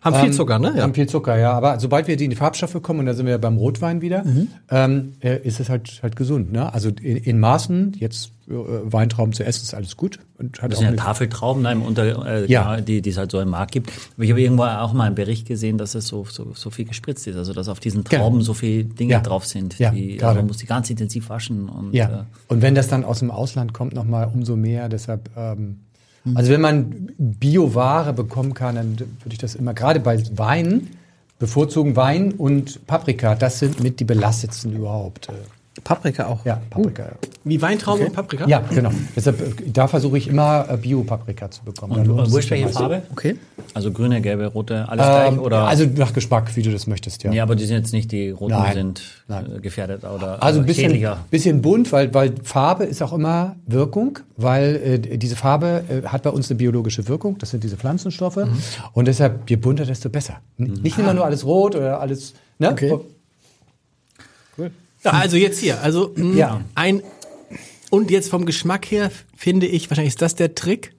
[SPEAKER 5] Haben viel
[SPEAKER 3] Ähm,
[SPEAKER 5] Zucker, ne? Ja.
[SPEAKER 3] Haben viel Zucker, ja. Aber sobald wir die in die Farbstoffe kommen, und da sind wir beim Rotwein wieder,
[SPEAKER 5] Mhm.
[SPEAKER 3] ähm, äh, ist es halt, halt gesund. Ne? Also in, in Maßen, jetzt äh, Weintrauben zu essen, ist alles gut. Und hat
[SPEAKER 4] Das sind ja Tafeltrauben, ne, im Unter, äh,
[SPEAKER 3] Ja.
[SPEAKER 4] die, die es halt so im Markt gibt. Aber ich habe irgendwo auch mal einen Bericht gesehen, dass es so, so, so viel gespritzt ist. Also dass auf diesen
[SPEAKER 3] Genau.
[SPEAKER 4] Trauben so viele Dinge
[SPEAKER 3] Ja.
[SPEAKER 4] drauf sind.
[SPEAKER 3] Ja,
[SPEAKER 4] die, also man muss die ganz intensiv waschen. Und,
[SPEAKER 3] Ja.
[SPEAKER 4] Äh,
[SPEAKER 3] Und wenn das dann aus dem Ausland kommt, nochmal umso mehr. Deshalb, ähm. Also wenn man Bioware bekommen kann, dann würde ich das immer, gerade bei Wein, bevorzugen Wein und Paprika. Das sind mit die belastetsten überhaupt.
[SPEAKER 2] Paprika auch.
[SPEAKER 3] Ja, Paprika.
[SPEAKER 5] Wie Weintrauben und Paprika?
[SPEAKER 3] Ja, genau. Deshalb, äh, da versuche ich immer äh, Bio-Paprika zu bekommen.
[SPEAKER 4] Und, und wurscht welche. Farbe?
[SPEAKER 2] Okay.
[SPEAKER 4] Also grüne, gelbe, rote, alles gleich?
[SPEAKER 3] Ähm,
[SPEAKER 4] Oder?
[SPEAKER 3] also nach Geschmack, wie du das möchtest, ja.
[SPEAKER 4] nee, aber die sind jetzt nicht, die roten
[SPEAKER 3] Nein.
[SPEAKER 4] sind
[SPEAKER 3] Nein.
[SPEAKER 4] äh, gefährdet oder
[SPEAKER 3] Also ein bisschen,
[SPEAKER 4] schädlicher.
[SPEAKER 3] bisschen bunt, weil, weil Farbe ist auch immer Wirkung, weil äh, diese Farbe äh, hat bei uns eine biologische Wirkung, das sind diese Pflanzenstoffe.
[SPEAKER 4] Mhm.
[SPEAKER 3] Und deshalb, je bunter, desto besser. N- Nicht immer nur alles rot oder alles. Ne?
[SPEAKER 2] Okay.
[SPEAKER 3] Oh,
[SPEAKER 5] Ja, also jetzt hier, also mh,
[SPEAKER 3] Ja.
[SPEAKER 5] ein und jetzt vom Geschmack her finde ich, wahrscheinlich ist das der Trick,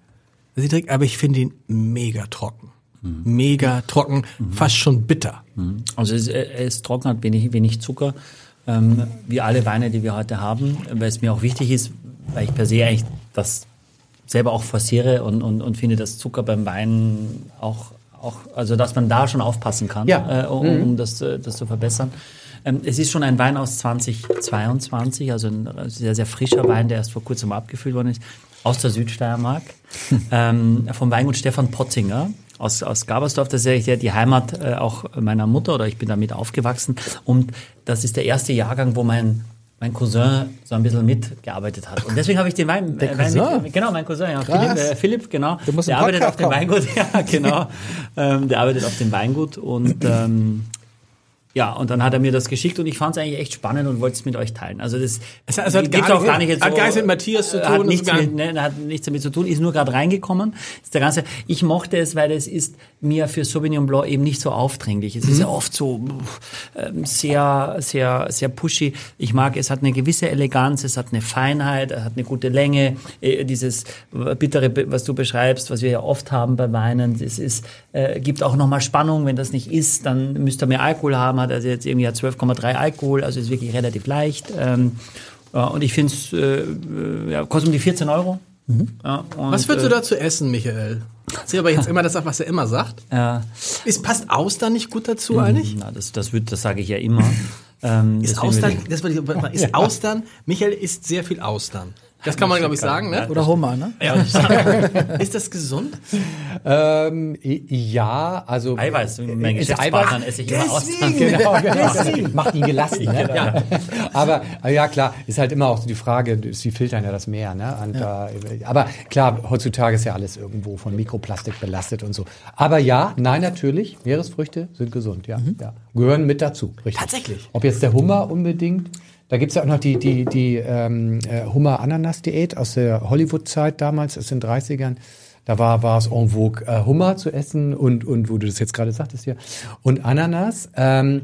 [SPEAKER 5] das ist der Trick, aber ich finde ihn mega trocken. Mega trocken, fast schon bitter.
[SPEAKER 4] Also es, äh, es trocken hat wenig, wenig Zucker, ähm, wie alle Weine, die wir heute haben, weil es mir auch wichtig ist, weil ich per se eigentlich das selber auch forciere und, und, und finde, dass Zucker beim Wein auch, auch, also dass man da schon aufpassen kann,
[SPEAKER 3] Ja.
[SPEAKER 4] äh, um, um das, äh, das zu verbessern. Ähm, es ist schon ein Wein aus 2022, also ein sehr, sehr frischer Wein, der erst vor kurzem abgefüllt worden ist, aus der Südsteiermark, ähm, vom Weingut Stefan Potzinger aus, aus Gabersdorf. Das ist der- die Heimat äh, auch meiner Mutter oder ich bin damit aufgewachsen. Und das ist der erste Jahrgang, wo mein mein Cousin so ein bisschen mitgearbeitet hat. Und deswegen habe ich den Wein.
[SPEAKER 2] Der
[SPEAKER 4] äh, Wein
[SPEAKER 2] Cousin?
[SPEAKER 4] mit, genau, mein Cousin, ja. Philipp, äh, Philipp, genau. Der arbeitet auf dem Weingut. Ja, genau. ähm, der arbeitet auf dem Weingut und ähm, ja, und dann hat er mir das geschickt und ich fand es eigentlich echt spannend und wollte es mit euch teilen. Also das
[SPEAKER 5] Es hat- es hat gar
[SPEAKER 4] auch gar nicht jetzt
[SPEAKER 5] hat
[SPEAKER 4] so,
[SPEAKER 5] gar nichts mit Matthias zu tun,
[SPEAKER 4] Hat nichts, mit, ne, hat nichts damit zu tun, ist nur gerade reingekommen. Ist der ganze, ich mochte es, weil es ist mir für Sauvignon Blanc eben nicht so aufdringlich. Es ist ja oft so ähm, sehr, sehr, sehr pushy. Ich mag, es hat eine gewisse Eleganz, es hat eine Feinheit, es hat eine gute Länge. Äh, Dieses äh, bittere, was du beschreibst, was wir ja oft haben bei Weinen, es ist, äh, gibt auch nochmal Spannung. Wenn das nicht ist, dann müsste er mehr Alkohol haben. Hat also jetzt irgendwie hat 12,3 Alkohol, also ist wirklich relativ leicht. Ähm, äh, und ich finde es, äh, äh, ja, kostet um die 14 Euro. Ja, und,
[SPEAKER 5] Was würdest
[SPEAKER 4] äh,
[SPEAKER 5] du dazu essen, Michael? Sie aber jetzt immer das, was er immer sagt.
[SPEAKER 4] Ja,
[SPEAKER 5] Ist, passt Austern nicht gut dazu eigentlich?
[SPEAKER 4] na, das, das, wird, das sage ich ja immer. Ähm,
[SPEAKER 5] Ist Austern, das ich, ist Austern, Michael isst sehr viel Austern. Das kann man, glaube ich, sagen, ne?
[SPEAKER 2] Oder Hummer, ne?
[SPEAKER 5] Ja. ist das gesund?
[SPEAKER 3] Ähm, ja, also.
[SPEAKER 4] Eiweiß, mit meinen
[SPEAKER 3] Ist Eiweiß-
[SPEAKER 4] esse ich immer Austern.
[SPEAKER 3] Genau, genau. Das macht ihn gelassen. Ne? Ja. Aber ja, klar, ist halt immer auch so die Frage, sie filtern ja das Meer. Ne? Und, äh, aber klar, heutzutage ist ja alles irgendwo von Mikroplastik belastet und so. Aber ja, nein, natürlich, Meeresfrüchte sind gesund, ja. ja. Gehören mit dazu, richtig.
[SPEAKER 5] Tatsächlich?
[SPEAKER 3] Ob jetzt der Hummer unbedingt. Da gibt's ja auch noch die, die, die ähm, äh, Hummer-Ananas-Diät aus der Hollywood-Zeit damals, aus den 30ern. Da war, war es en vogue, äh, Hummer zu essen und, und wo du das jetzt gerade sagtest hier. Und Ananas, ähm,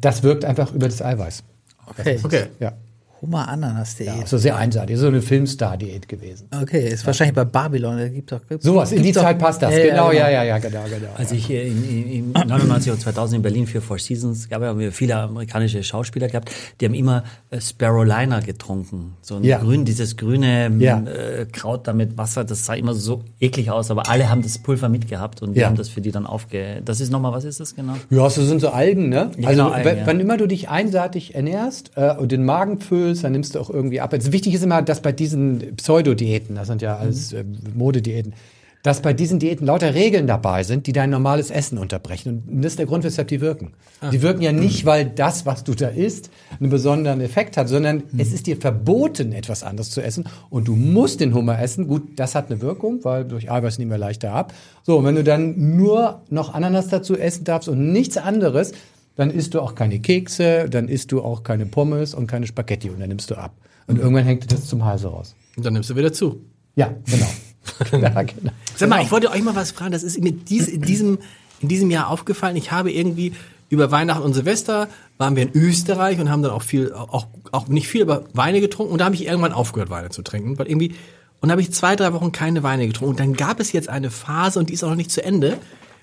[SPEAKER 3] das wirkt einfach über das Eiweiß.
[SPEAKER 2] Okay.
[SPEAKER 5] Okay.
[SPEAKER 3] Ja.
[SPEAKER 2] Hummer-Ananas.de.
[SPEAKER 3] Also sehr einseitig. So eine Filmstar-Diät gewesen.
[SPEAKER 2] Okay, ist wahrscheinlich bei Babylon. Da gibt doch gibt's
[SPEAKER 3] Sowas, in die
[SPEAKER 2] gibt's doch-
[SPEAKER 3] Zeit passt das.
[SPEAKER 2] Ja, ja,
[SPEAKER 3] genau,
[SPEAKER 2] genau.
[SPEAKER 3] ja, ja, ja, genau, genau.
[SPEAKER 4] Als ich in, in, in 99 und 2000 in Berlin für Four Seasons gab, haben wir viele amerikanische Schauspieler gehabt, die haben immer äh, Sparrowliner getrunken. So ein
[SPEAKER 3] Ja.
[SPEAKER 4] grün, dieses grüne
[SPEAKER 3] Ja.
[SPEAKER 4] äh, Kraut da mit Wasser, das sah immer so eklig aus, aber alle haben das Pulver mitgehabt und wir
[SPEAKER 3] Ja.
[SPEAKER 4] haben das für die dann aufge... Das ist nochmal, was ist das genau?
[SPEAKER 3] Ja, so sind so Algen, ne?
[SPEAKER 4] Ja,
[SPEAKER 3] also
[SPEAKER 4] genau, Algen,
[SPEAKER 3] wenn,
[SPEAKER 4] ja.
[SPEAKER 3] wann immer du dich einseitig ernährst äh, und den Magen füllst, dann nimmst du auch irgendwie ab. Also wichtig ist immer, dass bei diesen Pseudodiäten, das sind ja alles äh, Modediäten, dass bei diesen Diäten lauter Regeln dabei sind, die dein normales Essen unterbrechen. Und das ist der Grund, weshalb die wirken. Die wirken ja nicht, weil das, was du da isst, einen besonderen Effekt hat, sondern es ist dir verboten, etwas anderes zu essen. Und du musst den Hummer essen. Gut, das hat eine Wirkung, weil durch Eiweiß nehmen wir leichter ab. So, und wenn du dann nur noch Ananas dazu essen darfst und nichts anderes, dann isst du auch keine Kekse, dann isst du auch keine Pommes und keine Spaghetti und dann nimmst du ab. Und irgendwann hängt dir das zum Halse raus.
[SPEAKER 5] Und dann nimmst du wieder zu.
[SPEAKER 3] Ja, genau. ja, genau.
[SPEAKER 5] Sag mal, ich wollte euch mal was fragen. Das ist mir dies, in, diesem, in diesem Jahr aufgefallen. Ich habe irgendwie über Weihnachten und Silvester waren wir in Österreich und haben dann auch viel, auch, auch nicht viel, aber Weine getrunken. Und da habe ich irgendwann aufgehört, Weine zu trinken. Weil irgendwie, und da habe ich zwei, drei Wochen keine Weine getrunken. Und dann gab es jetzt eine Phase, und die ist auch noch nicht zu Ende,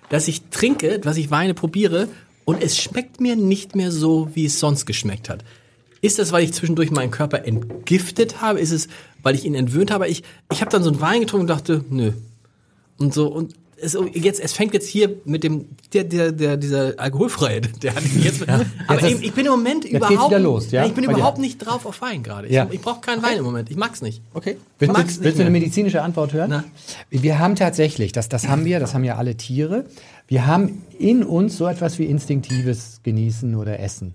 [SPEAKER 5] dass ich trinke, dass ich Weine probiere und es schmeckt mir nicht mehr so, wie es sonst geschmeckt hat. Ist das, weil ich zwischendurch meinen Körper entgiftet habe? Ist es, weil ich ihn entwöhnt habe? Ich, ich habe dann so einen Wein getrunken und dachte, nö. Und so, und es, jetzt, es fängt jetzt hier mit dem, der, der, der, dieser alkoholfreie, der hat jetzt, aber
[SPEAKER 3] das-
[SPEAKER 5] ich, bin im Moment überhaupt,
[SPEAKER 3] los, ja?
[SPEAKER 5] ich bin überhaupt nicht drauf auf Wein gerade. Ich,
[SPEAKER 3] Ja.
[SPEAKER 5] ich brauche keinen Wein im Moment. Ich mag's nicht.
[SPEAKER 2] Okay.
[SPEAKER 3] Willst,
[SPEAKER 5] mag's
[SPEAKER 3] willst,
[SPEAKER 5] nicht
[SPEAKER 3] willst du eine medizinische Antwort hören?
[SPEAKER 5] Na.
[SPEAKER 3] Wir haben tatsächlich, das, das haben wir, das haben ja alle Tiere, wir haben in uns so etwas wie instinktives Genießen oder Essen.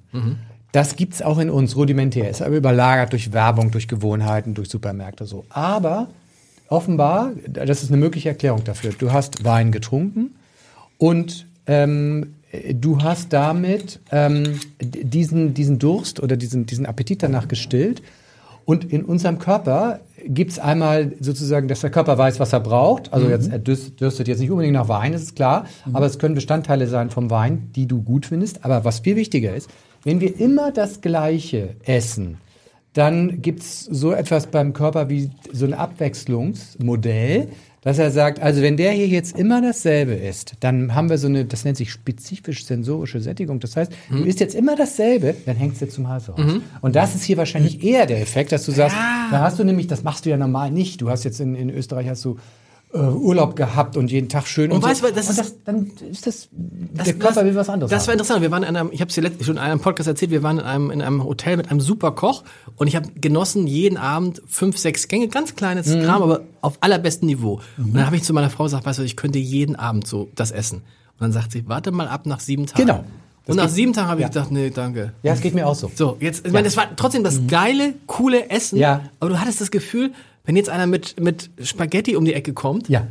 [SPEAKER 3] Das gibt's auch in uns, rudimentär. Ist aber überlagert durch Werbung, durch Gewohnheiten, durch Supermärkte so. Aber offenbar, das ist eine mögliche Erklärung dafür. Du hast Wein getrunken und ähm, du hast damit ähm, diesen, diesen Durst oder diesen, diesen Appetit danach gestillt. Und in unserem Körper gibt's einmal sozusagen, dass der Körper weiß, was er braucht. Also jetzt, er dürstet jetzt nicht unbedingt nach Wein, das ist klar. Aber es können Bestandteile sein vom Wein, die du gut findest. Aber was viel wichtiger ist, wenn wir immer das Gleiche essen, dann gibt's so etwas beim Körper wie so ein Abwechslungsmodell, dass er sagt, also wenn der hier jetzt immer dasselbe ist, dann haben wir so eine, das nennt sich spezifisch sensorische Sättigung. Das heißt, du isst jetzt immer dasselbe, dann hängt's dir zum Hals raus. Und das ist hier wahrscheinlich eher der Effekt, dass du sagst, da hast du nämlich, das machst du ja normal nicht. Du hast jetzt in, in Österreich hast du äh, Urlaub gehabt und jeden Tag schön und,
[SPEAKER 5] Und weißt
[SPEAKER 3] so.
[SPEAKER 5] du, das
[SPEAKER 3] und das, dann ist das, der Körper will was anderes
[SPEAKER 5] Das war
[SPEAKER 3] haben.
[SPEAKER 5] interessant. Wir waren in einem, ich habe es dir schon in einem Podcast erzählt, wir waren in einem, in einem Hotel mit einem super Koch und ich habe genossen jeden Abend fünf, sechs Gänge, ganz kleines
[SPEAKER 3] Mhm.
[SPEAKER 5] Kram, aber auf allerbesten Niveau. Und dann habe ich zu meiner Frau gesagt, weißt du, ich könnte jeden Abend so das essen. Und dann sagt sie, warte mal ab nach sieben Tagen.
[SPEAKER 3] Genau. Das
[SPEAKER 5] Und nach sieben Tagen habe ich
[SPEAKER 3] ja.
[SPEAKER 5] gedacht, nee, danke.
[SPEAKER 3] Ja, es geht mir auch so.
[SPEAKER 5] So, jetzt, ich meine, das war trotzdem das geile, coole Essen.
[SPEAKER 3] Mhm. Ja.
[SPEAKER 5] Aber du hattest das Gefühl, wenn jetzt einer mit, mit Spaghetti um die Ecke kommt,
[SPEAKER 3] Ja.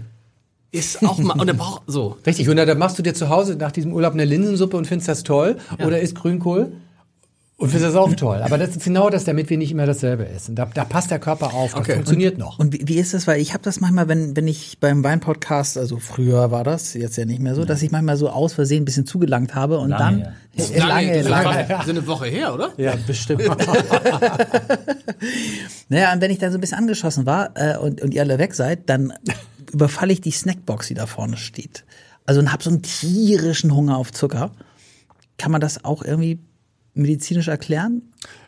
[SPEAKER 5] ist auch mal, und er braucht, so.
[SPEAKER 3] Richtig, und dann machst du dir zu Hause nach diesem Urlaub eine Linsensuppe und findest das toll oder isst Grünkohl und findest das auch toll. Aber das ist genau das, damit wir nicht immer dasselbe essen. Da, da passt der Körper auf, das
[SPEAKER 5] Okay.
[SPEAKER 3] funktioniert noch.
[SPEAKER 2] Und wie, wie ist das? Weil ich habe das manchmal, wenn, wenn ich beim Weinpodcast, also früher war das, jetzt ja nicht mehr so, dass ich manchmal so aus Versehen ein bisschen zugelangt habe und
[SPEAKER 1] Lange,
[SPEAKER 2] dann
[SPEAKER 1] ja.
[SPEAKER 2] Lange,
[SPEAKER 5] das ist
[SPEAKER 2] lange.
[SPEAKER 5] fast- das ist eine Woche her, oder?
[SPEAKER 3] Ja, bestimmt.
[SPEAKER 2] Naja, und wenn ich dann so ein bisschen angeschossen war äh, und, und ihr alle weg seid, dann überfalle ich die Snackbox, die da vorne steht. Also und hab so einen tierischen Hunger auf Zucker. Kann man das auch irgendwie medizinisch erklären?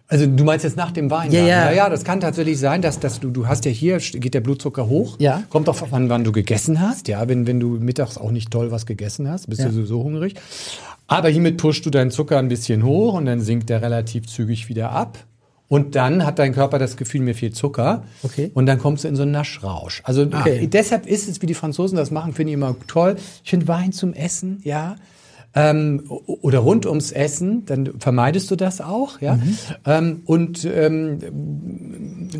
[SPEAKER 3] Also du meinst jetzt nach dem Wein?
[SPEAKER 2] Ja, ja,
[SPEAKER 3] ja, das kann tatsächlich sein, dass, dass du, du hast ja hier, geht der Blutzucker hoch.
[SPEAKER 2] Ja.
[SPEAKER 3] Kommt auch an, wann du gegessen hast. Ja, wenn, wenn du mittags auch nicht toll was gegessen hast, bist
[SPEAKER 2] Ja.
[SPEAKER 3] du sowieso hungrig. Aber hiermit pushst du deinen Zucker ein bisschen hoch und dann sinkt der relativ zügig wieder ab. Und dann hat dein Körper das Gefühl, mir fehlt Zucker.
[SPEAKER 2] Okay.
[SPEAKER 3] Und dann kommst du in so einen Naschrausch. Also
[SPEAKER 2] Okay.
[SPEAKER 3] deshalb ist es, wie die Franzosen das machen, finde ich immer toll. Ich finde Wein zum Essen, ja. Ähm, oder rund ums Essen, dann vermeidest du das auch, ja.
[SPEAKER 2] Mhm.
[SPEAKER 3] Ähm, und ähm,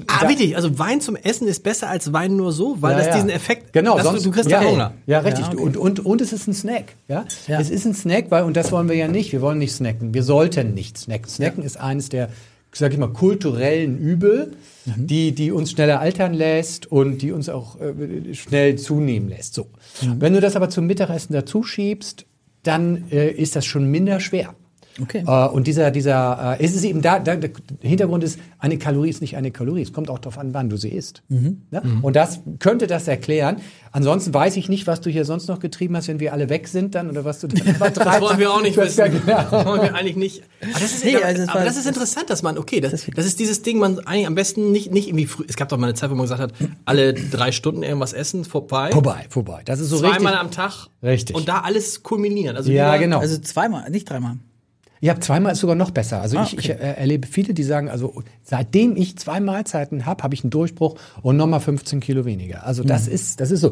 [SPEAKER 5] Ah, wichtig. Also Wein zum Essen ist besser als Wein nur so, weil
[SPEAKER 3] Ja,
[SPEAKER 5] das
[SPEAKER 3] ja.
[SPEAKER 5] diesen Effekt,
[SPEAKER 3] genau, sonst,
[SPEAKER 5] du, du kriegst
[SPEAKER 3] ja,
[SPEAKER 5] Hunger.
[SPEAKER 3] Ja, richtig.
[SPEAKER 2] Ja, okay.
[SPEAKER 3] und, und, und es ist ein Snack. Ja?
[SPEAKER 2] Ja.
[SPEAKER 3] Es ist ein Snack, weil, und das wollen wir ja nicht. Wir wollen nicht snacken. Wir sollten nicht snacken. Snacken ist eines der, sag ich mal, kulturellen Übel,
[SPEAKER 2] Mhm.
[SPEAKER 3] die, die uns schneller altern lässt und die uns auch äh, schnell zunehmen lässt. So.
[SPEAKER 2] Mhm.
[SPEAKER 3] Wenn du das aber zum Mittagessen dazu schiebst, dann äh, ist das schon minder schwer.
[SPEAKER 2] Okay.
[SPEAKER 3] Äh, und dieser, dieser, äh, ist es eben da, da, der Hintergrund ist, eine Kalorie ist nicht eine Kalorie. Es kommt auch darauf an, wann du sie isst. Ja? Und das könnte das erklären. Ansonsten weiß ich nicht, was du hier sonst noch getrieben hast, wenn wir alle weg sind dann oder was du dann
[SPEAKER 5] Das wollen wir auch nicht
[SPEAKER 3] Das- ja,
[SPEAKER 5] wissen.
[SPEAKER 3] genau.
[SPEAKER 5] Das wollen wir eigentlich nicht. Aber das ist,
[SPEAKER 2] Nee,
[SPEAKER 5] aber,
[SPEAKER 2] also
[SPEAKER 5] aber das ist interessant, dass man, okay, das, das ist dieses Ding, man eigentlich am besten nicht, nicht irgendwie früh. Es gab doch mal eine Zeit, wo man gesagt hat, alle drei Stunden irgendwas essen, vorbei.
[SPEAKER 3] Vorbei, vorbei. Das ist so
[SPEAKER 5] Zweimal
[SPEAKER 3] richtig.
[SPEAKER 5] am Tag.
[SPEAKER 3] Richtig.
[SPEAKER 5] Und da alles kulminieren. Also
[SPEAKER 3] Ja, genau.
[SPEAKER 2] Also zweimal, nicht dreimal.
[SPEAKER 3] Ja, zweimal ist sogar noch besser. Also
[SPEAKER 2] Ah,
[SPEAKER 3] ich, ich äh, erlebe viele, die sagen, also seitdem ich zwei Mahlzeiten habe, habe ich einen Durchbruch und nochmal 15 Kilo weniger. Also das
[SPEAKER 2] Mhm.
[SPEAKER 3] ist, das ist so.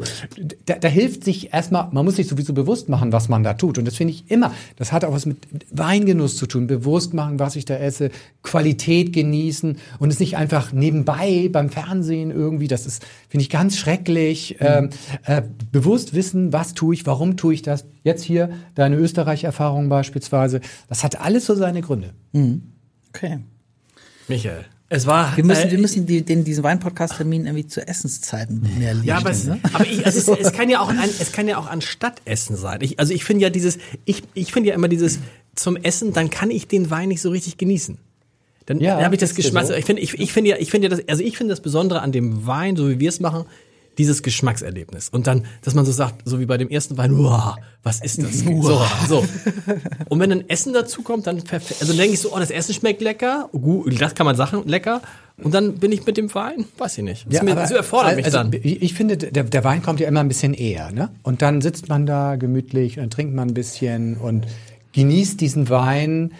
[SPEAKER 3] Da, da hilft sich erstmal, man muss sich sowieso bewusst machen, was man da tut. Und das finde ich immer, das hat auch was mit Weingenuss zu tun. Bewusst machen, was ich da esse, Qualität genießen und es nicht einfach nebenbei beim Fernsehen irgendwie, das ist, finde ich ganz schrecklich.
[SPEAKER 2] Mhm.
[SPEAKER 3] Ähm, äh, bewusst wissen, was tue ich, warum tue ich das. Jetzt hier deine Österreich-Erfahrung beispielsweise. Das hat alles so seine Gründe.
[SPEAKER 2] Okay.
[SPEAKER 5] Michael.
[SPEAKER 4] Es war.
[SPEAKER 2] Wir müssen,
[SPEAKER 4] äh,
[SPEAKER 2] wir müssen die, den, diesen Wein-Podcast-Termin irgendwie zu Essenszeiten mehr liegen.
[SPEAKER 5] Ja, aber, es,
[SPEAKER 2] ne?
[SPEAKER 5] aber ich, also es, es kann ja auch ein, es kann ja auch an Stadtessen sein. Ich, also ich finde ja dieses, ich, ich finde ja immer dieses zum Essen, dann kann ich den Wein nicht so richtig genießen. Dann,
[SPEAKER 3] Ja,
[SPEAKER 5] dann habe ich das
[SPEAKER 3] ja
[SPEAKER 5] Geschmack.
[SPEAKER 3] so.
[SPEAKER 5] Ich finde, ich, ich finde ja, ich finde ja das, also ich finde das Besondere an dem Wein, so wie wir es machen, dieses Geschmackserlebnis. Und dann, dass man so sagt, so wie bei dem ersten Wein, wow, was ist das? So, so. Und wenn dann Essen dazu kommt, dann perfekt. Also dann denke ich so, oh, das Essen schmeckt lecker, gut, das kann man sagen, lecker. Und dann bin ich mit dem Wein, weiß ich nicht. Das, mir, das erfordert mich
[SPEAKER 3] also,
[SPEAKER 5] dann.
[SPEAKER 3] Ich, finde, der, der Wein kommt ja immer ein bisschen eher, ne? Und dann sitzt man da gemütlich und trinkt man ein bisschen und genießt diesen Wein.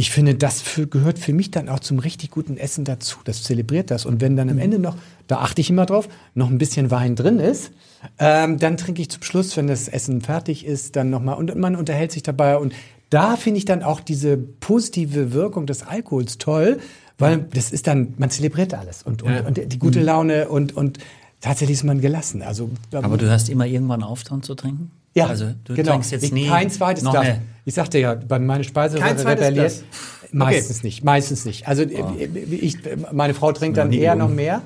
[SPEAKER 3] Ich finde, das für, gehört für mich dann auch zum richtig guten Essen dazu. Das zelebriert das. Und wenn dann am Ende noch, da achte ich immer drauf, noch ein bisschen Wein drin ist, ähm, dann trinke ich zum Schluss, wenn das Essen fertig ist, dann nochmal und man unterhält sich dabei. Und da finde ich dann auch diese positive Wirkung des Alkohols toll, weil das ist dann, man zelebriert alles und, und,
[SPEAKER 5] Ja.
[SPEAKER 3] und die gute Laune und, und tatsächlich ist man gelassen. Also,
[SPEAKER 4] aber du hörst immer irgendwann auf, dran zu trinken?
[SPEAKER 3] Ja,
[SPEAKER 4] Also du
[SPEAKER 3] genau.
[SPEAKER 4] trinkst jetzt
[SPEAKER 3] Ich-
[SPEAKER 4] nie.
[SPEAKER 3] kein zweites
[SPEAKER 4] noch
[SPEAKER 3] Glas.
[SPEAKER 4] eine-
[SPEAKER 3] Ich sagte ja, bei meine Speise
[SPEAKER 5] Kein zweites
[SPEAKER 3] rebelliert. Meistens nicht, meistens nicht. Also ich, meine Frau trinkt dann eher noch
[SPEAKER 4] gewogen.
[SPEAKER 3] mehr.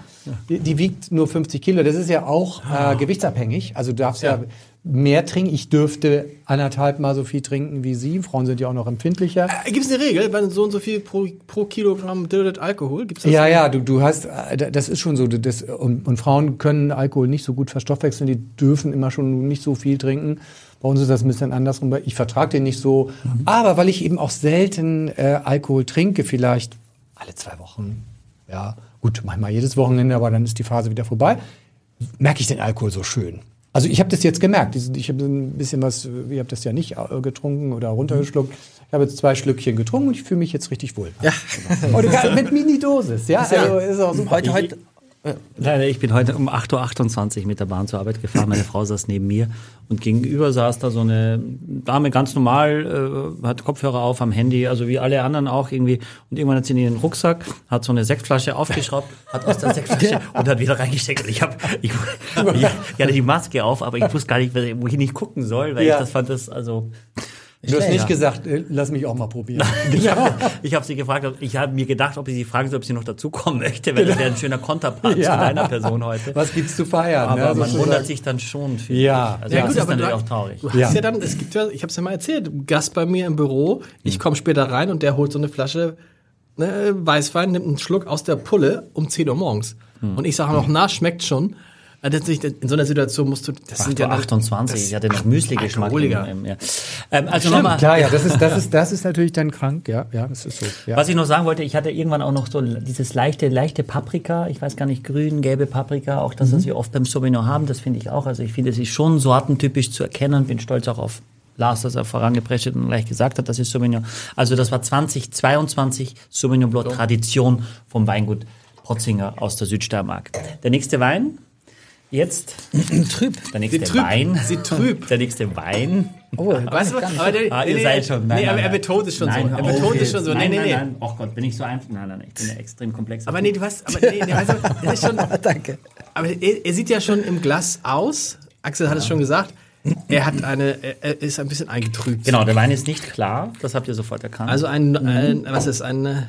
[SPEAKER 3] Die, die wiegt nur 50 Kilo. Das ist ja auch äh, gewichtsabhängig. Also du darfst ja.
[SPEAKER 5] Ja.
[SPEAKER 3] Mehr trinken. Ich dürfte anderthalb Mal so viel trinken wie sie. Frauen sind ja auch noch empfindlicher.
[SPEAKER 5] Gibt es eine Regel, wenn so und so viel pro, pro Kilogramm Diluted Alkohol? Gibt's das?
[SPEAKER 3] Ja, ja, du, du hast, äh, das ist schon so. Das, und, und Frauen können Alkohol nicht so gut verstoffwechseln, die dürfen immer schon nicht so viel trinken. Bei uns ist das ein bisschen andersrum. Ich vertrage den nicht so. Aber weil ich eben auch selten äh, Alkohol trinke, vielleicht alle zwei Wochen, ja, gut, manchmal jedes Wochenende, aber dann ist die Phase wieder vorbei, merke ich den Alkohol so schön. Also ich habe das jetzt gemerkt. Ich habe ein bisschen was, ich habe das ja nicht äh, getrunken oder runtergeschluckt. Ich habe jetzt zwei Schlückchen getrunken und ich fühle mich jetzt richtig wohl. Ja. Und mit Mini-Dosis, ja. Also ist auch super.
[SPEAKER 2] Heute, heute,
[SPEAKER 4] Nein, ich bin heute um 8.28 Uhr mit der Bahn zur Arbeit gefahren. Meine Frau saß neben mir und gegenüber saß da so eine Dame ganz normal, äh, hat Kopfhörer auf am Handy, also wie alle anderen auch irgendwie. Und irgendwann hat sie in ihren Rucksack, hat so eine Sektflasche aufgeschraubt, hat aus der Sektflasche und hat wieder reingesteckt. Ich habe, ich, ich, ich hatte die Maske auf, aber ich wusste gar nicht, wohin ich gucken soll, weil
[SPEAKER 3] Ja.
[SPEAKER 4] ich das fand das also.
[SPEAKER 3] Du hast nicht gesagt, äh, lass mich auch mal probieren.
[SPEAKER 4] Ich habe hab sie gefragt, ich habe mir gedacht, ob ich sie fragen soll, ob sie noch dazukommen möchte, weil das wäre ein schöner Konterpart
[SPEAKER 3] Ja.
[SPEAKER 4] zu deiner Person heute.
[SPEAKER 3] Was gibt's zu feiern?
[SPEAKER 4] Aber
[SPEAKER 3] ne,
[SPEAKER 4] man
[SPEAKER 3] sozusagen.
[SPEAKER 4] wundert sich dann schon. Viel.
[SPEAKER 3] Ja.
[SPEAKER 4] also
[SPEAKER 3] Ja,
[SPEAKER 4] das
[SPEAKER 3] gut,
[SPEAKER 4] ist
[SPEAKER 5] aber
[SPEAKER 4] natürlich
[SPEAKER 5] du-
[SPEAKER 4] auch traurig.
[SPEAKER 5] Du hast
[SPEAKER 3] Ja.
[SPEAKER 5] ja, dann, es gibt ja, ich habe es ja mal erzählt, Gast bei mir im Büro, ich komme später rein und der holt so eine Flasche ne, Weißwein, nimmt einen Schluck aus der Pulle um 10 Uhr morgens. Und ich sage noch, na, schmeckt schon. Nicht- In so einer Situation musst du, das sind ja dann-
[SPEAKER 4] 28,
[SPEAKER 5] das-
[SPEAKER 4] ich hatte noch Müsli-Geschmack. Ja. ähm, also nochmal,
[SPEAKER 3] klar, ja, das ist, das ist, das ist natürlich dann krank, ja, ja, das ist so. Ja.
[SPEAKER 4] was ich noch sagen wollte, ich hatte irgendwann auch noch so dieses leichte, leichte Paprika, ich weiß gar nicht, grün, gelbe Paprika, auch das,
[SPEAKER 3] Mhm.
[SPEAKER 4] was wir oft beim Sauvignon haben, das finde ich auch. Also ich finde, es ist schon sortentypisch zu erkennen, bin stolz auch auf Lars, dass er vorangeprescht und gleich gesagt hat, das ist Sauvignon. Also das war 2022 Sauvignon Blanc Tradition vom Weingut Potzinger aus der Südsteiermark. Der nächste Wein, jetzt,
[SPEAKER 2] trüb.
[SPEAKER 4] der nächste
[SPEAKER 5] trüb,
[SPEAKER 4] Wein.
[SPEAKER 5] sie trüb.
[SPEAKER 4] Der nächste Wein.
[SPEAKER 2] Oh,
[SPEAKER 5] Weißt du, aber der,
[SPEAKER 4] Ah, ihr
[SPEAKER 5] nee,
[SPEAKER 4] seid schon. Nein,
[SPEAKER 5] nee,
[SPEAKER 4] nein,
[SPEAKER 5] aber er betont es schon
[SPEAKER 4] nein,
[SPEAKER 5] so. Er
[SPEAKER 4] hör
[SPEAKER 5] betont es schon so.
[SPEAKER 4] Nein,
[SPEAKER 5] nee, nee,
[SPEAKER 4] nein. Oh Gott, bin ich so einfach? Nein, nein, nein. Ich bin ja extrem komplex.
[SPEAKER 5] Aber nee, du weißt, aber nee, nee, das ist schon,
[SPEAKER 2] Danke.
[SPEAKER 5] aber er, er sieht ja schon im Glas aus. Axel hat es schon gesagt. Er hat eine, er- ist ein bisschen eingetrübt.
[SPEAKER 4] Genau, der Wein ist nicht klar. Das habt ihr sofort erkannt.
[SPEAKER 5] Also ein, ein was ist ein äh,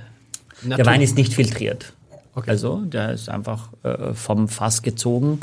[SPEAKER 4] der Wein ist nicht filtriert.
[SPEAKER 5] Okay.
[SPEAKER 4] Also der ist einfach äh, vom Fass gezogen.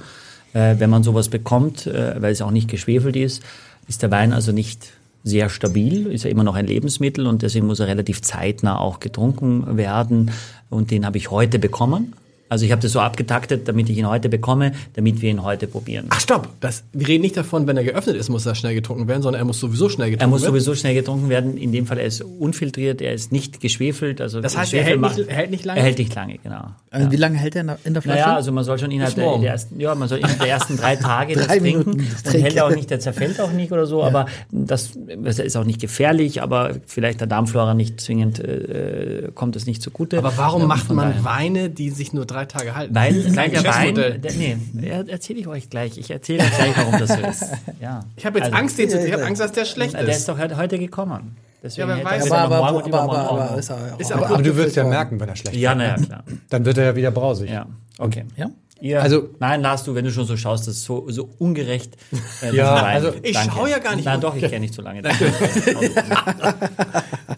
[SPEAKER 4] Äh, wenn man sowas bekommt, äh, weil es auch nicht geschwefelt ist, ist der Wein also nicht sehr stabil, ist ja immer noch ein Lebensmittel und deswegen muss er relativ zeitnah auch getrunken werden. Und den habe ich heute bekommen. Also ich habe das so abgetaktet, damit ich ihn heute bekomme, damit wir ihn heute probieren.
[SPEAKER 5] Ach stopp, das, wir reden nicht davon, wenn er geöffnet ist, muss er schnell getrunken werden, sondern er muss sowieso schnell
[SPEAKER 4] Er
[SPEAKER 5] getrunken
[SPEAKER 4] muss
[SPEAKER 5] werden.
[SPEAKER 4] sowieso schnell getrunken werden. In dem Fall, er ist unfiltriert, er ist nicht geschwefelt. Also
[SPEAKER 5] Das heißt, er hält
[SPEAKER 4] macht-
[SPEAKER 5] nicht- er hält nicht lange?
[SPEAKER 4] Er hält nicht lange, genau.
[SPEAKER 2] Also Wie lange hält der in der- in der Flasche?
[SPEAKER 4] Naja, also man soll schon innerhalb der, der ersten, ja, man soll innerhalb der ersten drei Tage das
[SPEAKER 2] Drei
[SPEAKER 4] trinken.
[SPEAKER 2] Minuten
[SPEAKER 4] Und hält auch nicht, der zerfällt auch nicht oder so, aber das, das ist auch nicht gefährlich, aber vielleicht der Darmflora nicht zwingend, äh, kommt es nicht zugute.
[SPEAKER 5] Aber warum
[SPEAKER 4] Ähm,
[SPEAKER 5] macht man
[SPEAKER 4] daher.
[SPEAKER 5] Weine, die sich nur drei Tage halten?
[SPEAKER 4] Weil
[SPEAKER 5] ist
[SPEAKER 4] nein, der Wein, der, nee, er- erzähle ich euch gleich. Ich erzähle euch gleich, warum das so ist. Ja.
[SPEAKER 5] Ich habe jetzt
[SPEAKER 4] Also,
[SPEAKER 5] Angst, den zu Ich habe Angst, dass der schlecht
[SPEAKER 4] Der ist
[SPEAKER 5] ist.
[SPEAKER 4] doch heute, gekommen. Deswegen
[SPEAKER 5] Ja, wer weiß.
[SPEAKER 4] er
[SPEAKER 2] aber, aber, ist er
[SPEAKER 5] Ist
[SPEAKER 2] auch
[SPEAKER 5] aber
[SPEAKER 3] Aber du wirst ja merken, wenn er schlecht
[SPEAKER 4] Ja,
[SPEAKER 3] ist.
[SPEAKER 4] naja, klar.
[SPEAKER 3] Dann wird er ja wieder brausig.
[SPEAKER 4] Ja, okay.
[SPEAKER 2] Ja?
[SPEAKER 4] Ihr,
[SPEAKER 3] Also-
[SPEAKER 4] nein, Lars, du, wenn du schon so schaust, das ist so, so ungerecht. Äh,
[SPEAKER 3] Ja, also
[SPEAKER 5] ich schaue ja gar nicht
[SPEAKER 4] Nein, doch, ich kenne nicht so lange. Danke.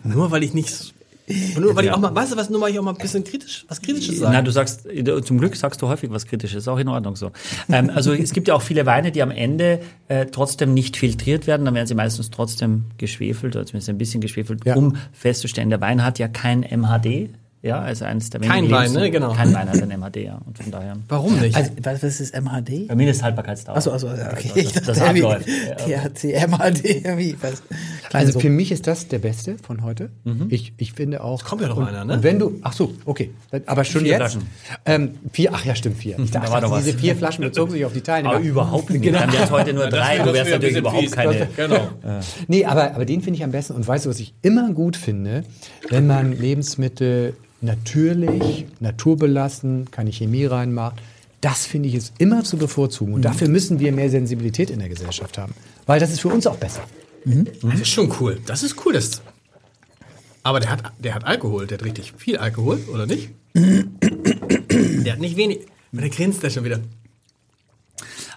[SPEAKER 5] Nur weil ich nicht. Nur weil ich auch mal, weißt du was, nur weil ich auch mal ein bisschen kritisch, was Kritisches sage.
[SPEAKER 4] Nein, du sagst, zum Glück sagst du häufig was Kritisches, ist auch in Ordnung so. ähm, also es gibt ja auch viele Weine, die am Ende äh, trotzdem nicht filtriert werden, dann werden sie meistens trotzdem geschwefelt, oder zumindest ein bisschen geschwefelt,
[SPEAKER 3] Ja.
[SPEAKER 4] um festzustellen, der Wein hat ja kein MHD, ja, also eines der
[SPEAKER 5] Kein
[SPEAKER 4] wenigen
[SPEAKER 5] Wein,
[SPEAKER 4] Lebens-
[SPEAKER 5] ne? Genau.
[SPEAKER 4] Kein Wein hat ein MHD, ja, und von daher.
[SPEAKER 5] Warum nicht?
[SPEAKER 2] Also, was was ist MHD?
[SPEAKER 4] Mindesthaltbarkeitsdauer.
[SPEAKER 2] Achso, also, okay.
[SPEAKER 4] das-
[SPEAKER 2] Ich
[SPEAKER 4] das
[SPEAKER 2] irgendwie
[SPEAKER 4] abläuft. Ja.
[SPEAKER 2] THC, MHD, irgendwie, was?
[SPEAKER 3] Also
[SPEAKER 2] so.
[SPEAKER 3] für mich ist das der beste von heute. Ich, ich finde auch.
[SPEAKER 5] Kommt ja noch
[SPEAKER 3] und,
[SPEAKER 5] einer, ne?
[SPEAKER 3] Und wenn du, ach so, okay, aber schon
[SPEAKER 4] Vier
[SPEAKER 3] jetzt.
[SPEAKER 4] Flaschen.
[SPEAKER 3] Ähm, vier, ach ja, stimmt vier. Ich dachte,
[SPEAKER 4] war doch was.
[SPEAKER 3] diese vier Flaschen bezogen sich auf die Teilnehmer.
[SPEAKER 4] Aber überhaupt nicht. Dann wär's heute nur drei, du wärst natürlich überhaupt keine.
[SPEAKER 5] Genau.
[SPEAKER 3] Nee, aber, aber den finde ich am besten. Und weißt du, was ich immer gut finde, wenn man Lebensmittel natürlich, naturbelassen, keine Chemie reinmacht, das finde ich ist immer zu bevorzugen. Und dafür müssen wir mehr Sensibilität in der Gesellschaft haben. Weil das ist für uns auch besser.
[SPEAKER 5] Das ist schon cool. Das ist cool. Das aber der hat, der hat Alkohol. Der hat richtig viel Alkohol, oder nicht? der hat nicht wenig. Der grinst da schon wieder.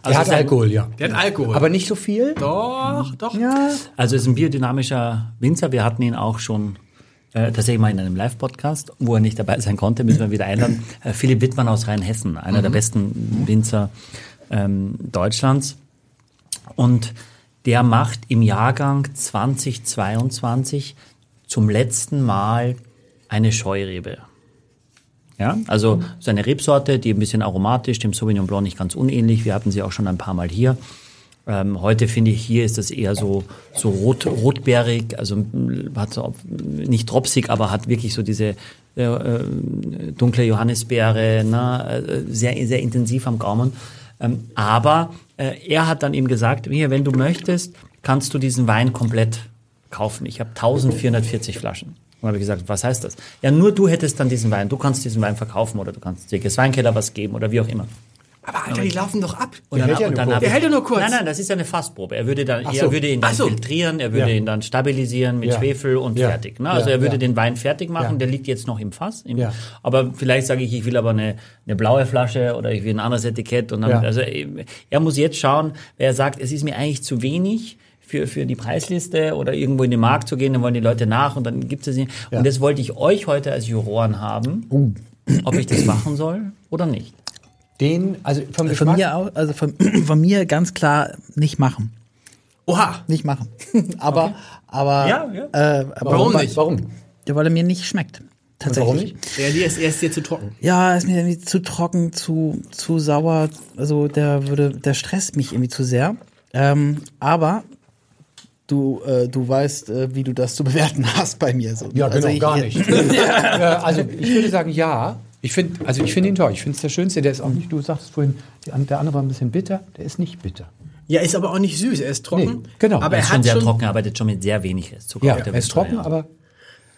[SPEAKER 3] Er hat
[SPEAKER 4] es ist ein-
[SPEAKER 3] Alkohol, ja.
[SPEAKER 5] Der hat Alkohol.
[SPEAKER 3] Aber nicht so viel.
[SPEAKER 5] doch, doch.
[SPEAKER 3] Ja.
[SPEAKER 4] Also ist ein biodynamischer Winzer. Wir hatten ihn auch schon äh, tatsächlich mal in einem Live-Podcast, wo er nicht dabei sein konnte, müssen wir wieder einladen. Äh, Philipp Wittmann aus Rheinhessen, einer der besten Winzer ähm, Deutschlands. Und der macht im Jahrgang 2022 zum letzten Mal eine Scheurebe. Ja, also so eine Rebsorte, die ein bisschen aromatisch, dem Sauvignon Blanc nicht ganz unähnlich. Wir hatten sie auch schon ein paar Mal hier. Ähm, heute finde ich, hier ist das eher so, so rot, rotbeerig, also hat so, nicht tropsig, aber hat wirklich so diese äh, äh, dunkle Johannisbeere, ne, äh, sehr, sehr intensiv am Gaumen. Ähm, aber äh, er hat dann eben gesagt, hier, wenn du möchtest, kannst du diesen Wein komplett kaufen. Ich habe 1440 Flaschen. Und habe ich gesagt, was heißt das? Ja, nur du hättest dann diesen Wein. Du kannst diesen Wein verkaufen oder du kannst dir Weinkeller was geben oder wie auch immer.
[SPEAKER 5] Aber Alter, die laufen doch ab.
[SPEAKER 4] Und dann,
[SPEAKER 3] hält ja
[SPEAKER 4] und
[SPEAKER 3] nur
[SPEAKER 4] dann
[SPEAKER 5] Der hält ja nur kurz.
[SPEAKER 4] Nein, nein, das ist ja eine Fassprobe. Er würde dann,
[SPEAKER 3] Ach
[SPEAKER 4] er
[SPEAKER 3] so.
[SPEAKER 4] würde ihn dann
[SPEAKER 5] so.
[SPEAKER 4] filtrieren, er würde
[SPEAKER 3] Ja.
[SPEAKER 4] ihn dann stabilisieren mit
[SPEAKER 3] Ja.
[SPEAKER 4] Schwefel und
[SPEAKER 3] Ja.
[SPEAKER 4] fertig. Ne? Also
[SPEAKER 3] Ja,
[SPEAKER 4] er würde
[SPEAKER 3] ja.
[SPEAKER 4] den Wein fertig machen.
[SPEAKER 3] Ja.
[SPEAKER 4] Der liegt jetzt noch im Fass. Im,
[SPEAKER 3] Ja.
[SPEAKER 4] Aber vielleicht sage ich, ich will aber eine, eine blaue Flasche oder ich will ein anderes Etikett. Und dann,
[SPEAKER 3] Ja.
[SPEAKER 4] also er muss jetzt schauen, wer sagt, es ist mir eigentlich zu wenig. Für, für die Preisliste oder irgendwo in den Markt zu gehen, dann wollen die Leute nach und dann gibt es nicht.
[SPEAKER 3] Ja.
[SPEAKER 4] Und das wollte ich euch heute als Juroren haben, ob ich das machen soll oder nicht.
[SPEAKER 3] Den, also vom
[SPEAKER 2] Von mir auch, also von, von mir ganz klar nicht machen.
[SPEAKER 5] Oha.
[SPEAKER 2] Nicht machen. aber, aber,
[SPEAKER 4] Ja, ja.
[SPEAKER 2] Äh, aber
[SPEAKER 5] Warum
[SPEAKER 2] weil-
[SPEAKER 5] nicht?
[SPEAKER 3] Warum?
[SPEAKER 2] Ja, weil er mir nicht schmeckt. Tatsächlich.
[SPEAKER 3] warum nicht?
[SPEAKER 5] Der, der ist, er ist dir zu trocken.
[SPEAKER 2] Ja, ist mir irgendwie zu trocken, zu, zu sauer. Also der würde, der stresst mich irgendwie zu sehr. Ähm, aber du, äh, du weißt, äh, wie du das zu bewerten hast bei mir. So.
[SPEAKER 3] Ja, genau,
[SPEAKER 2] also ich,
[SPEAKER 3] gar nicht. ja, also ich würde sagen, ja. Ich finde, also ich finde ihn toll. Ich finde es der schönste. Der ist auch nicht. Du sagtest vorhin, der andere war ein bisschen bitter. Der ist nicht bitter.
[SPEAKER 5] Ja, ist aber auch nicht süß. Er ist trocken.
[SPEAKER 3] Nee, genau.
[SPEAKER 5] Aber
[SPEAKER 4] Er
[SPEAKER 5] er
[SPEAKER 4] ist schon
[SPEAKER 5] hat
[SPEAKER 4] sehr
[SPEAKER 5] schon.
[SPEAKER 4] trocken, er arbeitet schon mit sehr wenig Restzucker.
[SPEAKER 3] Ja,
[SPEAKER 4] auf der
[SPEAKER 3] er ist trocken,
[SPEAKER 4] ja.
[SPEAKER 3] aber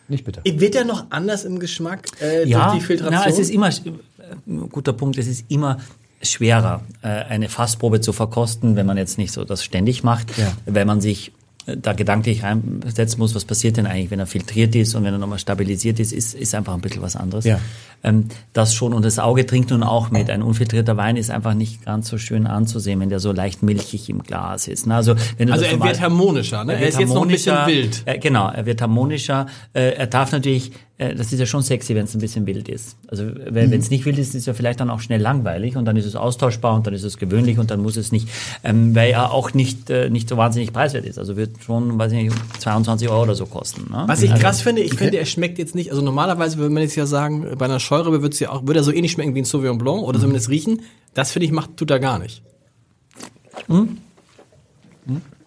[SPEAKER 3] nicht bitter.
[SPEAKER 5] Wird er noch anders im Geschmack äh,
[SPEAKER 4] ja,
[SPEAKER 5] durch die Filtration?
[SPEAKER 4] Na, es ist immer, äh, guter Punkt, es ist immer schwerer, äh, eine Fassprobe zu verkosten, wenn man jetzt nicht so das ständig macht,
[SPEAKER 3] Ja.
[SPEAKER 4] wenn man sich äh, da gedanklich reinsetzen muss, was passiert denn eigentlich, wenn er filtriert ist und wenn er nochmal stabilisiert ist, ist, ist einfach ein bisschen was anderes.
[SPEAKER 3] Ja.
[SPEAKER 4] Ähm, das schon, und das Auge trinkt nun auch mit. Ein unfiltrierter Wein ist einfach nicht ganz so schön anzusehen, wenn der so leicht milchig im Glas ist. Ne? Also, wenn du
[SPEAKER 5] also er wird harmonischer, ne? Er,
[SPEAKER 4] wird
[SPEAKER 5] ist jetzt noch ein bisschen
[SPEAKER 4] harmonischer.
[SPEAKER 5] wild.
[SPEAKER 4] Äh, genau, er wird harmonischer. Äh, er darf natürlich, das ist ja schon sexy, wenn es ein bisschen wild ist. Also wenn es nicht wild ist, ist er vielleicht dann auch schnell langweilig und dann ist es austauschbar und dann ist es gewöhnlich und dann muss es nicht, ähm, weil er auch nicht, äh, nicht so wahnsinnig preiswert ist. Also wird schon, weiß ich nicht, 22 Euro oder so kosten. Ne?
[SPEAKER 5] Was ich
[SPEAKER 4] also,
[SPEAKER 5] krass finde, ich finde, er schmeckt jetzt nicht, also normalerweise würde man jetzt ja sagen, bei einer Scheurebe würde ja auch, würde er so ähnlich schmecken wie ein Sauvignon Blanc oder zumindest riechen. Das finde ich macht, tut er gar nicht.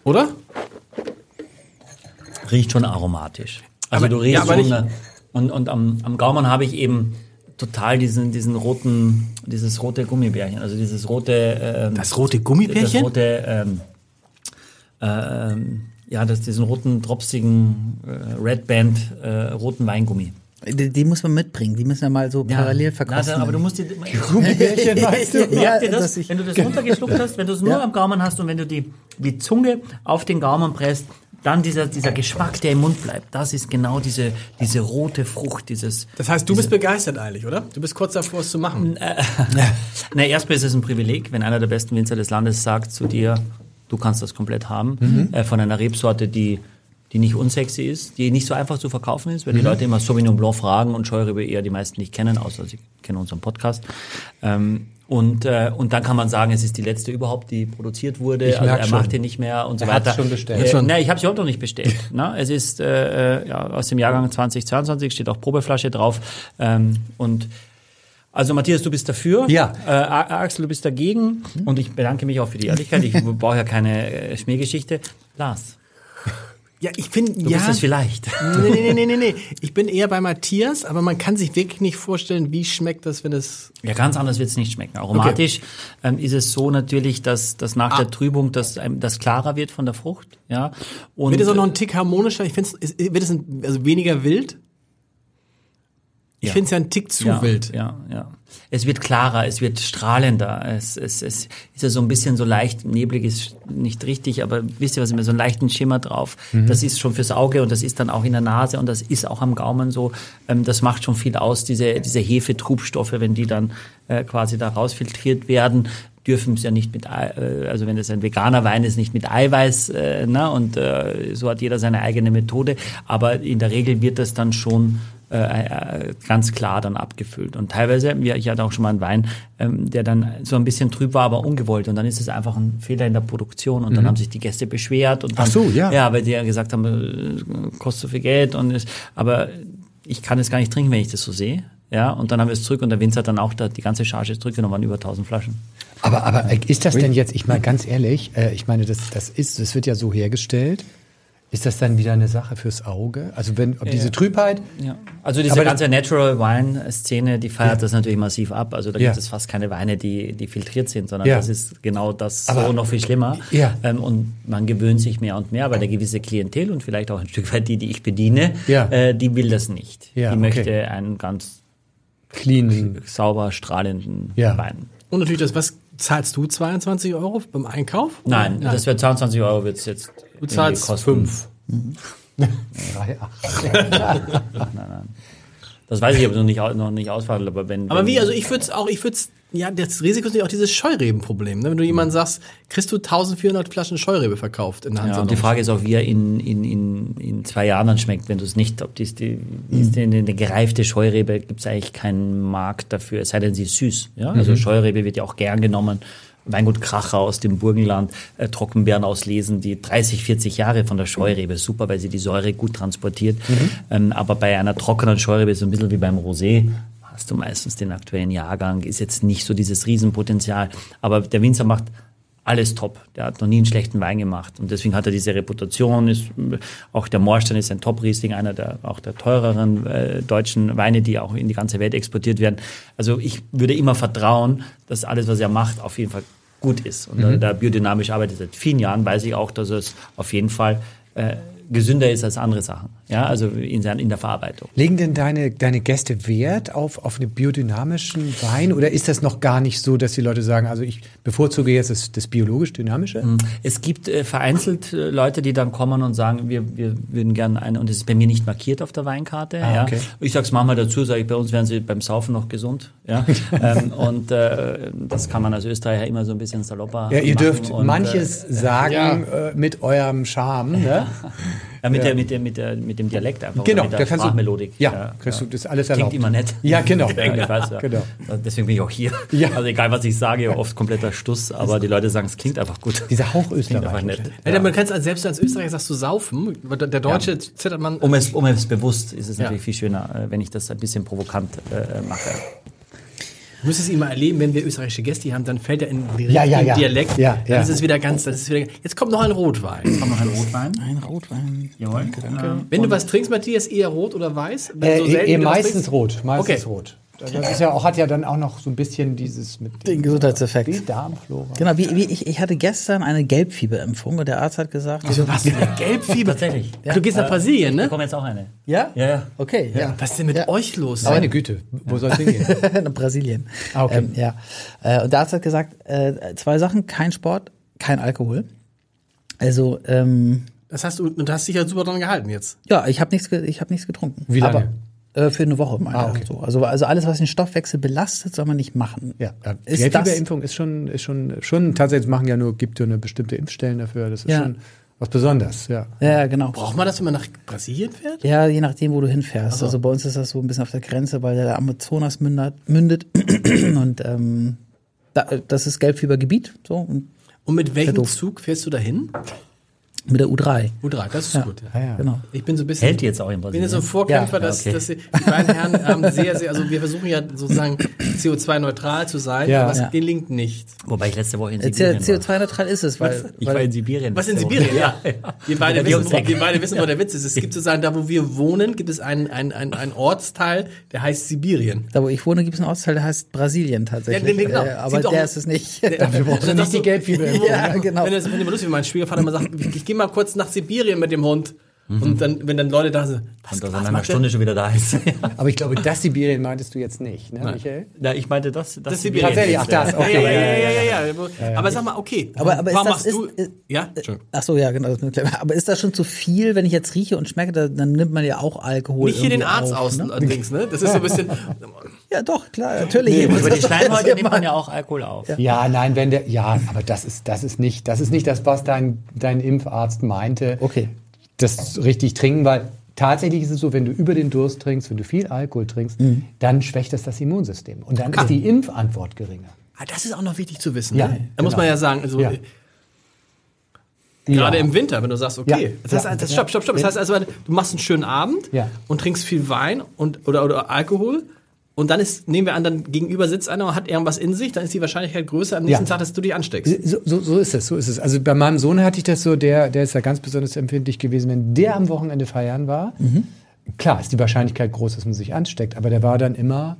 [SPEAKER 5] Oder?
[SPEAKER 4] riecht schon aromatisch. Also
[SPEAKER 5] Aber-
[SPEAKER 4] du riechst
[SPEAKER 5] ja, aber
[SPEAKER 4] schon,
[SPEAKER 5] nicht-
[SPEAKER 4] äh, und, und am, am Gaumen habe ich eben total diesen, diesen roten, dieses rote Gummibärchen, also dieses rote, ähm,
[SPEAKER 5] Das rote Gummibärchen?
[SPEAKER 4] Das rote, ähm, ähm, ja, das, diesen roten, dropsigen äh, Red Band, äh, roten Weingummi.
[SPEAKER 2] Die, die muss man mitbringen. Die müssen wir mal so parallel verkosten.
[SPEAKER 4] Na, aber du musst die,
[SPEAKER 3] Gummibärchen, weißt du?
[SPEAKER 2] Ja,
[SPEAKER 4] Merkt ihr das, wenn du das runtergeschluckt hast, wenn du es nur
[SPEAKER 2] Ja.
[SPEAKER 4] am Gaumen hast und wenn du die, die Zunge auf den Gaumen presst, dann dieser, dieser Geschmack, der im Mund bleibt, das ist genau diese, diese rote Frucht, dieses,
[SPEAKER 5] Das heißt, du bist begeistert eigentlich, oder? Du bist kurz davor, es zu machen.
[SPEAKER 4] Na, erstmal ist es ein Privileg, wenn einer der besten Winzer des Landes sagt zu dir, du kannst das komplett haben,
[SPEAKER 5] Mhm.
[SPEAKER 4] äh, von einer Rebsorte, die die nicht unsexy ist, die nicht so einfach zu verkaufen ist, weil die Leute immer Sauvignon Blanc fragen und Scheurebe eher die meisten nicht kennen, außer sie kennen unseren Podcast. Ähm, und, äh, und dann kann man sagen, es ist die letzte überhaupt, die produziert wurde.
[SPEAKER 3] Ich
[SPEAKER 4] also er
[SPEAKER 3] schon.
[SPEAKER 4] macht den nicht mehr und so
[SPEAKER 3] Er hat's
[SPEAKER 4] weiter.
[SPEAKER 3] schon bestellt.
[SPEAKER 4] Äh,
[SPEAKER 3] Schon.
[SPEAKER 4] ne, ich habe es überhaupt noch nicht bestellt. ne? Es ist äh, äh, ja, aus dem Jahrgang 2022, steht auch Probeflasche drauf. Ähm, und also Matthias, du bist dafür.
[SPEAKER 3] Ja.
[SPEAKER 4] Äh, Axel, du bist dagegen. Und ich bedanke mich auch für die Ehrlichkeit. Ich brauche ja keine äh, Schmähgeschichte. Lars,
[SPEAKER 5] Ja, ich finde,
[SPEAKER 4] du
[SPEAKER 5] ja.
[SPEAKER 4] bist es vielleicht.
[SPEAKER 5] Nee, nee, nee, nee, nee. Ich bin eher bei Matthias, aber man kann sich wirklich nicht vorstellen, wie schmeckt das, wenn es.
[SPEAKER 4] Ja, ganz anders wird es nicht schmecken. Aromatisch ähm, ist es so natürlich, dass, dass nach der Trübung das, ähm, das klarer wird von der Frucht. Ja. Und,
[SPEAKER 5] Wird es auch noch ein Tick harmonischer? Ich finde es, wird es ein, also weniger wild? Ich
[SPEAKER 4] Ja.
[SPEAKER 5] finde es ja ein Tick zu
[SPEAKER 4] ja,
[SPEAKER 5] wild.
[SPEAKER 4] Ja, ja. Es wird klarer, es wird strahlender. Es, es, es ist ja so ein bisschen so leicht, neblig ist nicht richtig, aber wisst ihr was, immer so einen leichten Schimmer drauf. Das ist schon fürs Auge und das ist dann auch in der Nase und das ist auch am Gaumen so. Ähm, das macht schon viel aus, diese, diese Hefetrubstoffe, wenn die dann äh, quasi da rausfiltriert werden dürfen es ja nicht mit, äh, also wenn es ein veganer Wein ist, nicht mit Eiweiß, äh, na, und äh, so hat jeder seine eigene Methode, aber in der Regel wird das dann schon äh, äh, ganz klar dann abgefüllt. Und teilweise, ja, ich hatte auch schon mal einen Wein, ähm, der dann so ein bisschen trüb war, aber ungewollt. Und dann ist es einfach ein Fehler in der Produktion und dann haben sich die Gäste beschwert. Und dann,
[SPEAKER 3] Ach so, ja.
[SPEAKER 4] Ja, weil die ja gesagt haben, äh, kostet so viel Geld. Und es, aber ich kann es gar nicht trinken, wenn ich das so sehe. Ja, und dann haben wir es zurück und der Winzer hat dann auch da, die ganze Charge zurückgenommen, waren über 1000 Flaschen.
[SPEAKER 3] Aber, aber ist das denn jetzt, ich meine ganz ehrlich, ich meine, das, das ist, das wird ja so hergestellt. Ist das dann wieder eine Sache fürs Auge? Also wenn, ob diese Trübheit,
[SPEAKER 4] Ja. Also diese ganze Natural Wine-Szene, die feiert das natürlich massiv ab. Also da
[SPEAKER 3] Ja.
[SPEAKER 4] gibt es fast keine Weine, die, die filtriert sind, sondern
[SPEAKER 3] Ja.
[SPEAKER 4] das ist genau das
[SPEAKER 3] Aber-
[SPEAKER 4] so noch viel schlimmer.
[SPEAKER 3] Ja.
[SPEAKER 4] Ähm, und man gewöhnt sich mehr und mehr, weil der gewisse Klientel und vielleicht auch ein Stück weit die, die ich bediene,
[SPEAKER 3] Ja.
[SPEAKER 4] äh, die will das nicht.
[SPEAKER 3] Ja,
[SPEAKER 4] die
[SPEAKER 3] okay.
[SPEAKER 4] möchte einen ganz
[SPEAKER 3] clean,
[SPEAKER 4] sauber strahlenden
[SPEAKER 3] Ja.
[SPEAKER 4] Wein.
[SPEAKER 5] Und natürlich das, was zahlst du 22 Euro beim Einkauf?
[SPEAKER 4] Nein, das wird 22 Euro wird's jetzt.
[SPEAKER 5] Du zahlst fünf.
[SPEAKER 3] drei, acht.
[SPEAKER 4] Das weiß ich aber noch nicht, noch nicht ausverhandelt, aber wenn.
[SPEAKER 5] Aber
[SPEAKER 4] wenn,
[SPEAKER 5] wie, also ich würde es auch, ich würde es, ja, das Risiko ist natürlich auch dieses Scheureben-Problem. Ne? Wenn du jemandem sagst, kriegst du 1400 Flaschen Scheurebe verkauft in der Hand.
[SPEAKER 4] Ja, und die Frage ist auch, wie er in, in, in, in zwei Jahren dann schmeckt, wenn du es nicht, ob dies die, ist die, eine gereifte Scheurebe, gibt es eigentlich keinen Markt dafür, es sei denn, sie ist süß. Ja? Also Scheurebe wird ja auch gern genommen. Weingut Kracher aus dem Burgenland, äh, Trockenbeeren auslesen, die 30, 40 Jahre von der Scheurebe, super, weil sie die Säure gut transportiert. Ähm, aber bei einer trockenen Scheurebe, so ein bisschen wie beim Rosé, hast du meistens den aktuellen Jahrgang, ist jetzt nicht so dieses Riesenpotenzial. Aber der Winzer macht alles top. Der hat noch nie einen schlechten Wein gemacht. Und deswegen hat er diese Reputation. Ist, auch der Moorstein ist ein Top-Riesling, einer der, auch der teureren äh, deutschen Weine, die auch in die ganze Welt exportiert werden. Also ich würde immer vertrauen, dass alles, was er macht, auf jeden Fall gut ist. Und da er biodynamisch arbeitet seit vielen Jahren, weiß ich auch, dass es auf jeden Fall äh, gesünder ist als andere Sachen. Ja, also in, in der Verarbeitung.
[SPEAKER 3] Legen denn deine, deine Gäste Wert auf, auf einen biodynamischen Wein oder ist das noch gar nicht so, dass die Leute sagen, also ich bevorzuge jetzt das, das biologisch-dynamische?
[SPEAKER 4] Es gibt äh, vereinzelt äh, Leute, die dann kommen und sagen, wir, wir würden gerne eine, und das ist bei mir nicht markiert auf der Weinkarte.
[SPEAKER 3] Ah,
[SPEAKER 4] ja.
[SPEAKER 3] okay.
[SPEAKER 4] Ich sag's manchmal dazu, sage ich, bei uns wären sie beim Saufen noch gesund. Ja. ähm, und äh, das kann man als Österreicher immer so ein bisschen salopper
[SPEAKER 3] Ja, ihr
[SPEAKER 4] machen
[SPEAKER 3] dürft
[SPEAKER 4] und,
[SPEAKER 3] manches sagen äh, mit eurem Charme. Ne?
[SPEAKER 4] Äh, ja, mit, Der, mit, der, mit, der, mit dem Dialekt einfach.
[SPEAKER 3] Genau,
[SPEAKER 4] oder mit
[SPEAKER 3] da
[SPEAKER 4] der
[SPEAKER 3] kannst du-
[SPEAKER 4] Sprachmelodik.
[SPEAKER 3] Ja, kannst du das alles
[SPEAKER 4] Klingt
[SPEAKER 3] erlaubt.
[SPEAKER 4] immer nett.
[SPEAKER 3] Ja, genau.
[SPEAKER 4] Ja, ich weiß, ja.
[SPEAKER 3] Genau.
[SPEAKER 4] Deswegen bin ich auch hier.
[SPEAKER 3] Ja.
[SPEAKER 4] Also egal, was ich sage, oft kompletter Stuss, aber die Leute sagen, es klingt einfach gut.
[SPEAKER 3] Dieser Hauch
[SPEAKER 4] Klingt einfach
[SPEAKER 3] Österreich.
[SPEAKER 4] nett.
[SPEAKER 5] Ja, man kann es als, selbst als Österreicher sagst du saufen. Der Deutsche zittert man.
[SPEAKER 4] Um es, um es bewusst ist es
[SPEAKER 5] Ja.
[SPEAKER 4] natürlich viel schöner, äh, wenn ich das ein bisschen provokant äh, mache.
[SPEAKER 5] Du müsstest ihn mal erleben, wenn wir österreichische Gäste haben, dann fällt er in den
[SPEAKER 3] Ja, ja, ja.
[SPEAKER 5] Dialekt.
[SPEAKER 3] Ja,
[SPEAKER 5] Dann
[SPEAKER 3] ja.
[SPEAKER 5] ist es wieder ganz, das ist wieder, jetzt kommt noch ein Rotwein.
[SPEAKER 4] Kommt noch ein Rotwein?
[SPEAKER 2] Ein Rotwein.
[SPEAKER 4] Jawohl. Danke.
[SPEAKER 5] Wenn du was trinkst, Matthias, eher rot oder weiß? Wenn
[SPEAKER 3] Äh,
[SPEAKER 5] so selten
[SPEAKER 3] eh,
[SPEAKER 5] du was
[SPEAKER 3] meistens rot. Meistens
[SPEAKER 5] Okay.
[SPEAKER 3] rot. Das ist ja auch, hat ja dann auch noch so ein bisschen dieses mit
[SPEAKER 2] Den Gesundheitseffekt.
[SPEAKER 3] die Darmflora.
[SPEAKER 2] Genau, wie, wie ich, ich hatte gestern eine Gelbfieberimpfung und der Arzt hat gesagt,
[SPEAKER 5] Also was? Gelbfieber?
[SPEAKER 4] Tatsächlich.
[SPEAKER 5] Du gehst nach Brasilien,
[SPEAKER 4] Ich
[SPEAKER 5] ne?
[SPEAKER 4] bekomme jetzt auch eine.
[SPEAKER 2] ja?
[SPEAKER 4] Ja, ja.
[SPEAKER 2] Okay, ja.
[SPEAKER 5] Was ist denn mit
[SPEAKER 2] Ja.
[SPEAKER 5] euch los?
[SPEAKER 3] Meine Güte, wo soll es hingehen?
[SPEAKER 2] Nach Brasilien.
[SPEAKER 3] Ah, okay.
[SPEAKER 2] Ähm, ja. Äh, und der Arzt hat gesagt, äh, zwei Sachen, kein Sport, kein Alkohol. Also, ähm,
[SPEAKER 5] Das hast du, und du hast dich ja super dran gehalten jetzt.
[SPEAKER 2] ja, ich habe nichts, ich habe nichts getrunken.
[SPEAKER 3] Wie lange?
[SPEAKER 2] Aber, äh, für eine Woche, meine
[SPEAKER 3] Ah, okay.
[SPEAKER 2] so. also, also alles, was den Stoffwechsel belastet, soll man nicht machen.
[SPEAKER 3] Ja, ja.
[SPEAKER 2] Ist
[SPEAKER 3] Gelbfieberimpfung ist schon, ist schon, schon tatsächlich machen ja nur, gibt ja eine bestimmte Impfstellen dafür. Das ist
[SPEAKER 2] Ja.
[SPEAKER 3] schon, Was Besonderes, ja.
[SPEAKER 2] Ja, genau.
[SPEAKER 5] Braucht man das, wenn man nach Brasilien fährt?
[SPEAKER 2] Ja, je nachdem, wo du hinfährst. Also bei uns ist das so ein bisschen auf der Grenze, weil der Amazonas mündet, mündet. und ähm, da, das ist Gelbfiebergebiet. So, und
[SPEAKER 5] Und mit welchem. Zug fährst du dahin?
[SPEAKER 2] Mit der U3.
[SPEAKER 5] U3, das ist
[SPEAKER 2] Ja.
[SPEAKER 5] gut.
[SPEAKER 3] Ah, ja.
[SPEAKER 2] Genau.
[SPEAKER 5] Ich bin so ein bisschen.
[SPEAKER 4] Hält die jetzt auch in
[SPEAKER 5] Ich bin
[SPEAKER 4] Brasilien?
[SPEAKER 5] jetzt so ein Vorkämpfer,
[SPEAKER 2] Ja,
[SPEAKER 5] dass,
[SPEAKER 4] okay.
[SPEAKER 5] dass die, beiden Herren haben sehr, sehr, also wir versuchen ja sozusagen CO2-neutral zu sein,
[SPEAKER 3] Ja.
[SPEAKER 5] aber es
[SPEAKER 2] Ja.
[SPEAKER 5] gelingt nicht.
[SPEAKER 4] Wobei ich letzte Woche in Sibirien war.
[SPEAKER 2] CO2-neutral ist es, weil,
[SPEAKER 4] Ich war
[SPEAKER 2] weil
[SPEAKER 4] in Sibirien.
[SPEAKER 5] Was in. Sibirien, ja. Wir beide,
[SPEAKER 4] Ja,
[SPEAKER 5] wissen, wo, wir beide wissen, wo der Witz ist. Es gibt sozusagen, da wo wir wohnen, gibt es einen, einen, einen, einen Ortsteil, der heißt Sibirien.
[SPEAKER 2] da wo ich wohne, gibt es einen Ortsteil, der heißt Brasilien tatsächlich.
[SPEAKER 5] Ja, nee, nee, genau.
[SPEAKER 2] Äh, aber der ist es nicht.
[SPEAKER 3] Dafür brauchst du nicht die Gelbfieber.
[SPEAKER 2] ja, genau.
[SPEAKER 5] Wenn das immer lustig, wenn mein Schwiegervater immer sagt, ich, gehe mal kurz nach Sibirien mit dem Hund. Und dann, wenn dann Leute da sind, was,
[SPEAKER 4] Und dass
[SPEAKER 5] was
[SPEAKER 4] er nach einer? Stunde schon wieder da ist.
[SPEAKER 3] Aber ich glaube, das Sibirien meintest du jetzt nicht, ne, Michael?
[SPEAKER 4] Na, ich meinte das. Das,
[SPEAKER 5] Das Sibirien.
[SPEAKER 3] Tatsächlich, ach das, okay.
[SPEAKER 5] Ja, ja, ja, ja, ja, ja, ja. Aber sag mal, okay.
[SPEAKER 2] Aber- aber ist
[SPEAKER 5] warum
[SPEAKER 2] das-
[SPEAKER 5] machst
[SPEAKER 2] ist-
[SPEAKER 5] du?
[SPEAKER 2] ist-
[SPEAKER 5] ja, Entschuldigung.
[SPEAKER 2] Ach so, ja, genau. Aber ist das schon zu viel, wenn ich jetzt rieche und schmecke, da- dann nimmt man ja auch Alkohol.
[SPEAKER 5] Nicht hier den Arzt aus,
[SPEAKER 2] Ne?
[SPEAKER 5] allerdings, ne? Das ist so ein bisschen.
[SPEAKER 2] Ja, doch, klar, natürlich.
[SPEAKER 4] Über die Schleimhäute nimmt man ja auch Alkohol auf.
[SPEAKER 3] Ja, nein, wenn der, ja, aber das ist, das ist nicht, das ist nicht das, was dein, dein Impfarzt meinte.
[SPEAKER 2] Okay.
[SPEAKER 3] Das richtig trinken, weil tatsächlich ist es so, wenn du über den Durst trinkst, wenn du viel Alkohol trinkst,
[SPEAKER 2] Mhm.
[SPEAKER 3] dann schwächt das das Immunsystem. Und dann ist die Impfantwort geringer.
[SPEAKER 5] Ah, das ist auch noch wichtig zu wissen.
[SPEAKER 3] Ja,
[SPEAKER 5] ne? Da muss
[SPEAKER 3] genau.
[SPEAKER 5] man ja sagen, also
[SPEAKER 3] Ja.
[SPEAKER 5] gerade
[SPEAKER 3] Ja.
[SPEAKER 5] im Winter, wenn du sagst, okay,
[SPEAKER 3] Ja.
[SPEAKER 5] das heißt, das, stopp, stopp, stopp. Das heißt also, du machst einen schönen Abend
[SPEAKER 3] Ja.
[SPEAKER 5] und trinkst viel Wein und oder, oder Alkohol. Und dann ist, nehmen wir an, dann gegenüber sitzt einer und hat irgendwas in sich, dann ist die Wahrscheinlichkeit größer am nächsten
[SPEAKER 3] Ja.
[SPEAKER 5] Tag, dass du dich ansteckst.
[SPEAKER 3] So, so, so ist es, so ist es. Also bei meinem Sohn hatte ich das so, der, der ist ja ganz besonders empfindlich gewesen, wenn der am Wochenende feiern war. Klar ist die Wahrscheinlichkeit groß, dass man sich ansteckt, aber der war dann immer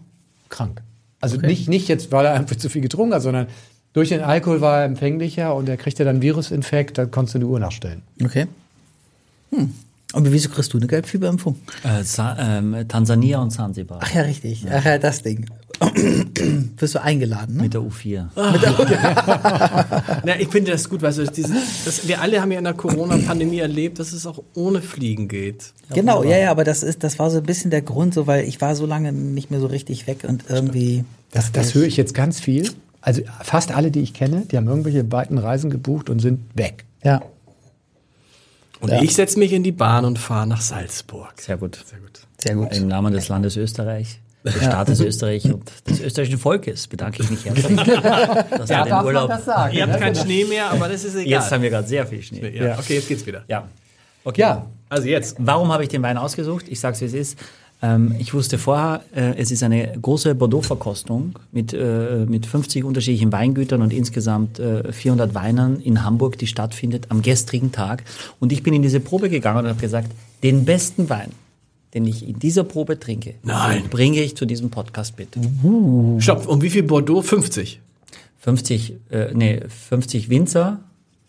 [SPEAKER 3] krank. Also nicht, nicht jetzt, weil er einfach zu viel getrunken hat, sondern durch den Alkohol war er empfänglicher und er kriegte dann Virusinfekt, da konntest du die Uhr nachstellen.
[SPEAKER 2] Okay. Hm. Und wieso kriegst du eine Gelbfieberimpfung?
[SPEAKER 4] Äh, ähm, Tansania und Zanzibar.
[SPEAKER 2] Ach ja, richtig. Ach ja, das Ding. Wirst du eingeladen, ne?
[SPEAKER 4] Mit der U4.
[SPEAKER 5] Na, ich finde das gut, weißt du, diese, das, wir alle haben ja in der Corona-Pandemie erlebt, dass es auch ohne Fliegen geht.
[SPEAKER 2] Genau, ja, ja, aber das ist, das war so ein bisschen der Grund, so, weil ich war so lange nicht mehr so richtig weg und irgendwie.
[SPEAKER 3] Das, das höre ich jetzt ganz viel. Also fast alle, die ich kenne, die haben irgendwelche weiten Reisen gebucht und sind weg.
[SPEAKER 2] Ja.
[SPEAKER 5] Und
[SPEAKER 2] Ja.
[SPEAKER 5] ich setze mich in die Bahn und fahre nach Salzburg.
[SPEAKER 4] Sehr gut.
[SPEAKER 5] Sehr gut.
[SPEAKER 2] Sehr gut.
[SPEAKER 4] Im Namen des Landes Österreich, des Staates Österreich und des österreichischen Volkes bedanke ich mich herzlich, dass wir den Urlaub.
[SPEAKER 3] sagen.
[SPEAKER 5] Ihr habt keinen Schnee mehr, aber das ist egal.
[SPEAKER 4] Jetzt haben wir gerade sehr viel Schnee.
[SPEAKER 5] ja, okay, jetzt geht's wieder.
[SPEAKER 4] Ja. Okay.
[SPEAKER 3] Ja,
[SPEAKER 5] Also jetzt.
[SPEAKER 4] Warum habe ich den Wein ausgesucht? Ich sage es, wie es ist. Ähm, ich wusste vorher, äh, es ist eine große Bordeaux-Verkostung mit, äh, mit 50 unterschiedlichen Weingütern und insgesamt äh, 400 Weinern in Hamburg, die stattfindet am gestrigen Tag. Und ich bin in diese Probe gegangen und habe gesagt, den besten Wein, den ich in dieser Probe trinke,
[SPEAKER 5] Nein.
[SPEAKER 4] bringe ich zu diesem Podcast mit.
[SPEAKER 5] Stopp, und wie viel Bordeaux? 50.
[SPEAKER 4] 50, äh, nee, 50 Winzer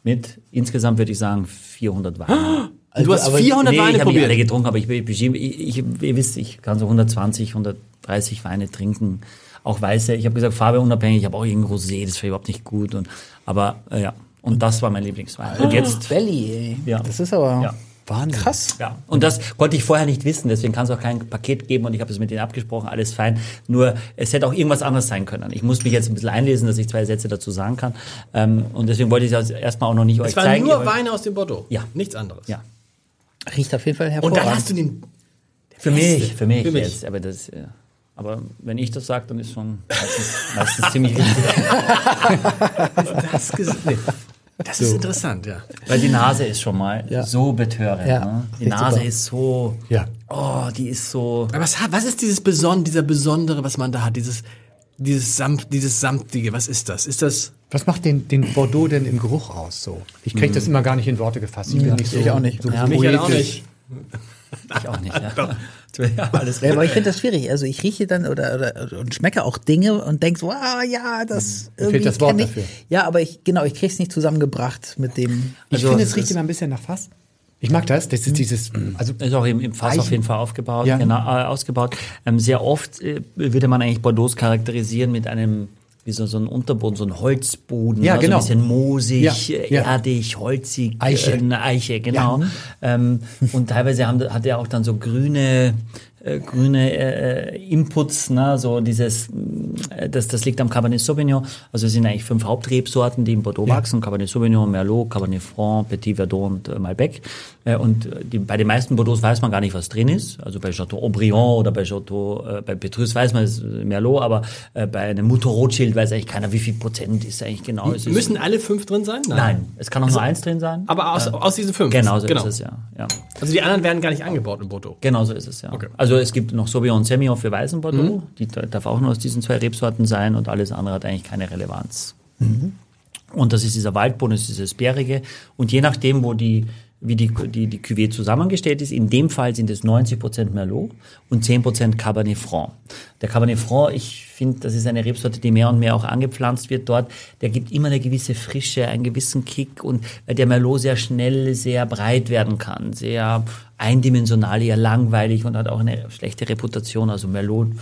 [SPEAKER 4] mit insgesamt würde ich sagen 400 Weine.
[SPEAKER 5] Und du hast
[SPEAKER 2] aber-
[SPEAKER 5] 400
[SPEAKER 4] nee,
[SPEAKER 5] Weine
[SPEAKER 4] ich habe nicht alle
[SPEAKER 5] probiert.
[SPEAKER 4] getrunken, aber ich, ich, ich, ich, ihr wisst, ich kann so 120, 130 Weine trinken. Auch weiße. Ich habe gesagt, Farbe unabhängig. Ich habe auch irgendein Rosé, das war überhaupt nicht gut. Und, aber äh, ja, und das war mein Lieblingswein. Und jetzt,
[SPEAKER 2] Belly, ey.
[SPEAKER 4] Ja.
[SPEAKER 2] Das ist aber
[SPEAKER 4] Ja.
[SPEAKER 2] Wahnsinn. krass.
[SPEAKER 4] ja, und das konnte ich vorher nicht wissen. Deswegen kann es auch kein Paket geben. Und ich habe es mit denen abgesprochen, alles fein. Nur es hätte auch irgendwas anderes sein können. Ich muss mich jetzt ein bisschen einlesen, dass ich zwei Sätze dazu sagen kann. Ähm, und deswegen wollte ich es erstmal auch noch nicht euch
[SPEAKER 5] Es waren
[SPEAKER 4] zeigen.
[SPEAKER 5] nur Weine aus dem Bordeaux.
[SPEAKER 4] Ja.
[SPEAKER 5] Nichts anderes.
[SPEAKER 4] Ja.
[SPEAKER 2] Riecht auf jeden Fall
[SPEAKER 5] Und
[SPEAKER 2] hervorragend.
[SPEAKER 5] dann hast du den.
[SPEAKER 4] Für mich, für mich
[SPEAKER 5] Für mich.
[SPEAKER 4] jetzt. Aber, das, ja. aber wenn ich das sage, dann ist schon meistens, meistens ziemlich richtig.
[SPEAKER 5] Das, nee. das ist interessant, ja.
[SPEAKER 4] Weil die Nase ist schon mal
[SPEAKER 2] Ja.
[SPEAKER 4] so betörend.
[SPEAKER 2] Ja,
[SPEAKER 4] Ne? Die
[SPEAKER 2] echt
[SPEAKER 4] Nase
[SPEAKER 2] super.
[SPEAKER 4] ist so,
[SPEAKER 3] ja.
[SPEAKER 4] oh, die ist so.
[SPEAKER 5] Aber was, was ist dieses Beson dieser Besondere, was man da hat? Dieses, dieses, Samt, dieses Samtige, was ist das? Ist das.
[SPEAKER 3] Was macht den, den Bordeaux denn im Geruch aus so? Ich kriege das immer gar nicht in Worte gefasst. Ich bin nicht so,
[SPEAKER 2] ich auch nicht.
[SPEAKER 3] so
[SPEAKER 5] Ja, Michael auch
[SPEAKER 3] poetisch.
[SPEAKER 5] nicht.
[SPEAKER 4] Ich auch nicht. Ja. ja, alles
[SPEAKER 2] Ja, aber ich finde das schwierig. Also ich rieche dann oder, oder und schmecke auch Dinge und denk so, ah ja, das irgendwie
[SPEAKER 3] fehlt das Wort dafür.
[SPEAKER 2] Ja, aber ich genau, ich krieg's nicht zusammengebracht mit dem.
[SPEAKER 3] Ich
[SPEAKER 4] Also,
[SPEAKER 3] finde,
[SPEAKER 4] es
[SPEAKER 3] es riecht immer ein bisschen nach Fass. Ich mag das. Das ist dieses, also
[SPEAKER 4] Ist auch im, im Fass
[SPEAKER 3] Eichen.
[SPEAKER 4] auf jeden Fall aufgebaut,
[SPEAKER 3] Ja.
[SPEAKER 4] genau, äh, ausgebaut. Ähm, sehr oft äh, würde man eigentlich Bordeaux charakterisieren mit einem wie so, so ein Unterboden, so ein Holzboden,
[SPEAKER 3] Ja,
[SPEAKER 4] also
[SPEAKER 3] genau.
[SPEAKER 4] ein bisschen moosig,
[SPEAKER 3] Ja, ja.
[SPEAKER 4] erdig, holzig,
[SPEAKER 3] Eiche.
[SPEAKER 4] Äh, eine Eiche, genau. Ähm, und teilweise haben, hat er auch dann so grüne äh, grüne äh, Inputs, ne, so dieses, äh, das, das liegt am Cabernet Sauvignon. Also es sind eigentlich fünf Hauptrebsorten, die in Bordeaux wachsen: Cabernet Sauvignon, Merlot, Cabernet Franc, Petit Verdot und äh, Malbec. Äh, und äh, die, bei den meisten Bordeaux weiß man gar nicht, was drin ist. Also bei Chateau Aubryon oder bei Chateau, äh, bei Petrus weiß man, es ist Merlot, aber äh, bei einem Mutter Rothschild weiß eigentlich keiner, wie viel Prozent ist eigentlich genau. Es ist,
[SPEAKER 5] Müssen alle fünf drin sein?
[SPEAKER 4] Nein, es kann auch nur eins drin sein.
[SPEAKER 5] Aber aus, aus diesen fünf?
[SPEAKER 4] Genau so
[SPEAKER 5] genau.
[SPEAKER 4] ist es ja. ja.
[SPEAKER 5] Also die anderen werden gar nicht angebaut in Bordeaux.
[SPEAKER 4] Genau so ist es, ja.
[SPEAKER 5] Okay.
[SPEAKER 4] Also es gibt noch Sauvignon und Semillon für weißen Bordeaux. Die da- darf auch nur aus diesen zwei Rebsorten sein und alles andere hat eigentlich keine Relevanz. Und das ist dieser Waldboden, das ist dieses Bärige. Und je nachdem, wo die, wie die, die, die Cuvée zusammengestellt ist, in dem Fall sind es 90% Merlot und 10% Cabernet Franc. Der Cabernet Franc, ich finde, das ist eine Rebsorte, die mehr und mehr auch angepflanzt wird dort. Der gibt immer eine gewisse Frische, einen gewissen Kick und weil der Merlot sehr schnell, sehr breit werden kann, sehr eindimensional, eher langweilig und hat auch eine schlechte Reputation. Also Merlot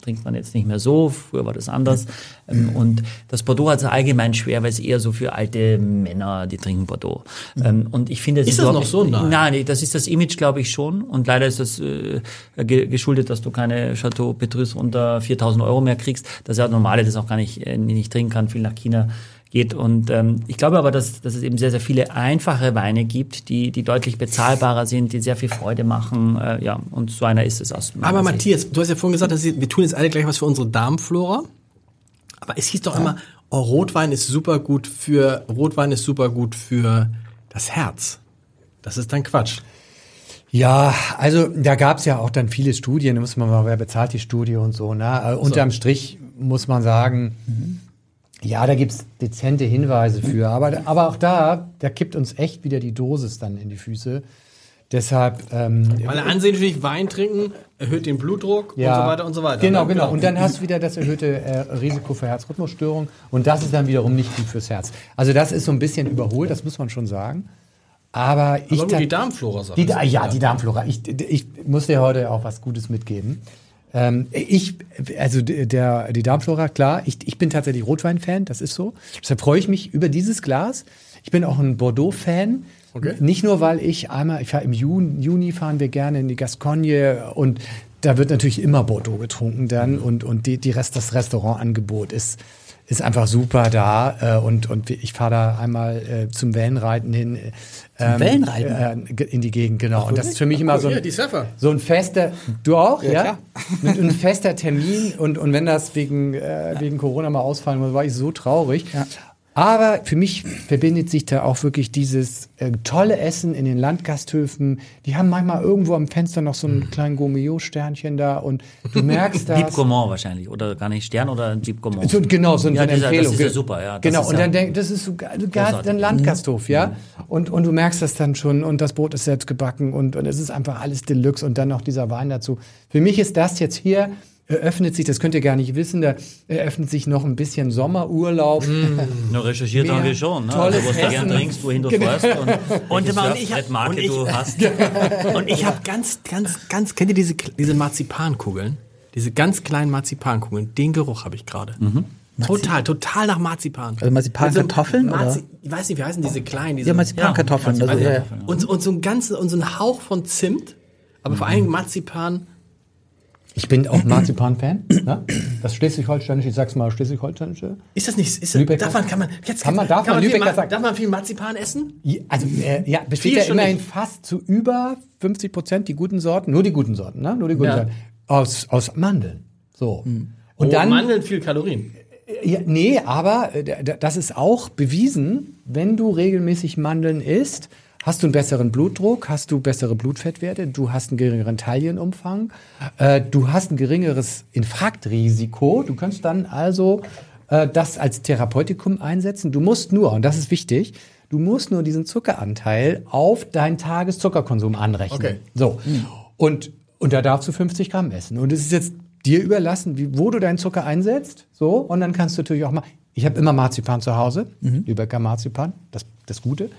[SPEAKER 4] trinkt man jetzt nicht mehr so, früher war das anders. Ähm, Und das Bordeaux hat es allgemein schwer, weil es eher so für alte Männer, die trinken Bordeaux. Ähm, Und ich finde, es
[SPEAKER 5] Ist das
[SPEAKER 4] überhaupt
[SPEAKER 5] noch so? Nein.
[SPEAKER 4] Nein, das ist das Image, glaube ich schon. Und leider ist das äh, ge geschuldet, dass du keine Chateau Petrus unter 4000 Euro mehr kriegst, dass er normale das auch gar nicht, äh, nicht trinken kann, viel nach China geht. Und ähm, ich glaube aber, dass, dass es eben sehr, sehr viele einfache Weine gibt, die, die deutlich bezahlbarer sind, die sehr viel Freude machen. Äh, ja, und so einer ist es aus
[SPEAKER 5] Aber
[SPEAKER 4] Sicht.
[SPEAKER 5] Matthias, du hast ja vorhin gesagt, dass wir tun jetzt alle gleich was für unsere Darmflora. Aber es hieß doch immer, oh, Rotwein ist super gut für, Rotwein ist super gut für das Herz. Das ist dann Quatsch.
[SPEAKER 3] Ja, also da gab's ja auch dann viele Studien, da muss man mal, wer bezahlt die Studie und so. Ne? Äh, Unterm Strich muss man sagen, ja, da gibt's dezente Hinweise für. Aber, aber auch da, da kippt uns echt wieder die Dosis dann in die Füße. Deshalb, ähm,
[SPEAKER 5] Weil ansehen natürlich Wein trinken erhöht den Blutdruck und so weiter und so weiter.
[SPEAKER 3] Genau,
[SPEAKER 5] ne?
[SPEAKER 3] genau. Und dann hast du wieder das erhöhte äh, Risiko für Herzrhythmusstörungen. Und das ist dann wiederum nicht gut fürs Herz. Also das ist so ein bisschen überholt, das muss man schon sagen. Aber ich
[SPEAKER 5] Aber die Darmflora sagt
[SPEAKER 3] die, ja, die Darmflora. Ich, ich muss dir heute auch was Gutes mitgeben. Ähm, ich, also der, die Darmflora, klar, ich, ich bin tatsächlich Rotwein-Fan, das ist so. Deshalb freue ich mich über dieses Glas. Ich bin auch ein Bordeaux-Fan.
[SPEAKER 5] Okay.
[SPEAKER 3] Nicht nur, weil ich einmal, ich fahre im Juni, Juni fahren wir gerne in die Gascogne und da wird natürlich immer Bordeaux getrunken dann und, und die, die Rest, das Restaurantangebot ist, ist einfach super da äh, und, und ich fahre da einmal äh, zum Wellenreiten hin. ähm,
[SPEAKER 2] Wellenreiten?
[SPEAKER 3] Äh, in die Gegend, genau. und das ist für mich immer so ein,
[SPEAKER 5] Surfer.
[SPEAKER 3] so ein fester, du auch, ja?
[SPEAKER 2] klar.
[SPEAKER 3] Ein, ein fester Termin und, und wenn das wegen, äh, wegen Corona mal ausfallen muss, war ich so traurig.
[SPEAKER 2] Ja.
[SPEAKER 3] Aber für mich verbindet sich da auch wirklich dieses äh, tolle Essen in den Landgasthöfen. Die haben manchmal irgendwo am Fenster noch so einen kleinen Gourmet-Sternchen da und du merkst das.
[SPEAKER 4] Jeep Gourmand wahrscheinlich. Oder gar nicht Stern oder Jeep Gourmand.
[SPEAKER 3] So, genau, so,
[SPEAKER 4] Ja,
[SPEAKER 3] so eine
[SPEAKER 4] dieser- das
[SPEAKER 3] Empfehlung.
[SPEAKER 4] ist ja super, ja. Das
[SPEAKER 3] genau, und
[SPEAKER 4] ja-
[SPEAKER 3] dann denk, das ist so, ein Landgasthof, ja. Und, und du merkst das dann schon und das Brot ist selbst gebacken und, und es ist einfach alles Deluxe und dann noch dieser Wein dazu. Für mich ist das jetzt hier, eröffnet sich, das könnt ihr gar nicht wissen, da eröffnet sich noch ein bisschen Sommerurlaub.
[SPEAKER 4] Nur recherchiert haben wir schon. Ne?
[SPEAKER 3] tolles
[SPEAKER 4] Also, was du gern
[SPEAKER 3] Essen.
[SPEAKER 4] trinkst, wohin du
[SPEAKER 3] Genau.
[SPEAKER 4] fährst und,
[SPEAKER 5] Und, und ich hab-
[SPEAKER 4] Surfbrettmarke
[SPEAKER 5] und ich-
[SPEAKER 4] du hast.
[SPEAKER 5] Und ich habe ganz, ganz, ganz, kennt ihr diese, diese Marzipankugeln? Diese ganz kleinen Marzipankugeln, den Geruch habe ich gerade. Total, total nach Marzipan.
[SPEAKER 2] Also Marzipankartoffeln,
[SPEAKER 5] Marzi ich weiß nicht, wie heißen diese kleinen? Diese,
[SPEAKER 2] Ja, Marzipankartoffeln.
[SPEAKER 4] Ja,
[SPEAKER 2] also, ja.
[SPEAKER 4] Marzipan-
[SPEAKER 5] Und, und so ein ganzen, und so ein Hauch von Zimt, aber vor allem Marzipan.
[SPEAKER 3] Ich bin auch Marzipan-Fan. ne? Das Schleswig-Holsteinische, ich sag's mal, Schleswig-Holsteinische.
[SPEAKER 5] Ist das nicht, ist
[SPEAKER 3] Lübecker-
[SPEAKER 5] darf man, kann man, jetzt,
[SPEAKER 3] Kann man- darf man
[SPEAKER 5] viel,
[SPEAKER 3] Lübecker
[SPEAKER 5] Ma-
[SPEAKER 3] sagen?
[SPEAKER 5] darf man viel Marzipan essen?
[SPEAKER 3] Ja, Also, äh, ja, besteht
[SPEAKER 5] Viel
[SPEAKER 3] ja immerhin
[SPEAKER 5] nicht.
[SPEAKER 3] fast zu über 50 Prozent die guten Sorten, nur die guten Sorten, ne? Nur die guten
[SPEAKER 5] Ja.
[SPEAKER 3] Sorten. Aus, aus Mandeln. So. Und
[SPEAKER 5] Und
[SPEAKER 3] dann.
[SPEAKER 5] Oh, Mandeln viel Kalorien.
[SPEAKER 3] Ja, nee, aber äh, das ist auch bewiesen, wenn du regelmäßig Mandeln isst, hast du einen besseren Blutdruck, hast du bessere Blutfettwerte, du hast einen geringeren Taillenumfang, äh, du hast ein geringeres Infarktrisiko. Du kannst dann also äh, das als Therapeutikum einsetzen. Du musst nur, und das ist wichtig, du musst nur diesen Zuckeranteil auf deinen Tageszuckerkonsum anrechnen.
[SPEAKER 5] Okay.
[SPEAKER 3] So. Und, und da darfst du 50 Gramm essen. Und es ist jetzt dir überlassen, wie, wo du deinen Zucker einsetzt. So. Und dann kannst du natürlich auch mal, ich habe immer Marzipan zu Hause, Lübecker Marzipan, das, das Gute.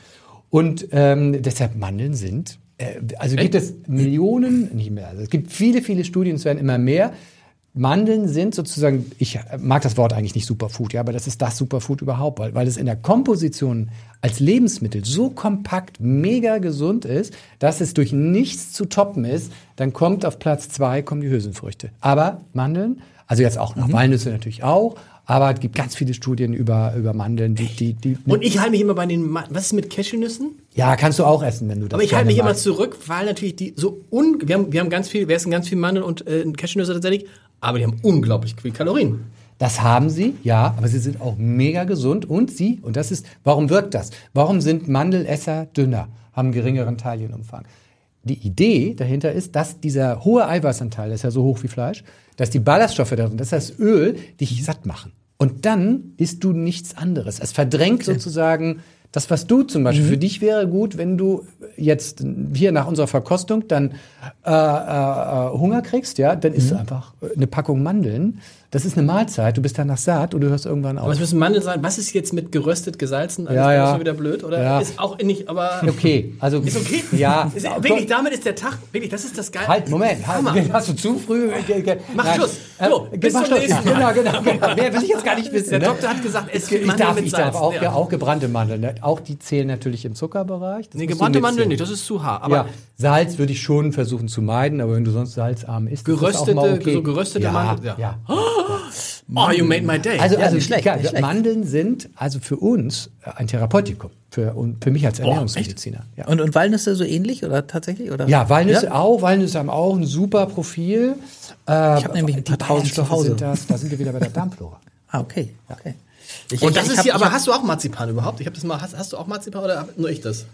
[SPEAKER 3] Und ähm, deshalb Mandeln sind, äh, also gibt es Millionen, nicht mehr, also es gibt viele, viele Studien, es werden immer mehr. Mandeln sind sozusagen, ich mag das Wort eigentlich nicht Superfood, ja, aber das ist das Superfood überhaupt, weil, weil es in der Komposition als Lebensmittel so kompakt, mega gesund ist, dass es durch nichts zu toppen ist, dann kommt auf Platz zwei kommen die Hülsenfrüchte. Aber Mandeln, also jetzt auch noch Walnüsse natürlich auch, aber es gibt ganz viele Studien über, über Mandeln, die, die, die
[SPEAKER 5] Und ich halte mich immer bei den, Ma was ist mit Cashewnüssen?
[SPEAKER 3] ja, kannst du auch essen, wenn du das
[SPEAKER 5] Aber ich halte mich immer
[SPEAKER 3] magst.
[SPEAKER 5] zurück, weil natürlich die so un, wir haben, wir haben ganz viel, wir essen ganz viel Mandeln und äh, Cashewnüsse tatsächlich, aber die haben unglaublich viel Kalorien.
[SPEAKER 3] Das haben sie, ja, aber sie sind auch mega gesund und sie, und das ist, warum wirkt das? Warum sind Mandelesser dünner, haben geringeren Taillenumfang? Die Idee dahinter ist, dass dieser hohe Eiweißanteil, das ist ja so hoch wie Fleisch, dass die Ballaststoffe darin, das ist das Öl, dich satt machen. Und dann isst du nichts anderes. Es verdrängt sozusagen das, was du zum Beispiel, für dich wäre gut, wenn du jetzt hier nach unserer Verkostung dann äh, äh, äh, Hunger kriegst, ja, dann isst du einfach eine Packung Mandeln. Das ist eine Mahlzeit, du bist danach satt und du hörst irgendwann auf.
[SPEAKER 5] Aber es müssen Mandeln sein. Was ist jetzt mit geröstet, gesalzen?
[SPEAKER 3] Ja,
[SPEAKER 5] ist
[SPEAKER 3] ja.
[SPEAKER 5] das so wieder blöd? Oder
[SPEAKER 3] Ja.
[SPEAKER 5] ist auch nicht, aber.
[SPEAKER 3] Okay, also
[SPEAKER 5] Ist okay?
[SPEAKER 3] Ja,
[SPEAKER 5] Ist, wirklich, damit ist der Tag, wirklich, das ist das Geile.
[SPEAKER 3] Halt, Moment, halt, hast du zu früh?
[SPEAKER 5] Mach
[SPEAKER 3] Nein.
[SPEAKER 5] Schluss.
[SPEAKER 3] Äh,
[SPEAKER 5] So,
[SPEAKER 3] ge-
[SPEAKER 5] bis
[SPEAKER 3] mach
[SPEAKER 5] zum nächsten
[SPEAKER 3] Ja,
[SPEAKER 5] Mal.
[SPEAKER 3] Genau, genau, genau. Mehr will ich jetzt gar nicht wissen.
[SPEAKER 5] Der
[SPEAKER 3] ne?
[SPEAKER 5] Doktor hat gesagt, es gibt
[SPEAKER 3] ich
[SPEAKER 5] Mandeln
[SPEAKER 3] darf,
[SPEAKER 5] mit
[SPEAKER 3] ich darf auch,
[SPEAKER 5] Ja.
[SPEAKER 3] ja. auch gebrannte Mandeln. ne? Auch die zählen natürlich im Zuckerbereich. Das
[SPEAKER 5] Nee, gebrannte Mandeln nicht, das ist zu hart. Aber
[SPEAKER 3] ja, Salz würde ich schon versuchen zu meiden, aber wenn du sonst salzarm isst, ist das auch
[SPEAKER 5] Geröstete-
[SPEAKER 3] mal okay.
[SPEAKER 5] so geröstete
[SPEAKER 3] ja,
[SPEAKER 5] Mandeln, ja.
[SPEAKER 3] Ja.
[SPEAKER 5] oh, you made my day.
[SPEAKER 3] Also,
[SPEAKER 2] Ja,
[SPEAKER 3] also
[SPEAKER 2] nicht schlecht, nicht schlecht.
[SPEAKER 3] Mandeln sind also für uns ein Therapeutikum, für, und für mich als Ernährungsmediziner. Ja.
[SPEAKER 2] Und, und Walnüsse so ähnlich oder tatsächlich? Oder?
[SPEAKER 3] Ja, Walnüsse
[SPEAKER 2] Ja?
[SPEAKER 3] auch. Walnüsse haben auch ein super Profil. Äh,
[SPEAKER 2] Ich habe nämlich ein
[SPEAKER 3] die
[SPEAKER 2] paar tausend zu Hause.
[SPEAKER 3] Sind das, da sind wir wieder bei der Darmflora.
[SPEAKER 2] Ah, okay. okay. Ich,
[SPEAKER 5] und
[SPEAKER 2] ich-
[SPEAKER 5] das
[SPEAKER 2] ich
[SPEAKER 5] ist
[SPEAKER 2] hab-
[SPEAKER 5] hier, aber
[SPEAKER 2] hab-
[SPEAKER 5] hast du auch Marzipan überhaupt? Ich habe das mal, hast, hast du auch Marzipan oder nur ich das?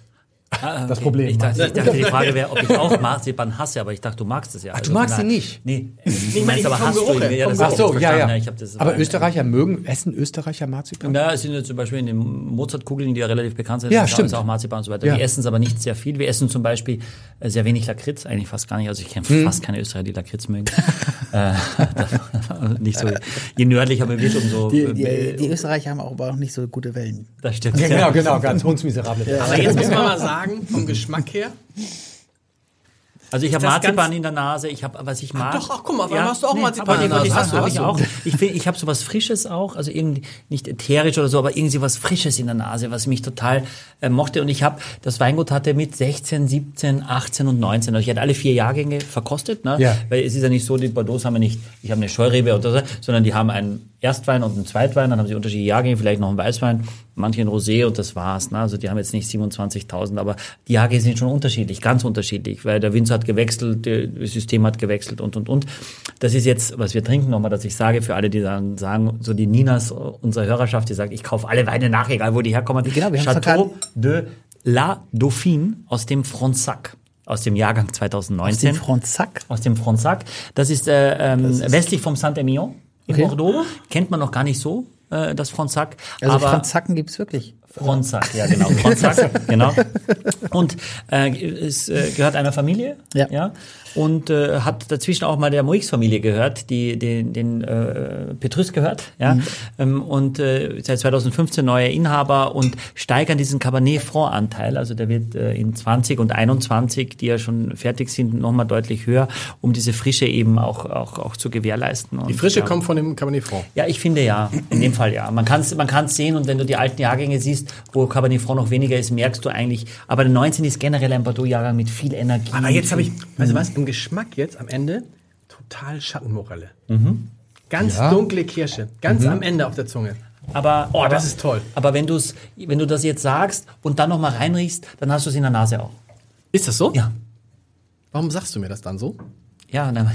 [SPEAKER 3] Das Problem.
[SPEAKER 4] Ich dachte, ich dachte, die Frage wäre, ob ich auch Marzipan hasse, aber ich dachte, du magst es ja. Ach,
[SPEAKER 3] du magst sie nicht?
[SPEAKER 4] Nee.
[SPEAKER 5] Ich
[SPEAKER 4] Ich
[SPEAKER 5] meine,
[SPEAKER 4] meinst aber hast du
[SPEAKER 5] Geruch
[SPEAKER 4] ihn?
[SPEAKER 5] her,
[SPEAKER 4] Ja, das
[SPEAKER 3] Ach so,
[SPEAKER 4] ich
[SPEAKER 3] ja, ja.
[SPEAKER 4] Ich hab das
[SPEAKER 3] Aber Österreicher mögen, essen Österreicher Marzipan?
[SPEAKER 4] Ja, es sind ja zum Beispiel in den Mozartkugeln, die ja relativ bekannt sind,
[SPEAKER 3] Ja, stimmt.
[SPEAKER 4] ist auch Marzipan und so weiter.
[SPEAKER 3] Ja.
[SPEAKER 4] Wir essen es aber nicht sehr viel. Wir essen zum Beispiel äh, sehr wenig Lakritz, eigentlich fast gar nicht. Also ich kenne
[SPEAKER 3] Hm.
[SPEAKER 4] fast keine Österreicher, die Lakritz mögen. äh, nicht so. Je nördlicher man wird, umso.
[SPEAKER 2] die,
[SPEAKER 4] äh,
[SPEAKER 2] die, die Österreicher haben auch aber auch nicht so gute Wellen.
[SPEAKER 4] das stimmt.
[SPEAKER 3] Ja, genau, genau, ganz hundsmiserable.
[SPEAKER 5] Aber jetzt muss man mal sagen, vom Geschmack her.
[SPEAKER 4] Also ich habe Marzipan in der Nase, ich habe, was ich mag.
[SPEAKER 5] doch, ach, guck mal, warum hast du auch Marzipan
[SPEAKER 4] aber
[SPEAKER 5] in der Nase?
[SPEAKER 4] sagen,
[SPEAKER 5] Hast du,
[SPEAKER 4] habe ich
[SPEAKER 5] hast
[SPEAKER 4] auch. Ich finde, ich habe sowas Frisches auch, also irgendwie nicht ätherisch oder so, aber irgendwie was Frisches in der Nase, was mich total äh, mochte. Und ich habe, das Weingut hatte mit 16, 17, 18 und 19, also ich hatte alle vier Jahrgänge verkostet, ne?
[SPEAKER 3] Ja.
[SPEAKER 4] weil es ist ja nicht so, die Bordeaux haben ja nicht, ich habe eine Scheurebe oder so, sondern die haben einen Erstwein und einen Zweitwein, dann haben sie unterschiedliche Jahrgänge, vielleicht noch einen Weißwein, manche ein Rosé und das war's. Ne? Also die haben jetzt nicht 27.000, aber die Jahrgänge sind schon unterschiedlich, ganz unterschiedlich, weil der Winzer hat gewechselt, das System hat gewechselt und, und, und. Das ist jetzt, was wir trinken, nochmal, dass ich sage, für alle, die dann sagen, so die Ninas unserer Hörerschaft, die sagt, ich kaufe alle Weine nach, egal wo die herkommen.
[SPEAKER 2] Genau, wir
[SPEAKER 4] Chateau de la Dauphine aus dem Fronsac, aus dem Jahrgang 2019
[SPEAKER 2] Den Fronsac.
[SPEAKER 4] aus dem Fronsac. Das ist, äh, ähm, westlich vom Saint-Emilion in
[SPEAKER 2] Okay.
[SPEAKER 4] Bordeaux. Kennt man noch gar nicht so, äh, das Fronsac.
[SPEAKER 2] Also
[SPEAKER 4] aber
[SPEAKER 2] Franzacken gibt's wirklich.
[SPEAKER 4] Fronsac, ja genau, Fronsac, genau. Und äh, es äh, gehört einer Familie,
[SPEAKER 2] Ja.
[SPEAKER 4] ja, und äh, hat dazwischen auch mal der Moix-Familie gehört, die den, den äh, Petrus gehört, ja,
[SPEAKER 2] Mhm.
[SPEAKER 4] ähm, und äh, seit 2015 neuer Inhaber und steigern diesen Cabernet Franc-Anteil, also der wird äh, in 20 und 21, die ja schon fertig sind, nochmal deutlich höher, um diese Frische eben auch auch auch zu gewährleisten. Und,
[SPEAKER 5] Die Frische
[SPEAKER 4] ja.
[SPEAKER 5] kommt von dem Cabernet Franc.
[SPEAKER 4] Ja, ich finde ja. In dem Fall ja. Man kann es man kann's sehen und wenn du die alten Jahrgänge siehst, wo Cabernet Franc noch weniger ist, merkst du eigentlich. Aber der 19 ist generell ein Bordeaux-Jahrgang mit viel Energie.
[SPEAKER 5] Aber jetzt habe ich,
[SPEAKER 3] Mhm.
[SPEAKER 5] weißt du was, im Geschmack jetzt am Ende total Schattenmorelle.
[SPEAKER 3] Mhm.
[SPEAKER 5] Ganz
[SPEAKER 3] Ja.
[SPEAKER 5] dunkle Kirsche, ganz am Ende auf der Zunge.
[SPEAKER 4] Aber,
[SPEAKER 5] Oh,
[SPEAKER 4] aber,
[SPEAKER 5] das ist toll.
[SPEAKER 4] Aber wenn, du's, wenn du das jetzt sagst und dann noch mal reinriechst, dann hast du es in der Nase auch.
[SPEAKER 5] Ist das so?
[SPEAKER 4] Ja.
[SPEAKER 5] Warum sagst du mir das dann so?
[SPEAKER 4] Ja, na,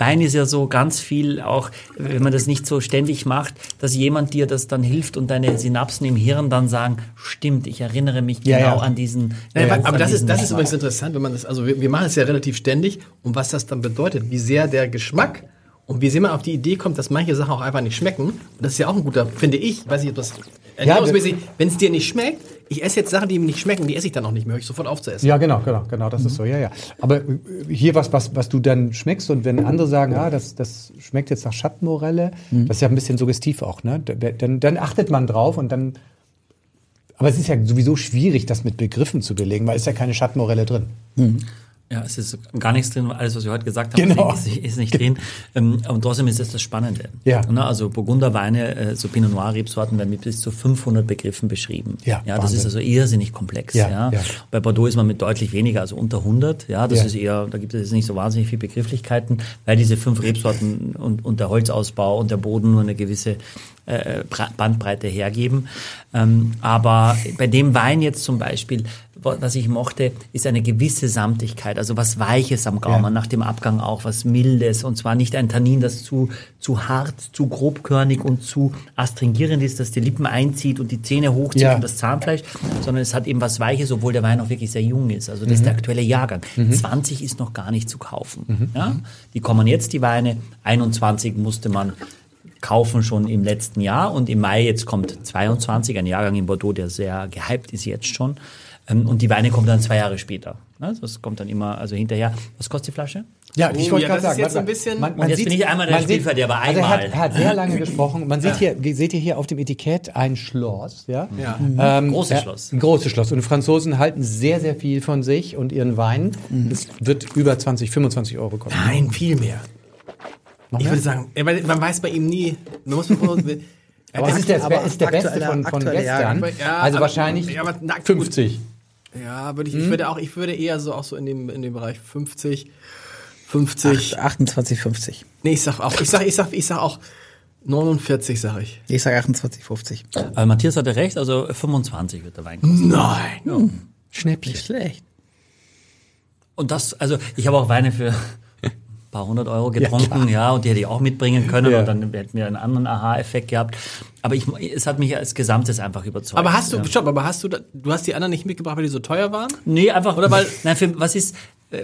[SPEAKER 4] Wein ist ja so ganz viel auch, wenn man das nicht so ständig macht, dass jemand dir das dann hilft und deine Synapsen im Hirn dann sagen, stimmt, ich erinnere mich
[SPEAKER 3] Ja,
[SPEAKER 4] genau
[SPEAKER 3] ja.
[SPEAKER 4] an diesen.
[SPEAKER 5] Nein,
[SPEAKER 4] Geruch,
[SPEAKER 5] aber
[SPEAKER 4] an
[SPEAKER 5] das ist, das ist übrigens interessant, wenn man das, also wir, wir machen es ja relativ ständig und was das dann bedeutet, wie sehr der Geschmack und wie sehr man auf die Idee kommt, dass manche Sachen auch einfach nicht schmecken. Und das ist ja auch ein guter, finde ich, weiß ob das ernährungsmäßig, wenn es dir nicht schmeckt, ich esse jetzt Sachen, die mir nicht schmecken, die esse ich dann auch nicht mehr, höre ich sofort auf zu essen.
[SPEAKER 3] Ja, genau, genau, genau, das ist so, ja, ja. Aber äh, hier was, was, was du dann schmeckst und wenn andere sagen, ah, das, das schmeckt jetzt nach Schattenmorelle, das ist ja ein bisschen suggestiv auch, ne? Da- Dann, dann achtet man drauf und dann, aber es ist ja sowieso schwierig, das mit Begriffen zu belegen, weil es ist ja keine Schattenmorelle drin.
[SPEAKER 4] Ja, es ist gar nichts drin, alles, was wir heute gesagt haben,
[SPEAKER 3] Genau.
[SPEAKER 4] ist, nicht- ist nicht drin. Ähm, Und trotzdem ist es das Spannende.
[SPEAKER 3] Ja.
[SPEAKER 4] Ne, Also Burgunderweine, äh, so Pinot Noir Rebsorten werden mit bis zu 500 Begriffen beschrieben.
[SPEAKER 3] Ja,
[SPEAKER 4] ja das
[SPEAKER 3] Wahnsinn.
[SPEAKER 4] ist also irrsinnig komplex.
[SPEAKER 3] Ja,
[SPEAKER 4] Ja,
[SPEAKER 3] ja.
[SPEAKER 4] Bei Bordeaux ist man mit deutlich weniger, also unter 100. Ja, das
[SPEAKER 3] Ja.
[SPEAKER 4] ist eher, da gibt es jetzt nicht so wahnsinnig viele Begrifflichkeiten, weil diese fünf Rebsorten und, und der Holzausbau und der Boden nur eine gewisse äh, Bra- Bandbreite hergeben. Ähm, aber bei dem Wein jetzt zum Beispiel, wa- was ich mochte, ist eine gewisse Samtigkeit, also was Weiches am Gaumen,
[SPEAKER 3] Ja.
[SPEAKER 4] nach dem Abgang auch was Mildes und zwar nicht ein Tannin, das zu, zu hart, zu grobkörnig und zu astringierend ist, dass die Lippen einzieht und die Zähne hochzieht
[SPEAKER 3] Ja.
[SPEAKER 4] und das Zahnfleisch, sondern es hat eben was Weiches, obwohl der Wein auch wirklich sehr jung ist. Also das
[SPEAKER 3] Mhm.
[SPEAKER 4] ist der aktuelle Jahrgang. 20 ist noch gar nicht zu kaufen. Ja? Die kommen jetzt, die Weine. 21 musste man kaufen schon im letzten Jahr und im Mai jetzt kommt 22, ein Jahrgang in Bordeaux, der sehr gehypt ist jetzt schon. Ähm, Und die Weine kommen dann zwei Jahre später. Ne? Das kommt dann immer also hinterher. Was kostet die Flasche?
[SPEAKER 3] Ja,
[SPEAKER 5] Oh,
[SPEAKER 3] ich wollte
[SPEAKER 5] ja,
[SPEAKER 3] gerade sagen,
[SPEAKER 5] jetzt
[SPEAKER 3] mal.
[SPEAKER 5] bisschen-
[SPEAKER 3] Man,
[SPEAKER 4] Und jetzt bin ich einmal der
[SPEAKER 3] man sieht-
[SPEAKER 4] Spielverderber,
[SPEAKER 3] Also er hat,
[SPEAKER 4] einmal.
[SPEAKER 3] er hat sehr lange gesprochen. Man sieht hier, seht ihr hier auf dem Etikett ein Schloss, ja?
[SPEAKER 5] Ja.
[SPEAKER 3] Ähm,
[SPEAKER 4] Großes
[SPEAKER 3] ja,
[SPEAKER 4] Schloss.
[SPEAKER 3] Ein großes Schloss. Und die Franzosen halten sehr, sehr viel von sich und ihren Wein. Es wird über 20, 25 Euro kosten.
[SPEAKER 5] Nein, viel mehr. Ich
[SPEAKER 3] mehr?
[SPEAKER 5] würde sagen, ja, man weiß bei ihm nie. Man muss
[SPEAKER 3] Aber es ist der,
[SPEAKER 2] aber
[SPEAKER 3] ist der beste von, von gestern.
[SPEAKER 5] Ja,
[SPEAKER 3] also
[SPEAKER 5] aber-
[SPEAKER 3] wahrscheinlich
[SPEAKER 5] ja, aber na, gut.
[SPEAKER 3] 50.
[SPEAKER 5] Ja, würde ich, ich würde auch, ich würde eher so auch so in dem, in dem Bereich 50, 50.
[SPEAKER 2] 28,50.
[SPEAKER 5] Nee, ich sag auch, ich sag, ich sag, ich sag auch 49, sag ich.
[SPEAKER 2] Ich sage 28,50.
[SPEAKER 4] Aber Matthias hatte recht, also 25 wird der Wein kosten.
[SPEAKER 5] Nein.
[SPEAKER 3] Schnäppchen.
[SPEAKER 2] Nicht schlecht.
[SPEAKER 4] Und das, also ich habe auch Weine für paar hundert Euro getrunken, ja, und die hätte ich auch mitbringen können
[SPEAKER 3] Ja.
[SPEAKER 4] und dann hätten wir einen anderen Aha-Effekt gehabt. Aber ich, es hat mich als Gesamtes einfach überzeugt.
[SPEAKER 5] Aber hast du,
[SPEAKER 4] ja.
[SPEAKER 5] stopp, aber hast du, du hast die anderen nicht mitgebracht, weil die so teuer waren?
[SPEAKER 4] Nee, einfach, oder weil, nein, für, was ist, äh,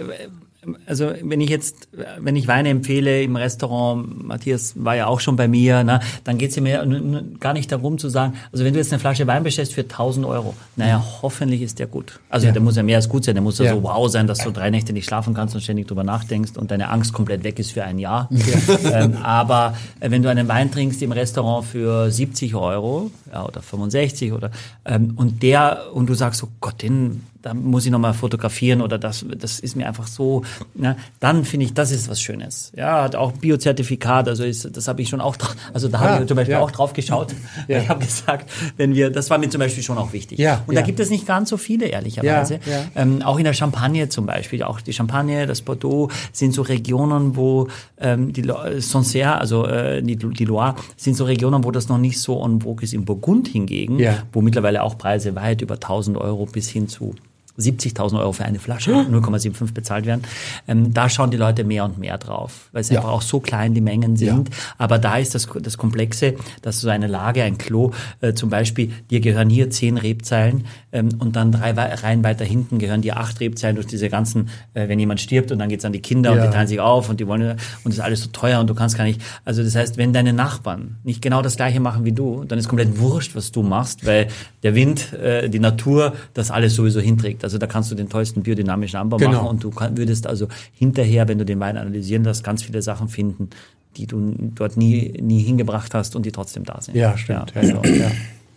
[SPEAKER 4] also wenn ich jetzt, wenn ich Weine empfehle im Restaurant, Matthias war ja auch schon bei mir, na, dann geht's ja mir gar nicht darum zu sagen, also wenn du jetzt eine Flasche Wein bestellst für 1000 Euro, naja, hoffentlich ist der gut. Also der muss ja mehr als gut sein, der muss ja,
[SPEAKER 3] Ja.
[SPEAKER 4] so wow sein, dass du drei Nächte nicht schlafen kannst und ständig drüber nachdenkst und deine Angst komplett weg ist für ein Jahr. ähm, aber äh, wenn du einen Wein trinkst im Restaurant für 70 Euro ja, oder 65 oder ähm, und der und du sagst, oh Gott, den da muss ich nochmal fotografieren oder das, das ist mir einfach so, ne, dann finde ich, das ist was Schönes. Ja, hat auch Biozertifikat, also ist, das habe ich schon auch, also da
[SPEAKER 3] Ah,
[SPEAKER 4] habe ich zum Beispiel
[SPEAKER 3] ja.
[SPEAKER 4] auch drauf geschaut.
[SPEAKER 3] Ja.
[SPEAKER 4] Ich habe gesagt, wenn wir, das war mir zum Beispiel schon auch wichtig.
[SPEAKER 3] Ja,
[SPEAKER 4] und da
[SPEAKER 3] ja.
[SPEAKER 4] gibt es nicht ganz so viele, ehrlicherweise.
[SPEAKER 3] Ja, ja.
[SPEAKER 4] Ähm, auch in der Champagne zum Beispiel, auch die Champagne, das Bordeaux sind so Regionen, wo ähm, die äh, Sancerre, also äh, die, die Loire, sind so Regionen, wo das noch nicht so en vogue ist. Im Burgund hingegen,
[SPEAKER 3] Ja.
[SPEAKER 4] wo mittlerweile auch Preise weit über 1000 Euro bis hin zu 70.000 Euro für eine Flasche, 0,75 bezahlt werden. Ähm, da schauen die Leute mehr und mehr drauf, weil es
[SPEAKER 3] Ja.
[SPEAKER 4] einfach auch so klein die Mengen sind. Aber da ist das, das Komplexe, dass so eine Lage, ein Klo, äh, zum Beispiel, dir gehören hier zehn Rebzeilen ähm, und dann drei Reihen weiter hinten gehören dir acht Rebzeilen durch diese ganzen, äh, wenn jemand stirbt und dann geht's an die Kinder und
[SPEAKER 3] Ja.
[SPEAKER 4] die teilen sich auf und die wollen und das ist alles so teuer und du kannst gar nicht. Also das heißt, wenn deine Nachbarn nicht genau das gleiche machen wie du, dann ist komplett wurscht, was du machst, weil der Wind, äh, die Natur, das alles sowieso hinträgt. Also da kannst du den tollsten biodynamischen Anbau
[SPEAKER 3] Genau.
[SPEAKER 4] machen und du kann, würdest also hinterher, wenn du den Wein analysieren lässt, ganz viele Sachen finden, die du dort nie, nie hingebracht hast und die trotzdem da sind.
[SPEAKER 3] Ja, stimmt. Ja,
[SPEAKER 4] also,
[SPEAKER 3] ja.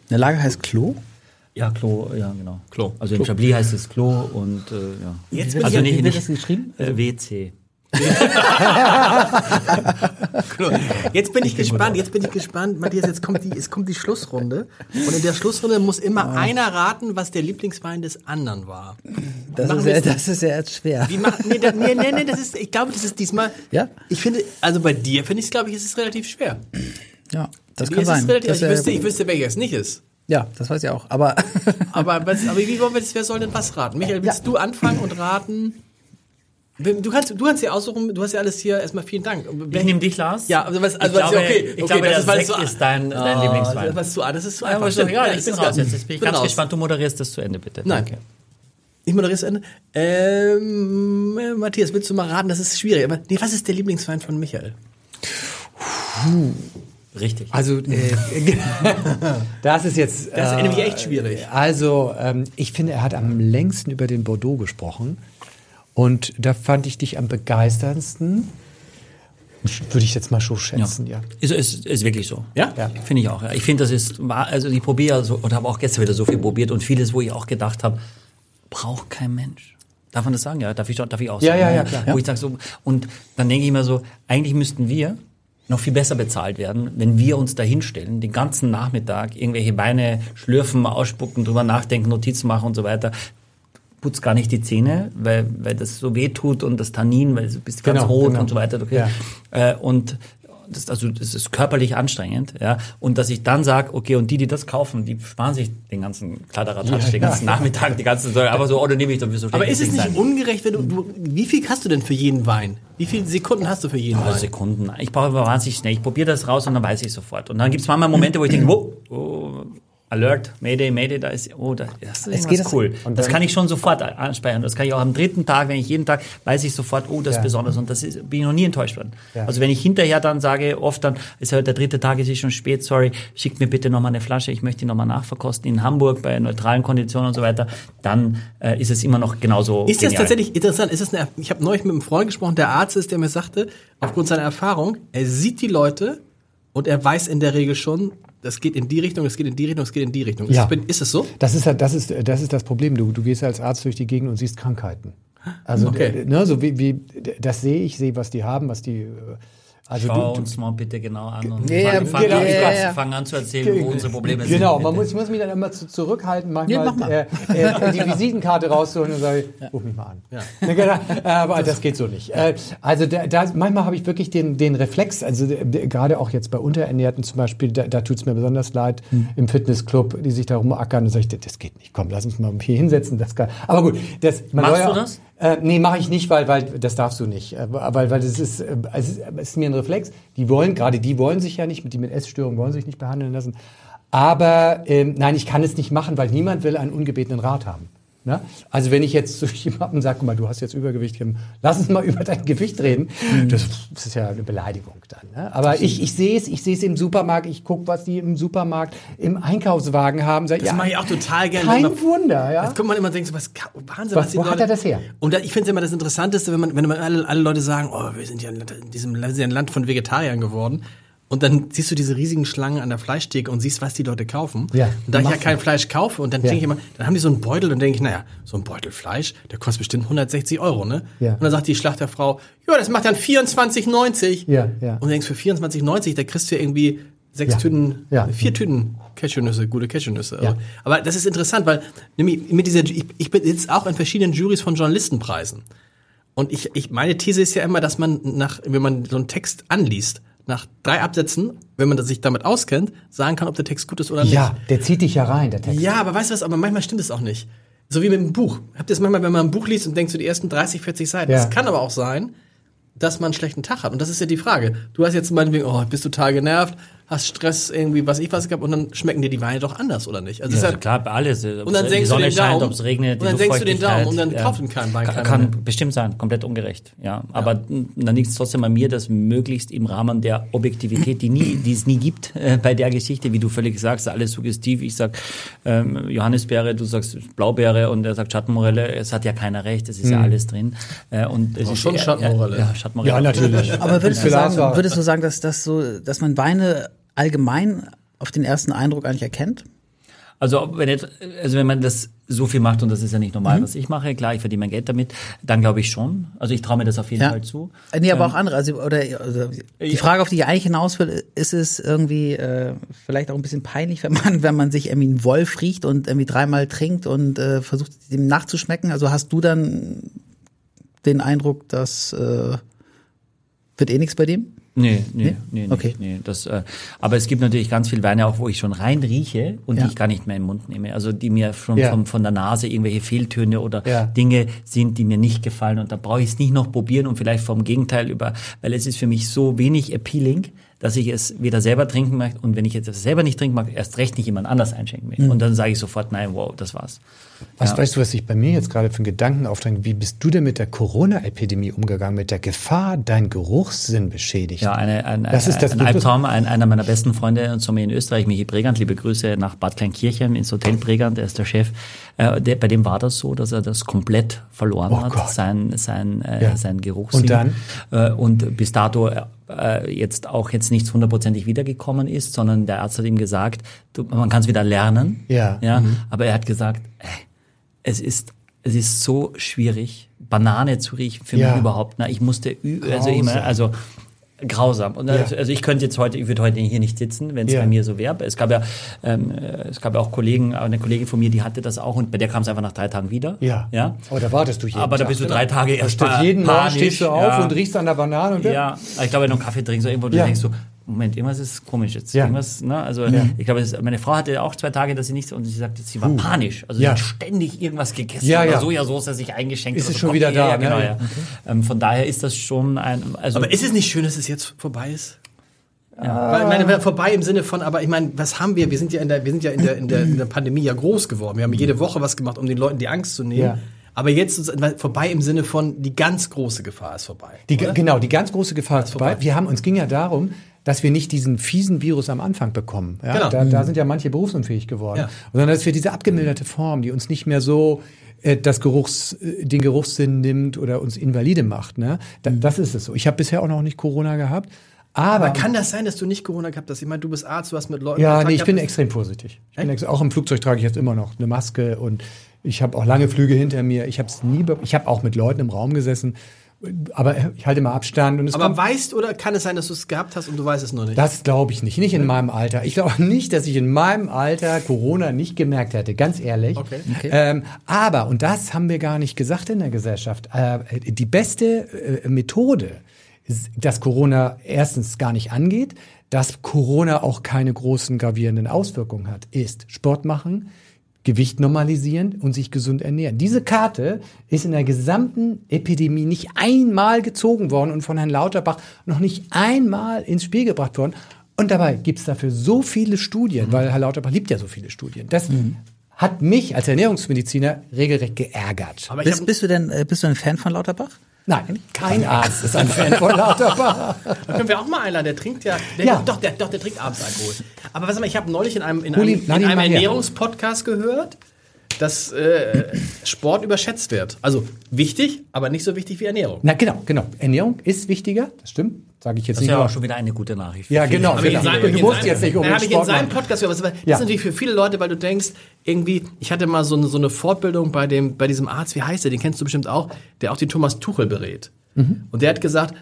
[SPEAKER 2] Eine Lage heißt Klo.
[SPEAKER 4] ja, Klo, ja, genau.
[SPEAKER 5] Klo.
[SPEAKER 4] Also im Chablis heißt es Klo und äh, ja.
[SPEAKER 5] Jetzt
[SPEAKER 4] Also
[SPEAKER 2] das-
[SPEAKER 4] nicht-
[SPEAKER 2] wie wird das geschrieben?
[SPEAKER 4] Äh, WC.
[SPEAKER 5] Jetzt bin ich gespannt, jetzt bin ich gespannt. Matthias, jetzt kommt die, es kommt die Schlussrunde. Und in der Schlussrunde muss immer einer raten, was der Lieblingswein des anderen war.
[SPEAKER 2] Das
[SPEAKER 5] Machen
[SPEAKER 2] ist, ja,
[SPEAKER 5] jetzt-
[SPEAKER 2] das ist ja jetzt schwer.
[SPEAKER 5] Wie macht, nee, nee, nee, nee, das ist, ich glaube, das ist diesmal,
[SPEAKER 2] Ja?
[SPEAKER 5] ich finde, also bei dir finde ich es, glaube ich, ist es relativ schwer.
[SPEAKER 2] Ja, das kann sein.
[SPEAKER 5] Relativ,
[SPEAKER 2] Das
[SPEAKER 5] ich, wüsste, ich wüsste, welcher es nicht ist.
[SPEAKER 2] ja, das weiß ich auch. Aber
[SPEAKER 5] Aber, was, aber wie wollen wir das, wer soll denn was raten? Michael, willst du anfangen und raten? Du kannst, du kannst ja aussuchen, du hast ja alles hier, erstmal vielen Dank.
[SPEAKER 4] Ich nehme dich, Lars.
[SPEAKER 5] Ja, also was, also
[SPEAKER 4] ich
[SPEAKER 5] was,
[SPEAKER 4] glaube,
[SPEAKER 5] okay,
[SPEAKER 4] ich
[SPEAKER 5] okay,
[SPEAKER 4] glaube
[SPEAKER 5] das
[SPEAKER 4] der
[SPEAKER 5] ist,
[SPEAKER 4] Sekt
[SPEAKER 5] so-
[SPEAKER 4] ist dein, dein
[SPEAKER 5] Ah,
[SPEAKER 4] Lieblingswein.
[SPEAKER 5] Das ist zu, ah, das ist zu
[SPEAKER 4] Ja,
[SPEAKER 5] einfach.
[SPEAKER 4] aber ist doch egal, ich bin raus jetzt. Jetzt bin ich
[SPEAKER 5] Bin
[SPEAKER 4] ganz
[SPEAKER 5] raus.
[SPEAKER 4] gespannt. Du moderierst das zu Ende, bitte.
[SPEAKER 5] Nein.
[SPEAKER 4] Danke.
[SPEAKER 5] Ich moderiere es zu Ende. Ähm, äh, Matthias, willst du mal raten? Das ist schwierig. Aber nee, was ist der Lieblingswein von Michael?
[SPEAKER 4] Richtig.
[SPEAKER 3] Also, äh, das ist jetzt.
[SPEAKER 5] Das ist
[SPEAKER 3] äh,
[SPEAKER 5] nämlich echt schwierig.
[SPEAKER 3] Also, ähm, ich finde, er hat am längsten über den Bordeaux gesprochen. Und da fand ich dich am begeisterndsten. Würde ich jetzt mal so schätzen, ja.
[SPEAKER 4] Ist, ist, ist wirklich so.
[SPEAKER 5] Ja?
[SPEAKER 3] Ja.
[SPEAKER 4] Finde ich auch. Ja. Ich finde, das ist, wahr- also ich probiere so, und habe auch gestern wieder so viel probiert und vieles, wo ich auch gedacht habe, braucht kein Mensch. Darf man das sagen? Ja, darf ich, darf ich auch
[SPEAKER 3] Ja,
[SPEAKER 4] sagen.
[SPEAKER 3] ja, ja,
[SPEAKER 4] ne?
[SPEAKER 3] klar.
[SPEAKER 4] Wo ich sage so, und dann denke ich immer so, eigentlich müssten wir noch viel besser bezahlt werden, wenn wir uns da hinstellen, den ganzen Nachmittag irgendwelche Beine schlürfen, ausspucken, drüber nachdenken, Notizen machen und so weiter. Putzt gar nicht die Zähne, weil, weil das so weh tut und das Tannin, weil du bist ganz
[SPEAKER 3] Genau,
[SPEAKER 4] rot
[SPEAKER 3] genau.
[SPEAKER 4] und so weiter. Okay? Äh, und das, also das ist körperlich anstrengend, ja. Und dass ich dann sage, okay, und die, die das kaufen, die sparen sich den ganzen Kladderadatsch, den ganzen Nachmittag, die ganze Zeit, aber so, oh, dann nehme ich doch so
[SPEAKER 5] Aber ist es nicht
[SPEAKER 4] sein.
[SPEAKER 5] ungerecht, wenn du, du, wie viel hast du denn für jeden Wein? Wie viele Sekunden hast du für jeden Wein?
[SPEAKER 4] Sekunden. Ich brauche aber wahnsinnig schnell. Ich probiere das raus und dann weiß ich sofort. Und dann gibt es manchmal Momente, wo ich denke, wow, oh, Alert, Mayday, Mayday, da ist, oh, das, das ist
[SPEAKER 2] das-
[SPEAKER 4] cool. Das kann ich schon sofort anspeichern. Das kann ich auch am dritten Tag, wenn ich jeden Tag, weiß ich sofort, oh, das ist
[SPEAKER 3] Ja.
[SPEAKER 4] besonders. Und das ist, bin ich noch nie enttäuscht worden.
[SPEAKER 3] Ja.
[SPEAKER 4] Also wenn ich hinterher dann sage, oft dann, ist ja der dritte Tag, es ist schon spät, sorry, schickt mir bitte nochmal eine Flasche, ich möchte die nochmal nachverkosten in Hamburg bei neutralen Konditionen und so weiter, dann äh, ist es immer noch genauso
[SPEAKER 5] Ist das
[SPEAKER 4] genial.
[SPEAKER 5] tatsächlich interessant? Ist das eine, ich habe neulich mit einem Freund gesprochen, der Arzt ist, der mir sagte, aufgrund seiner Erfahrung, er sieht die Leute und er weiß in der Regel schon, das geht in die Richtung, das geht in die Richtung, das geht in die Richtung.
[SPEAKER 3] Ja.
[SPEAKER 5] Ist, es- ist es so?
[SPEAKER 3] Das ist, das ist, das ist das Problem. Du, du gehst als Arzt durch die Gegend und siehst Krankheiten. Also,
[SPEAKER 5] Okay.
[SPEAKER 3] äh, ne, so wie, wie, das sehe ich, sehe, was die haben, was die, äh, also
[SPEAKER 4] Schau
[SPEAKER 3] du, du,
[SPEAKER 4] uns mal bitte genau an und
[SPEAKER 2] Ja, ja,
[SPEAKER 4] fang, fang,
[SPEAKER 2] genau,
[SPEAKER 4] an,
[SPEAKER 2] ja, ja.
[SPEAKER 4] fang an zu erzählen, wo unsere Probleme sind.
[SPEAKER 3] Genau, man muss, ich muss mich dann immer zu, zurückhalten,
[SPEAKER 2] Ja,
[SPEAKER 3] manchmal
[SPEAKER 2] mach mal.
[SPEAKER 3] äh, äh, die Visitenkarte rauszuholen und sagen, ruf mich mal an. Ja. genau, aber das geht so nicht. Äh, also da, da, manchmal habe ich wirklich den, den Reflex, also der- gerade auch jetzt bei Unterernährten zum Beispiel, da, da tut es mir besonders leid,
[SPEAKER 2] Hm.
[SPEAKER 3] im Fitnessclub, die sich da rumackern und sage ich, das geht nicht, komm, lass uns mal hier hinsetzen. Das kann. Aber gut, das, man
[SPEAKER 4] Machst
[SPEAKER 3] ja
[SPEAKER 4] du
[SPEAKER 3] auch-
[SPEAKER 4] das?
[SPEAKER 3] Äh, nee, mache ich nicht, weil, weil das darfst du nicht. Äh, weil, weil das ist, äh, es ist, es ist mir ein Reflex. Die wollen, gerade die wollen sich ja nicht, die mit Essstörungen wollen sich nicht behandeln lassen. Aber ähm, nein, ich kann es nicht machen, weil niemand will einen ungebetenen Rat haben. Ne? Also wenn ich jetzt zu jemandem sage, guck mal, du hast jetzt Übergewicht, lass uns mal über dein Gewicht reden, das, das ist ja eine Beleidigung dann. Ne? Aber ich, ich sehe es, ich sehe es im Supermarkt, ich gucke, was die im Supermarkt im Einkaufswagen haben. Sag,
[SPEAKER 5] Das mache ich auch total gerne.
[SPEAKER 3] Kein
[SPEAKER 5] Immer-
[SPEAKER 3] Wunder, ja.
[SPEAKER 5] Jetzt kommt man immer und denkt so, was, Wahnsinn,
[SPEAKER 3] Was-
[SPEAKER 5] was,
[SPEAKER 3] wo hat
[SPEAKER 5] Leute,
[SPEAKER 3] er das her?
[SPEAKER 5] Und da, ich finde es immer das Interessanteste, wenn man, wenn man alle, alle Leute sagen, oh, wir sind ja in diesem wir sind ja ein Land von Vegetariern geworden. Und dann siehst du diese riesigen Schlangen an der Fleischtheke und siehst, was die Leute kaufen.
[SPEAKER 3] Ja,
[SPEAKER 5] und da ich ja kein Fleisch kaufe und dann
[SPEAKER 3] Ja.
[SPEAKER 5] denke ich immer, dann haben die so einen Beutel und denke ich, naja, so ein Beutel Fleisch, der kostet bestimmt 160 Euro, ne?
[SPEAKER 3] Ja.
[SPEAKER 5] Und dann sagt die Schlachterfrau, ja, das macht dann 24,90.
[SPEAKER 3] Ja, ja.
[SPEAKER 5] Und du denkst, für 24,90, da kriegst du irgendwie sechs
[SPEAKER 3] Ja.
[SPEAKER 5] Tüten,
[SPEAKER 3] Ja.
[SPEAKER 5] vier Tüten Cashewnüsse, gute Cashewnüsse.
[SPEAKER 3] Ja.
[SPEAKER 5] Aber das ist interessant, weil nämlich mit dieser, ich, ich bin jetzt auch in verschiedenen Juries von Journalistenpreisen. Und ich, ich, meine These ist ja immer, dass man nach, wenn man so einen Text anliest, nach drei Absätzen, wenn man sich damit auskennt, sagen kann, ob der Text gut ist oder nicht.
[SPEAKER 3] Ja, der zieht dich ja rein, der Text.
[SPEAKER 5] Ja, aber weißt du was, aber manchmal stimmt es auch nicht. So wie mit einem Buch. Habt ihr es manchmal, wenn man ein Buch liest und denkt so die ersten 30, 40 Seiten.
[SPEAKER 3] Ja.
[SPEAKER 5] Es kann aber auch sein, dass man einen schlechten Tag hat. Und das ist ja die Frage. Du hast jetzt meinetwegen, oh, bist total genervt, hast Stress irgendwie, was ich was gehabt, und dann schmecken dir die Weine doch anders, oder nicht? Also es ist
[SPEAKER 4] Also
[SPEAKER 5] ja,
[SPEAKER 4] klar, bei alles.
[SPEAKER 5] Und dann senkst du
[SPEAKER 4] Sonne
[SPEAKER 5] den
[SPEAKER 4] scheint,
[SPEAKER 5] Daumen.
[SPEAKER 4] ob es regnet,
[SPEAKER 5] Und dann senkst du den Daumen und dann kauft ihn kein Wein
[SPEAKER 4] Kann, kann bestimmt sein, komplett ungerecht. Ja, aber m, dann liegt es trotzdem an mir, dass möglichst im Rahmen der Objektivität, die nie, die es nie gibt äh, bei der Geschichte, wie du völlig sagst, alles suggestiv. Ich sag ähm, Johannisbeere, du sagst Blaubeere und er sagt Schattenmorelle. Es hat ja keiner recht, es ist ja alles drin. Äh, und es ist
[SPEAKER 5] schon
[SPEAKER 4] ja,
[SPEAKER 5] Schattenmorelle.
[SPEAKER 4] Ja, Schattenmorelle.
[SPEAKER 3] Ja, natürlich.
[SPEAKER 2] Aber würdest du, sagen, würdest du sagen, dass das so, dass man Weine allgemein auf den ersten Eindruck eigentlich erkennt?
[SPEAKER 4] Also wenn, jetzt, also wenn man das so viel macht, und das ist ja nicht normal,
[SPEAKER 2] Mhm.
[SPEAKER 4] was ich mache, klar, ich verdiene mein Geld damit, dann glaube ich schon. Also ich traue mir das auf jeden Fall zu.
[SPEAKER 2] Äh, Nee, aber auch andere. Also, oder, also die Frage, auf die ich eigentlich hinaus will, ist es irgendwie äh, vielleicht auch ein bisschen peinlich, wenn man, wenn man sich irgendwie einen Wolf riecht und irgendwie dreimal trinkt und äh, versucht, dem nachzuschmecken. Also hast du dann den Eindruck, dass äh, wird eh nichts bei dem?
[SPEAKER 4] Nee, nee, nee, nee,
[SPEAKER 2] Okay.
[SPEAKER 4] nee das, äh, aber es gibt natürlich ganz viel Weine auch, wo ich schon rein rieche und
[SPEAKER 2] Ja.
[SPEAKER 4] die ich gar nicht mehr im Mund nehme. Also die mir schon
[SPEAKER 3] Ja.
[SPEAKER 4] vom, von der Nase irgendwelche Fehltöne oder
[SPEAKER 3] Ja.
[SPEAKER 4] Dinge sind, die mir nicht gefallen und da brauche ich es nicht noch probieren und vielleicht vom Gegenteil über, weil es ist für mich so wenig appealing, dass ich es weder selber trinken mag und wenn ich jetzt es selber nicht trinken mag, erst recht nicht jemand anders einschenken will. Und dann sage ich sofort, nein, wow, das war's.
[SPEAKER 3] Was weißt du, was sich bei mir jetzt gerade für einen Gedanken aufdrängt? Wie bist du denn mit der Corona-Epidemie umgegangen, mit der Gefahr, dein Geruchssinn beschädigt?
[SPEAKER 4] Ja, eine, ein,
[SPEAKER 3] Das ist das
[SPEAKER 4] ein Albtraum. Ein, einer meiner besten Freunde und Sommer in Österreich, Michi Bregant, liebe Grüße nach Bad Kleinkirchen ins Hotel Bregant, er ist der Chef. Äh, der, bei dem war das so, dass er das komplett verloren
[SPEAKER 3] Oh
[SPEAKER 4] hat,
[SPEAKER 3] Gott.
[SPEAKER 4] sein, sein, äh,
[SPEAKER 3] Ja.
[SPEAKER 4] sein Geruchssinn.
[SPEAKER 3] Und dann?
[SPEAKER 4] Äh, und bis dato äh, jetzt auch jetzt nichts hundertprozentig wiedergekommen ist, sondern der Arzt hat ihm gesagt, du, man kann es wieder lernen.
[SPEAKER 3] Ja.
[SPEAKER 4] ja Aber er hat gesagt, es ist es ist so schwierig, Banane zu riechen für
[SPEAKER 3] Ja.
[SPEAKER 4] mich überhaupt. Ne? Ich musste, ü- also immer,
[SPEAKER 3] Grausam.
[SPEAKER 4] also grausam. Und also, also ich könnte jetzt heute, ich würde heute hier nicht sitzen, wenn es
[SPEAKER 3] Ja.
[SPEAKER 4] bei mir so wäre. Es gab ja, ähm, äh, es gab ja auch Kollegen, eine Kollegin von mir, die hatte das auch und bei der kam es einfach nach drei Tagen wieder.
[SPEAKER 3] Ja.
[SPEAKER 4] Ja.
[SPEAKER 3] Aber da wartest du jeden
[SPEAKER 4] Aber da bist du drei Tage erst
[SPEAKER 3] jeden Morgen
[SPEAKER 4] panisch,
[SPEAKER 3] stehst du auf
[SPEAKER 4] ja.
[SPEAKER 3] und riechst an der Banane und
[SPEAKER 4] Ja, ich glaube, wenn du einen Kaffee trinkst irgendwo, du
[SPEAKER 3] Ja.
[SPEAKER 4] denkst so, Moment, irgendwas ist komisch jetzt.
[SPEAKER 3] Ja.
[SPEAKER 4] Irgendwas, ne? Also ich glaube, meine Frau hatte auch zwei Tage, dass sie nichts und sie sagte, sie war panisch. Also
[SPEAKER 3] Ja.
[SPEAKER 4] sie hat ständig irgendwas gegessen
[SPEAKER 3] Ja,
[SPEAKER 4] oder
[SPEAKER 3] ja.
[SPEAKER 4] Sojasauce sich eingeschenkt.
[SPEAKER 3] Ist
[SPEAKER 4] oder
[SPEAKER 3] es schon wieder da, ne?
[SPEAKER 4] Genau,
[SPEAKER 3] Ja.
[SPEAKER 4] ja. Ähm, von daher ist das schon ein, also
[SPEAKER 5] Aber ist es nicht schön, dass es jetzt vorbei ist? Weil, ich meine, vorbei im Sinne von, aber ich meine, was haben wir? Wir sind ja in der, wir sind ja in der, in der, in der Pandemie ja groß geworden. Wir haben jede Woche was gemacht, um den Leuten die Angst zu nehmen. Aber jetzt vorbei im Sinne von, die ganz große Gefahr ist vorbei.
[SPEAKER 3] Die, genau, die ganz große Gefahr ist vorbei.
[SPEAKER 5] vorbei.
[SPEAKER 3] Wir haben, uns ging ja darum, dass wir nicht diesen fiesen Virus am Anfang bekommen. Ja?
[SPEAKER 5] Genau.
[SPEAKER 3] Da, da sind ja manche berufsunfähig geworden.
[SPEAKER 5] Ja.
[SPEAKER 3] Sondern dass wir diese abgemilderte Form, die uns nicht mehr so äh, das Geruchs, äh, den Geruchssinn nimmt oder uns invalide macht. Ne? Da, das ist es so. Ich habe bisher auch noch nicht Corona gehabt. Aber,
[SPEAKER 5] Aber kann das sein, dass du nicht Corona gehabt hast? Ich meine, du bist Arzt, du hast mit Leuten
[SPEAKER 3] ja, nee, ich bin extrem vorsichtig. Ich bin ex auch im Flugzeug trage ich jetzt immer noch eine Maske und ich habe auch lange Flüge hinter mir. Ich habe es nie, ich habe auch mit Leuten im Raum gesessen, aber ich halte immer Abstand und es
[SPEAKER 5] Aber
[SPEAKER 3] kommt
[SPEAKER 5] weißt oder kann es sein, dass du es gehabt hast und du weißt es noch nicht?
[SPEAKER 3] Das glaube ich nicht. Nicht in meinem Alter. Ich glaube nicht, dass ich in meinem Alter Corona nicht gemerkt hätte, ganz ehrlich.
[SPEAKER 5] Okay.
[SPEAKER 3] Ähm, aber, und das haben wir gar nicht gesagt in der Gesellschaft, äh, die beste äh, Methode, dass Corona erstens gar nicht angeht, dass Corona auch keine großen gravierenden Auswirkungen hat, ist Sport machen, Gewicht normalisieren und sich gesund ernähren. Diese Karte ist in der gesamten Epidemie nicht einmal gezogen worden und von Herrn Lauterbach noch nicht einmal ins Spiel gebracht worden. Und dabei gibt es dafür so viele Studien, weil Herr Lauterbach liebt ja so viele Studien. Das hat mich als Ernährungsmediziner regelrecht geärgert.
[SPEAKER 5] aber
[SPEAKER 2] Bist,
[SPEAKER 5] hab,
[SPEAKER 2] bist, du denn, äh, bist du ein Fan von Lauterbach?
[SPEAKER 3] Nein, kein Arzt ist ein Fan von Lauterbach.
[SPEAKER 5] da können wir auch mal einladen. Der trinkt ja, der,
[SPEAKER 3] Ja.
[SPEAKER 5] doch, der, doch, der trinkt abends Alkohol. Aber was mal, ich habe neulich in einem, in
[SPEAKER 3] Hol ihn-
[SPEAKER 5] einem, in einem. Ernährungspodcast gehört, dass äh, Sport überschätzt wird. Also wichtig, aber nicht so wichtig wie Ernährung.
[SPEAKER 3] Na genau, genau. Ernährung ist wichtiger, das stimmt. Sage ich jetzt
[SPEAKER 4] das ist
[SPEAKER 3] nicht
[SPEAKER 4] ja
[SPEAKER 3] nur.
[SPEAKER 4] auch schon wieder eine gute Nachricht.
[SPEAKER 3] Ja, genau. Genau.
[SPEAKER 5] seinem-
[SPEAKER 3] Du musst jetzt nicht um
[SPEAKER 5] habe ich in seinem. Podcast gehört. Das
[SPEAKER 3] Ja.
[SPEAKER 5] ist natürlich für viele Leute, weil du denkst, irgendwie, ich hatte mal so eine, so eine Fortbildung bei, dem, bei diesem Arzt, wie heißt der, den kennst du bestimmt auch, der auch die Thomas Tuchel berät.
[SPEAKER 3] Mhm.
[SPEAKER 5] Und der hat gesagt,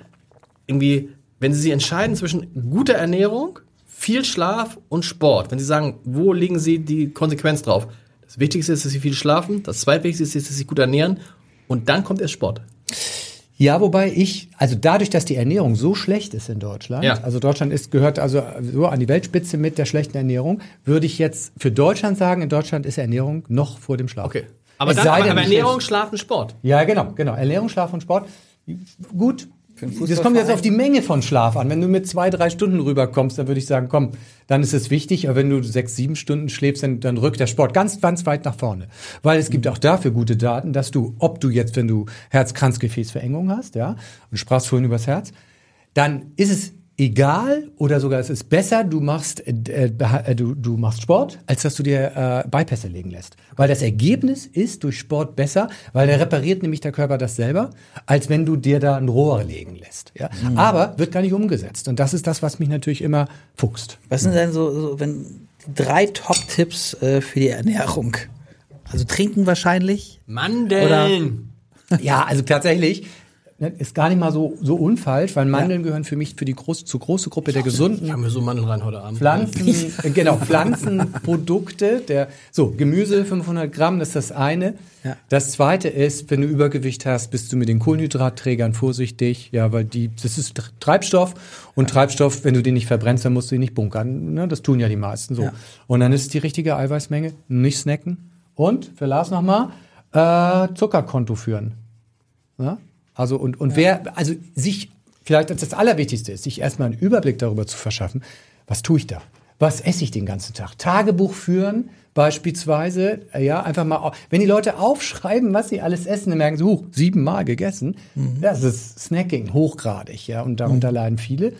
[SPEAKER 5] irgendwie, wenn Sie sich entscheiden zwischen guter Ernährung, viel Schlaf und Sport, wenn Sie sagen, wo legen Sie die Konsequenz drauf? Das Wichtigste ist, dass Sie viel schlafen, das Zweitwichtigste ist, dass Sie sich gut ernähren und dann kommt erst Sport.
[SPEAKER 3] Ja, wobei ich, also dadurch, dass die Ernährung so schlecht ist in Deutschland,
[SPEAKER 5] Ja.
[SPEAKER 3] also Deutschland ist, gehört also so an die Weltspitze mit der schlechten Ernährung, würde ich jetzt für Deutschland sagen, in Deutschland ist Ernährung noch vor dem Schlaf.
[SPEAKER 5] Okay. Aber,
[SPEAKER 3] Es
[SPEAKER 5] dann, aber, aber Ernährung,
[SPEAKER 3] schläfst-
[SPEAKER 5] Schlafen, Sport.
[SPEAKER 3] Ja, genau, genau. Ernährung, Schlaf und Sport. Gut. Das kommt jetzt auf die Menge von Schlaf an. Wenn du mit zwei, drei Stunden rüberkommst, dann würde ich sagen, komm, dann ist es wichtig. Aber wenn du sechs, sieben Stunden schläfst, dann, dann rückt der Sport ganz, ganz weit nach vorne. Weil es gibt auch dafür gute Daten, dass du, ob du jetzt, wenn du Herz-Kranzgefäßverengung hast, ja, und sprachst vorhin übers Herz, dann ist es egal oder sogar es ist besser, du machst, äh, äh, du, du machst Sport, als dass du dir äh, Bypässe legen lässt. Weil das Ergebnis ist durch Sport besser, weil der repariert nämlich der Körper das selber, als wenn du dir da ein Rohr legen lässt. Ja? Aber wird gar nicht umgesetzt. Und das ist das, was mich natürlich immer fuchst.
[SPEAKER 2] Was sind denn so, so wenn drei Top-Tipps äh, für die Ernährung? Also trinken wahrscheinlich.
[SPEAKER 5] Mandeln.
[SPEAKER 3] Ja, also tatsächlich ist gar nicht mal so, so unfalsch, weil Mandeln gehören für mich für die große, zur große Gruppe der gesunden
[SPEAKER 5] Ich mir so Mandeln rein heute Abend.
[SPEAKER 3] Pflanzen, äh, genau, Pflanzenprodukte, der, so, Gemüse 500 Gramm, das ist das eine.
[SPEAKER 2] Ja.
[SPEAKER 3] Das zweite ist, wenn du Übergewicht hast, bist du mit den Kohlenhydratträgern vorsichtig, ja, weil die, das ist Tr- Treibstoff und Treibstoff, wenn du den nicht verbrennst, dann musst du ihn nicht bunkern, ne? das tun ja die meisten so.
[SPEAKER 2] Ja.
[SPEAKER 3] Und dann ist es die richtige Eiweißmenge, nicht snacken und, für Lars nochmal, äh, Zuckerkonto führen. Ja? Also und, und wer, also sich, vielleicht als das Allerwichtigste ist, sich erstmal einen Überblick darüber zu verschaffen, was tue ich da? Was esse ich den ganzen Tag? Tagebuch führen, beispielsweise, äh, ja, einfach mal, wenn die Leute aufschreiben, was sie alles essen, dann merken sie, huch, siebenmal gegessen. Das ist Snacking, hochgradig, ja, und darunter leiden viele.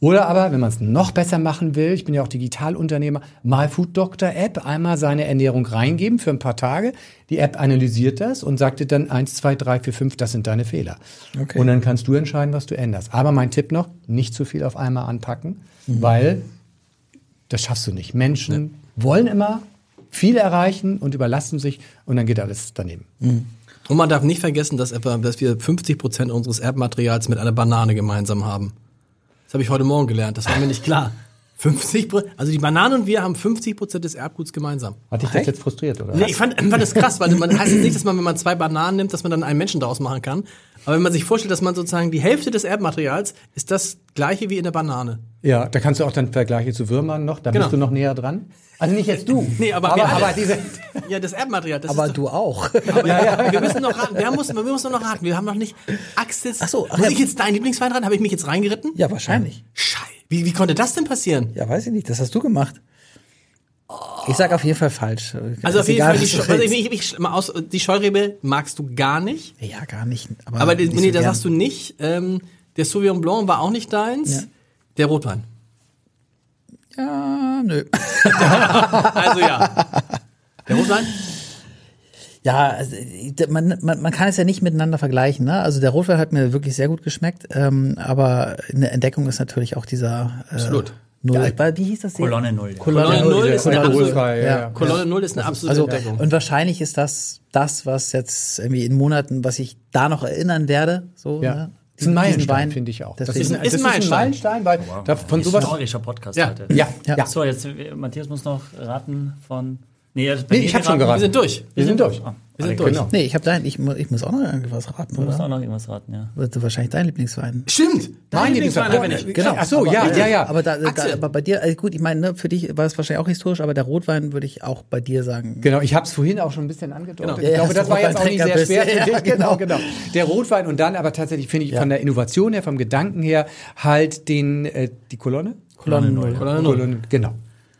[SPEAKER 3] Oder aber, wenn man es noch besser machen will, ich bin ja auch Digitalunternehmer, mal Food Doctor App, einmal seine Ernährung reingeben für ein paar Tage. Die App analysiert das und sagt dir dann eins, zwei, drei, vier, fünf, das sind deine Fehler.
[SPEAKER 2] Okay.
[SPEAKER 3] Und dann kannst du entscheiden, was du änderst. Aber mein Tipp noch, nicht zu viel auf einmal anpacken, weil das schaffst du nicht. Menschen wollen immer viel erreichen und überlasten sich und dann geht alles daneben.
[SPEAKER 5] Und man darf nicht vergessen, dass etwa, dass wir 50 Prozent unseres Erbmaterials mit einer Banane gemeinsam haben. Das habe ich heute Morgen gelernt. Das war mir nicht klar. 50 Prozent, also die Banane und wir haben 50 Prozent des Erbguts gemeinsam.
[SPEAKER 3] Hat dich das jetzt frustriert, oder?
[SPEAKER 5] Nee, ich fand, ich fand das krass, weil man heißt jetzt nicht, dass man, wenn man zwei Bananen nimmt, dass man dann einen Menschen daraus machen kann. Aber wenn man sich vorstellt, dass man sozusagen die Hälfte des Erbmaterials ist das gleiche wie in der Banane.
[SPEAKER 3] Ja, da kannst du auch dann Vergleiche zu Würmern noch, da
[SPEAKER 5] Genau.
[SPEAKER 3] bist du noch näher dran. Also nicht jetzt du.
[SPEAKER 5] Nee, aber
[SPEAKER 3] aber, aber diese.
[SPEAKER 5] Ja, das Erbmaterial. Das
[SPEAKER 2] Aber du auch.
[SPEAKER 5] aber wir müssen noch raten. Wir müssen, wir müssen noch raten. Wir haben noch nicht. Axel.
[SPEAKER 2] Ach so, ach
[SPEAKER 5] Muss
[SPEAKER 2] ja.
[SPEAKER 5] ich jetzt deinen Lieblingswein ran? Habe ich mich jetzt reingeritten?
[SPEAKER 2] Ja, wahrscheinlich.
[SPEAKER 5] Scheiße. Wie, wie konnte das denn passieren?
[SPEAKER 2] Ja, weiß ich nicht. Das hast du gemacht. Ich sag auf jeden Fall falsch.
[SPEAKER 5] Also auf jeden
[SPEAKER 2] egal,
[SPEAKER 5] Fall, die, Scheu- also ich, ich, mal aus, die Scheurebe magst du gar nicht.
[SPEAKER 2] Ja, gar nicht. Aber,
[SPEAKER 5] Aber nee,
[SPEAKER 2] so
[SPEAKER 5] da sagst du nicht. Ähm, der Sauvignon Blanc war auch nicht deins.
[SPEAKER 2] Ja.
[SPEAKER 5] Der Rotwein.
[SPEAKER 2] Ja, nö.
[SPEAKER 5] Also ja. Der Rotwein?
[SPEAKER 2] Ja, also, man, man, man kann es ja nicht miteinander vergleichen. Ne? Also der Rotwein hat mir wirklich sehr gut geschmeckt, ähm, aber eine Entdeckung ist natürlich auch dieser äh,
[SPEAKER 5] Absolut.
[SPEAKER 2] Null. Wie hieß das?
[SPEAKER 4] Kolonne Null.
[SPEAKER 2] Kolonne,
[SPEAKER 5] Kolonne
[SPEAKER 2] Null.
[SPEAKER 5] Ist eine absolute,
[SPEAKER 3] ja,
[SPEAKER 2] Ja.
[SPEAKER 3] ja.
[SPEAKER 5] Kolonne Null ist eine absolute
[SPEAKER 2] Also
[SPEAKER 5] Entdeckung.
[SPEAKER 2] und wahrscheinlich ist das das, was jetzt irgendwie in Monaten, was ich da noch erinnern werde. So,
[SPEAKER 3] Ja.
[SPEAKER 2] ne?
[SPEAKER 3] Das ist ein Meilenstein,
[SPEAKER 2] Wein.
[SPEAKER 3] finde ich auch.
[SPEAKER 2] Deswegen-
[SPEAKER 3] das ist ein,
[SPEAKER 5] Ist ein
[SPEAKER 3] das
[SPEAKER 5] Meilenstein.
[SPEAKER 3] Meilenstein, weil da von sowas.
[SPEAKER 4] Historischer Podcast
[SPEAKER 5] Ja.
[SPEAKER 4] heute.
[SPEAKER 3] Ja,
[SPEAKER 2] Ja.
[SPEAKER 3] ja.
[SPEAKER 4] So, jetzt, Matthias muss noch raten von. Nee, also
[SPEAKER 3] Nee, ich habe schon
[SPEAKER 5] Wir
[SPEAKER 3] geraten.
[SPEAKER 5] sind durch.
[SPEAKER 3] Wir sind durch.
[SPEAKER 5] Wir sind durch.
[SPEAKER 3] Genau.
[SPEAKER 2] Nee, ich habe dein, ich, ich muss auch noch irgendwas raten,
[SPEAKER 4] Du musst
[SPEAKER 2] oder?
[SPEAKER 4] auch noch irgendwas raten, ja.
[SPEAKER 2] Wird wahrscheinlich dein Lieblingswein.
[SPEAKER 5] Stimmt. Dein Lieblingswein haben wir nicht.
[SPEAKER 2] Genau.
[SPEAKER 3] Ach so,
[SPEAKER 2] aber,
[SPEAKER 3] ja, ja, ja.
[SPEAKER 2] Aber, da, da, aber bei dir, also gut, ich meine, ne, für dich war es wahrscheinlich auch historisch, aber der Rotwein würde ich auch bei dir sagen.
[SPEAKER 3] Genau, ich habe es vorhin auch schon ein bisschen angedeutet.
[SPEAKER 2] Genau.
[SPEAKER 3] Ich
[SPEAKER 2] Ja,
[SPEAKER 3] glaube,
[SPEAKER 2] ja,
[SPEAKER 3] das war jetzt auch nicht sehr schwer
[SPEAKER 2] bist.
[SPEAKER 3] für
[SPEAKER 2] Ja,
[SPEAKER 3] dich. Genau,
[SPEAKER 2] genau.
[SPEAKER 3] genau. Der Rotwein und dann aber tatsächlich finde ich von der Innovation her, vom Gedanken her, halt den, äh, die Kolonne?
[SPEAKER 2] Kolonne Null.
[SPEAKER 5] Kolonne Null.
[SPEAKER 3] Kolonne, genau.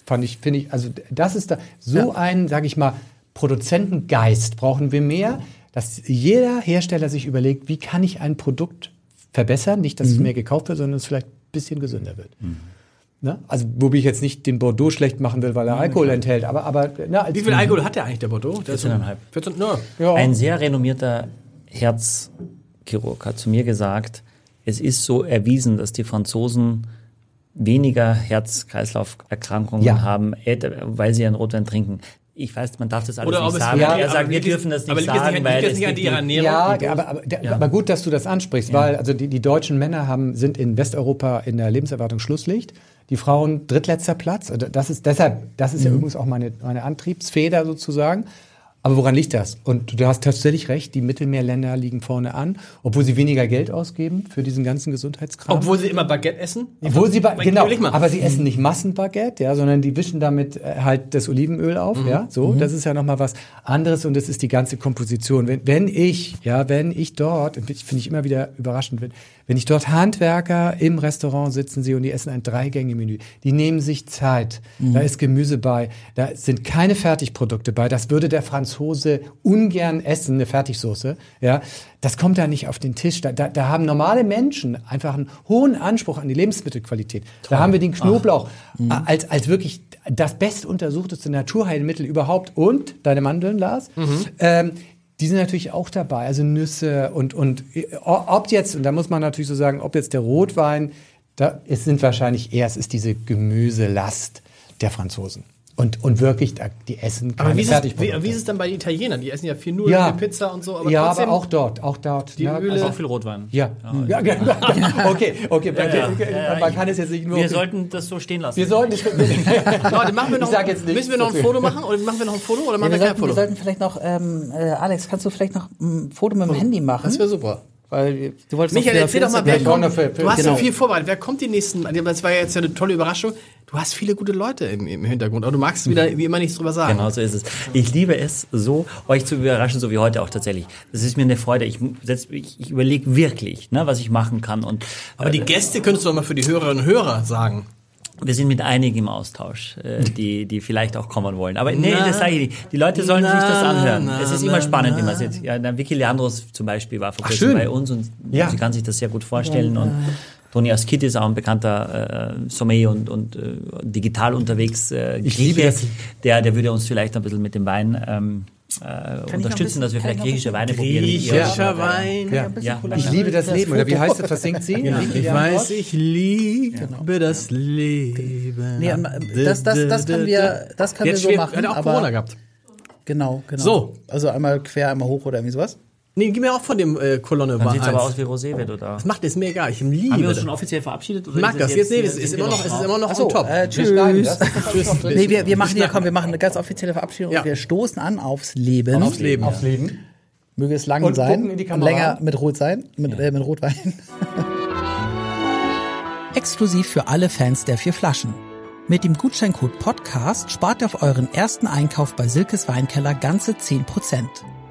[SPEAKER 3] Fand ich, finde ich, also das ist da so
[SPEAKER 2] Ja.
[SPEAKER 3] ein, sage ich mal, Produzentengeist brauchen wir mehr, dass jeder Hersteller sich überlegt, wie kann ich ein Produkt verbessern, nicht,
[SPEAKER 2] Mhm.
[SPEAKER 3] dass es mehr gekauft wird, sondern es vielleicht ein bisschen gesünder wird. Ne? Also, wobei ich jetzt nicht den Bordeaux schlecht machen will, weil er Alkohol enthält, aber, aber na, als
[SPEAKER 5] Wie viel Alkohol hat der eigentlich, der Bordeaux? Der ist so-
[SPEAKER 4] 14,5.
[SPEAKER 5] 14, no.
[SPEAKER 3] Ja.
[SPEAKER 4] Ein sehr renommierter Herzchirurg hat zu mir gesagt, es ist so erwiesen, dass die Franzosen weniger Herz-Kreislauf-Erkrankungen
[SPEAKER 3] Ja.
[SPEAKER 4] haben, äh, weil sie einen Rotwein trinken. Ich weiß, man darf das alles
[SPEAKER 5] Oder
[SPEAKER 4] nicht sagen.
[SPEAKER 3] ja,
[SPEAKER 4] er
[SPEAKER 5] aber
[SPEAKER 4] sagt, wir dürfen das nicht sagen,
[SPEAKER 5] nicht,
[SPEAKER 4] weil
[SPEAKER 5] es nicht an
[SPEAKER 4] die-
[SPEAKER 5] Ernährung?
[SPEAKER 3] Ja, aber, aber,
[SPEAKER 4] Ja.
[SPEAKER 3] aber gut, dass du das ansprichst, weil also die, die deutschen Männer haben, sind in Westeuropa in der Lebenserwartung Schlusslicht. Die Frauen drittletzter Platz. Also Das ist deshalb, das ist ja übrigens auch meine, meine Antriebsfeder sozusagen. Aber woran liegt das? Und du hast tatsächlich recht, die Mittelmeerländer liegen vorne an, obwohl sie weniger Geld ausgeben für diesen ganzen Gesundheitskram.
[SPEAKER 5] Obwohl sie immer Baguette essen?
[SPEAKER 3] Obwohl sie, ba- genau, aber sie essen nicht Massenbaguette, ja, sondern die wischen damit äh, halt das Olivenöl auf,
[SPEAKER 5] Mhm.
[SPEAKER 3] ja, so, das ist ja nochmal was anderes und das ist die ganze Komposition. Wenn, wenn ich, ja, wenn ich dort, finde ich immer wieder überraschend, wenn, wenn ich dort Handwerker im Restaurant sitzen sehe und die essen ein Dreigänge-Menü, die nehmen sich Zeit,
[SPEAKER 5] Mhm.
[SPEAKER 3] da ist Gemüse bei, da sind keine Fertigprodukte bei, das würde der Franzose ungern essen, eine Fertigsoße, ja, das kommt da nicht auf den Tisch. Da, da, da haben normale Menschen einfach einen hohen Anspruch an die Lebensmittelqualität. Da haben wir den Knoblauch a- als, als wirklich das bestuntersuchteste Naturheilmittel überhaupt und deine Mandeln, Lars. Ähm, die sind natürlich auch dabei, also Nüsse und, und äh, ob jetzt, und da muss man natürlich so sagen, ob jetzt der Rotwein, da, es sind wahrscheinlich eher, es ist diese Gemüselast der Franzosen. Und, und wirklich, die essen keine
[SPEAKER 5] Aber wie ist, es, wie,
[SPEAKER 3] Fertigprodukte.
[SPEAKER 5] wie ist es dann bei den Italienern? Die essen ja viel Nudeln,
[SPEAKER 3] Ja.
[SPEAKER 5] viel Pizza und so. Aber
[SPEAKER 3] ja,
[SPEAKER 5] trotzdem,
[SPEAKER 3] aber auch dort, auch dort.
[SPEAKER 5] Die
[SPEAKER 3] ja,
[SPEAKER 5] Öle-
[SPEAKER 3] also-
[SPEAKER 4] Auch viel Rotwein.
[SPEAKER 3] ja. Ja, genau. okay, okay, man,
[SPEAKER 4] ja,
[SPEAKER 3] man
[SPEAKER 4] ja,
[SPEAKER 3] kann es jetzt nicht nur.
[SPEAKER 4] Wir sollten das so stehen lassen.
[SPEAKER 3] wir sollten
[SPEAKER 5] Leute, machen wir noch,
[SPEAKER 3] Ich sag jetzt nichts
[SPEAKER 5] müssen wir noch ein. Foto machen? Oder machen wir noch ein Foto? Oder
[SPEAKER 2] Ja,
[SPEAKER 5] machen
[SPEAKER 2] wir,
[SPEAKER 5] wir kein
[SPEAKER 2] sollten, wir
[SPEAKER 5] Foto?
[SPEAKER 2] sollten vielleicht noch, ähm, äh, Alex, kannst du vielleicht noch ein Foto mit dem Handy machen?
[SPEAKER 5] Das wäre super.
[SPEAKER 2] Weil du wolltest
[SPEAKER 5] Michael, erzähl doch mal, wer kommt. Du hast
[SPEAKER 2] genau.
[SPEAKER 5] ja viel vorbereitet. Wer kommt die nächsten? Das war ja jetzt ja eine tolle Überraschung. Du hast viele gute Leute im, im Hintergrund. Aber du magst wieder wie immer nichts drüber sagen.
[SPEAKER 4] Genau so ist es. Ich liebe es so, euch zu überraschen, so wie heute auch tatsächlich. Das ist mir eine Freude. Ich, setz- ich, ich überlege wirklich, ne, was ich machen kann. Und
[SPEAKER 5] Aber die Gäste könntest du doch mal für die Hörerinnen und Hörer sagen.
[SPEAKER 4] Wir sind mit einigen im Austausch, äh, die, die vielleicht auch kommen wollen. Aber nee,
[SPEAKER 5] Na,
[SPEAKER 4] das sage ich nicht. Die Leute sollen sich das
[SPEAKER 5] na,
[SPEAKER 4] anhören.
[SPEAKER 5] na,
[SPEAKER 4] es ist
[SPEAKER 5] na,
[SPEAKER 4] immer spannend,
[SPEAKER 5] na.
[SPEAKER 4] wie man sieht. Ja, der Vicky Leandros zum Beispiel war vor kurzem bei uns und
[SPEAKER 3] Ja.
[SPEAKER 4] sie kann sich das sehr gut vorstellen. Und Toni Askitis, auch ein bekannter äh, Sommelier und, und äh, digital unterwegs äh,
[SPEAKER 3] Ich liebe
[SPEAKER 4] Grieche, der, der würde uns vielleicht ein bisschen mit dem Wein ähm, äh, unterstützen, dass wir vielleicht griechische Weine probieren.
[SPEAKER 5] Griechischer Wein.
[SPEAKER 3] Ja.
[SPEAKER 4] Ja,
[SPEAKER 3] Ich liebe das Leben. Oder wie heißt das? Was singt sie?
[SPEAKER 5] Ich weiß, ich liebe das Leben.
[SPEAKER 2] Nee, das, das, das können wir, das können
[SPEAKER 5] Jetzt
[SPEAKER 2] wir so machen.
[SPEAKER 5] Hat auch
[SPEAKER 2] aber,
[SPEAKER 5] Corona gehabt.
[SPEAKER 2] Genau, genau.
[SPEAKER 5] So.
[SPEAKER 2] Also einmal quer, einmal hoch oder irgendwie sowas.
[SPEAKER 5] Nee, gib mir auch von dem äh, Kolonne
[SPEAKER 4] Dann sieht aber
[SPEAKER 5] 1.
[SPEAKER 4] aus wie Rosé, wenn du da.
[SPEAKER 5] Das macht es mir egal. Ich liebe
[SPEAKER 4] Haben wir uns schon offiziell verabschiedet? Oder
[SPEAKER 5] Ich mag
[SPEAKER 4] ist
[SPEAKER 5] das.
[SPEAKER 4] es
[SPEAKER 5] Jetzt, nee, es ist immer noch, es ist immer noch
[SPEAKER 2] Achso,
[SPEAKER 5] on top.
[SPEAKER 2] äh, tschüss.
[SPEAKER 5] Tschüss.
[SPEAKER 2] Nee, wir, wir machen hier, komm, wir machen eine ganz offizielle Verabschiedung
[SPEAKER 5] Ja.
[SPEAKER 2] und wir stoßen an aufs Leben.
[SPEAKER 5] Aufs Leben.
[SPEAKER 3] Aufs Leben.
[SPEAKER 2] Möge es lang
[SPEAKER 3] Und
[SPEAKER 2] sein
[SPEAKER 3] gucken in die
[SPEAKER 2] und länger mit Rot sein, mit, äh, mit Rotwein. Exklusiv für alle Fans der vier Flaschen. Mit dem Gutscheincode Podcast spart ihr auf euren ersten Einkauf bei Silkes Weinkeller ganze 10%.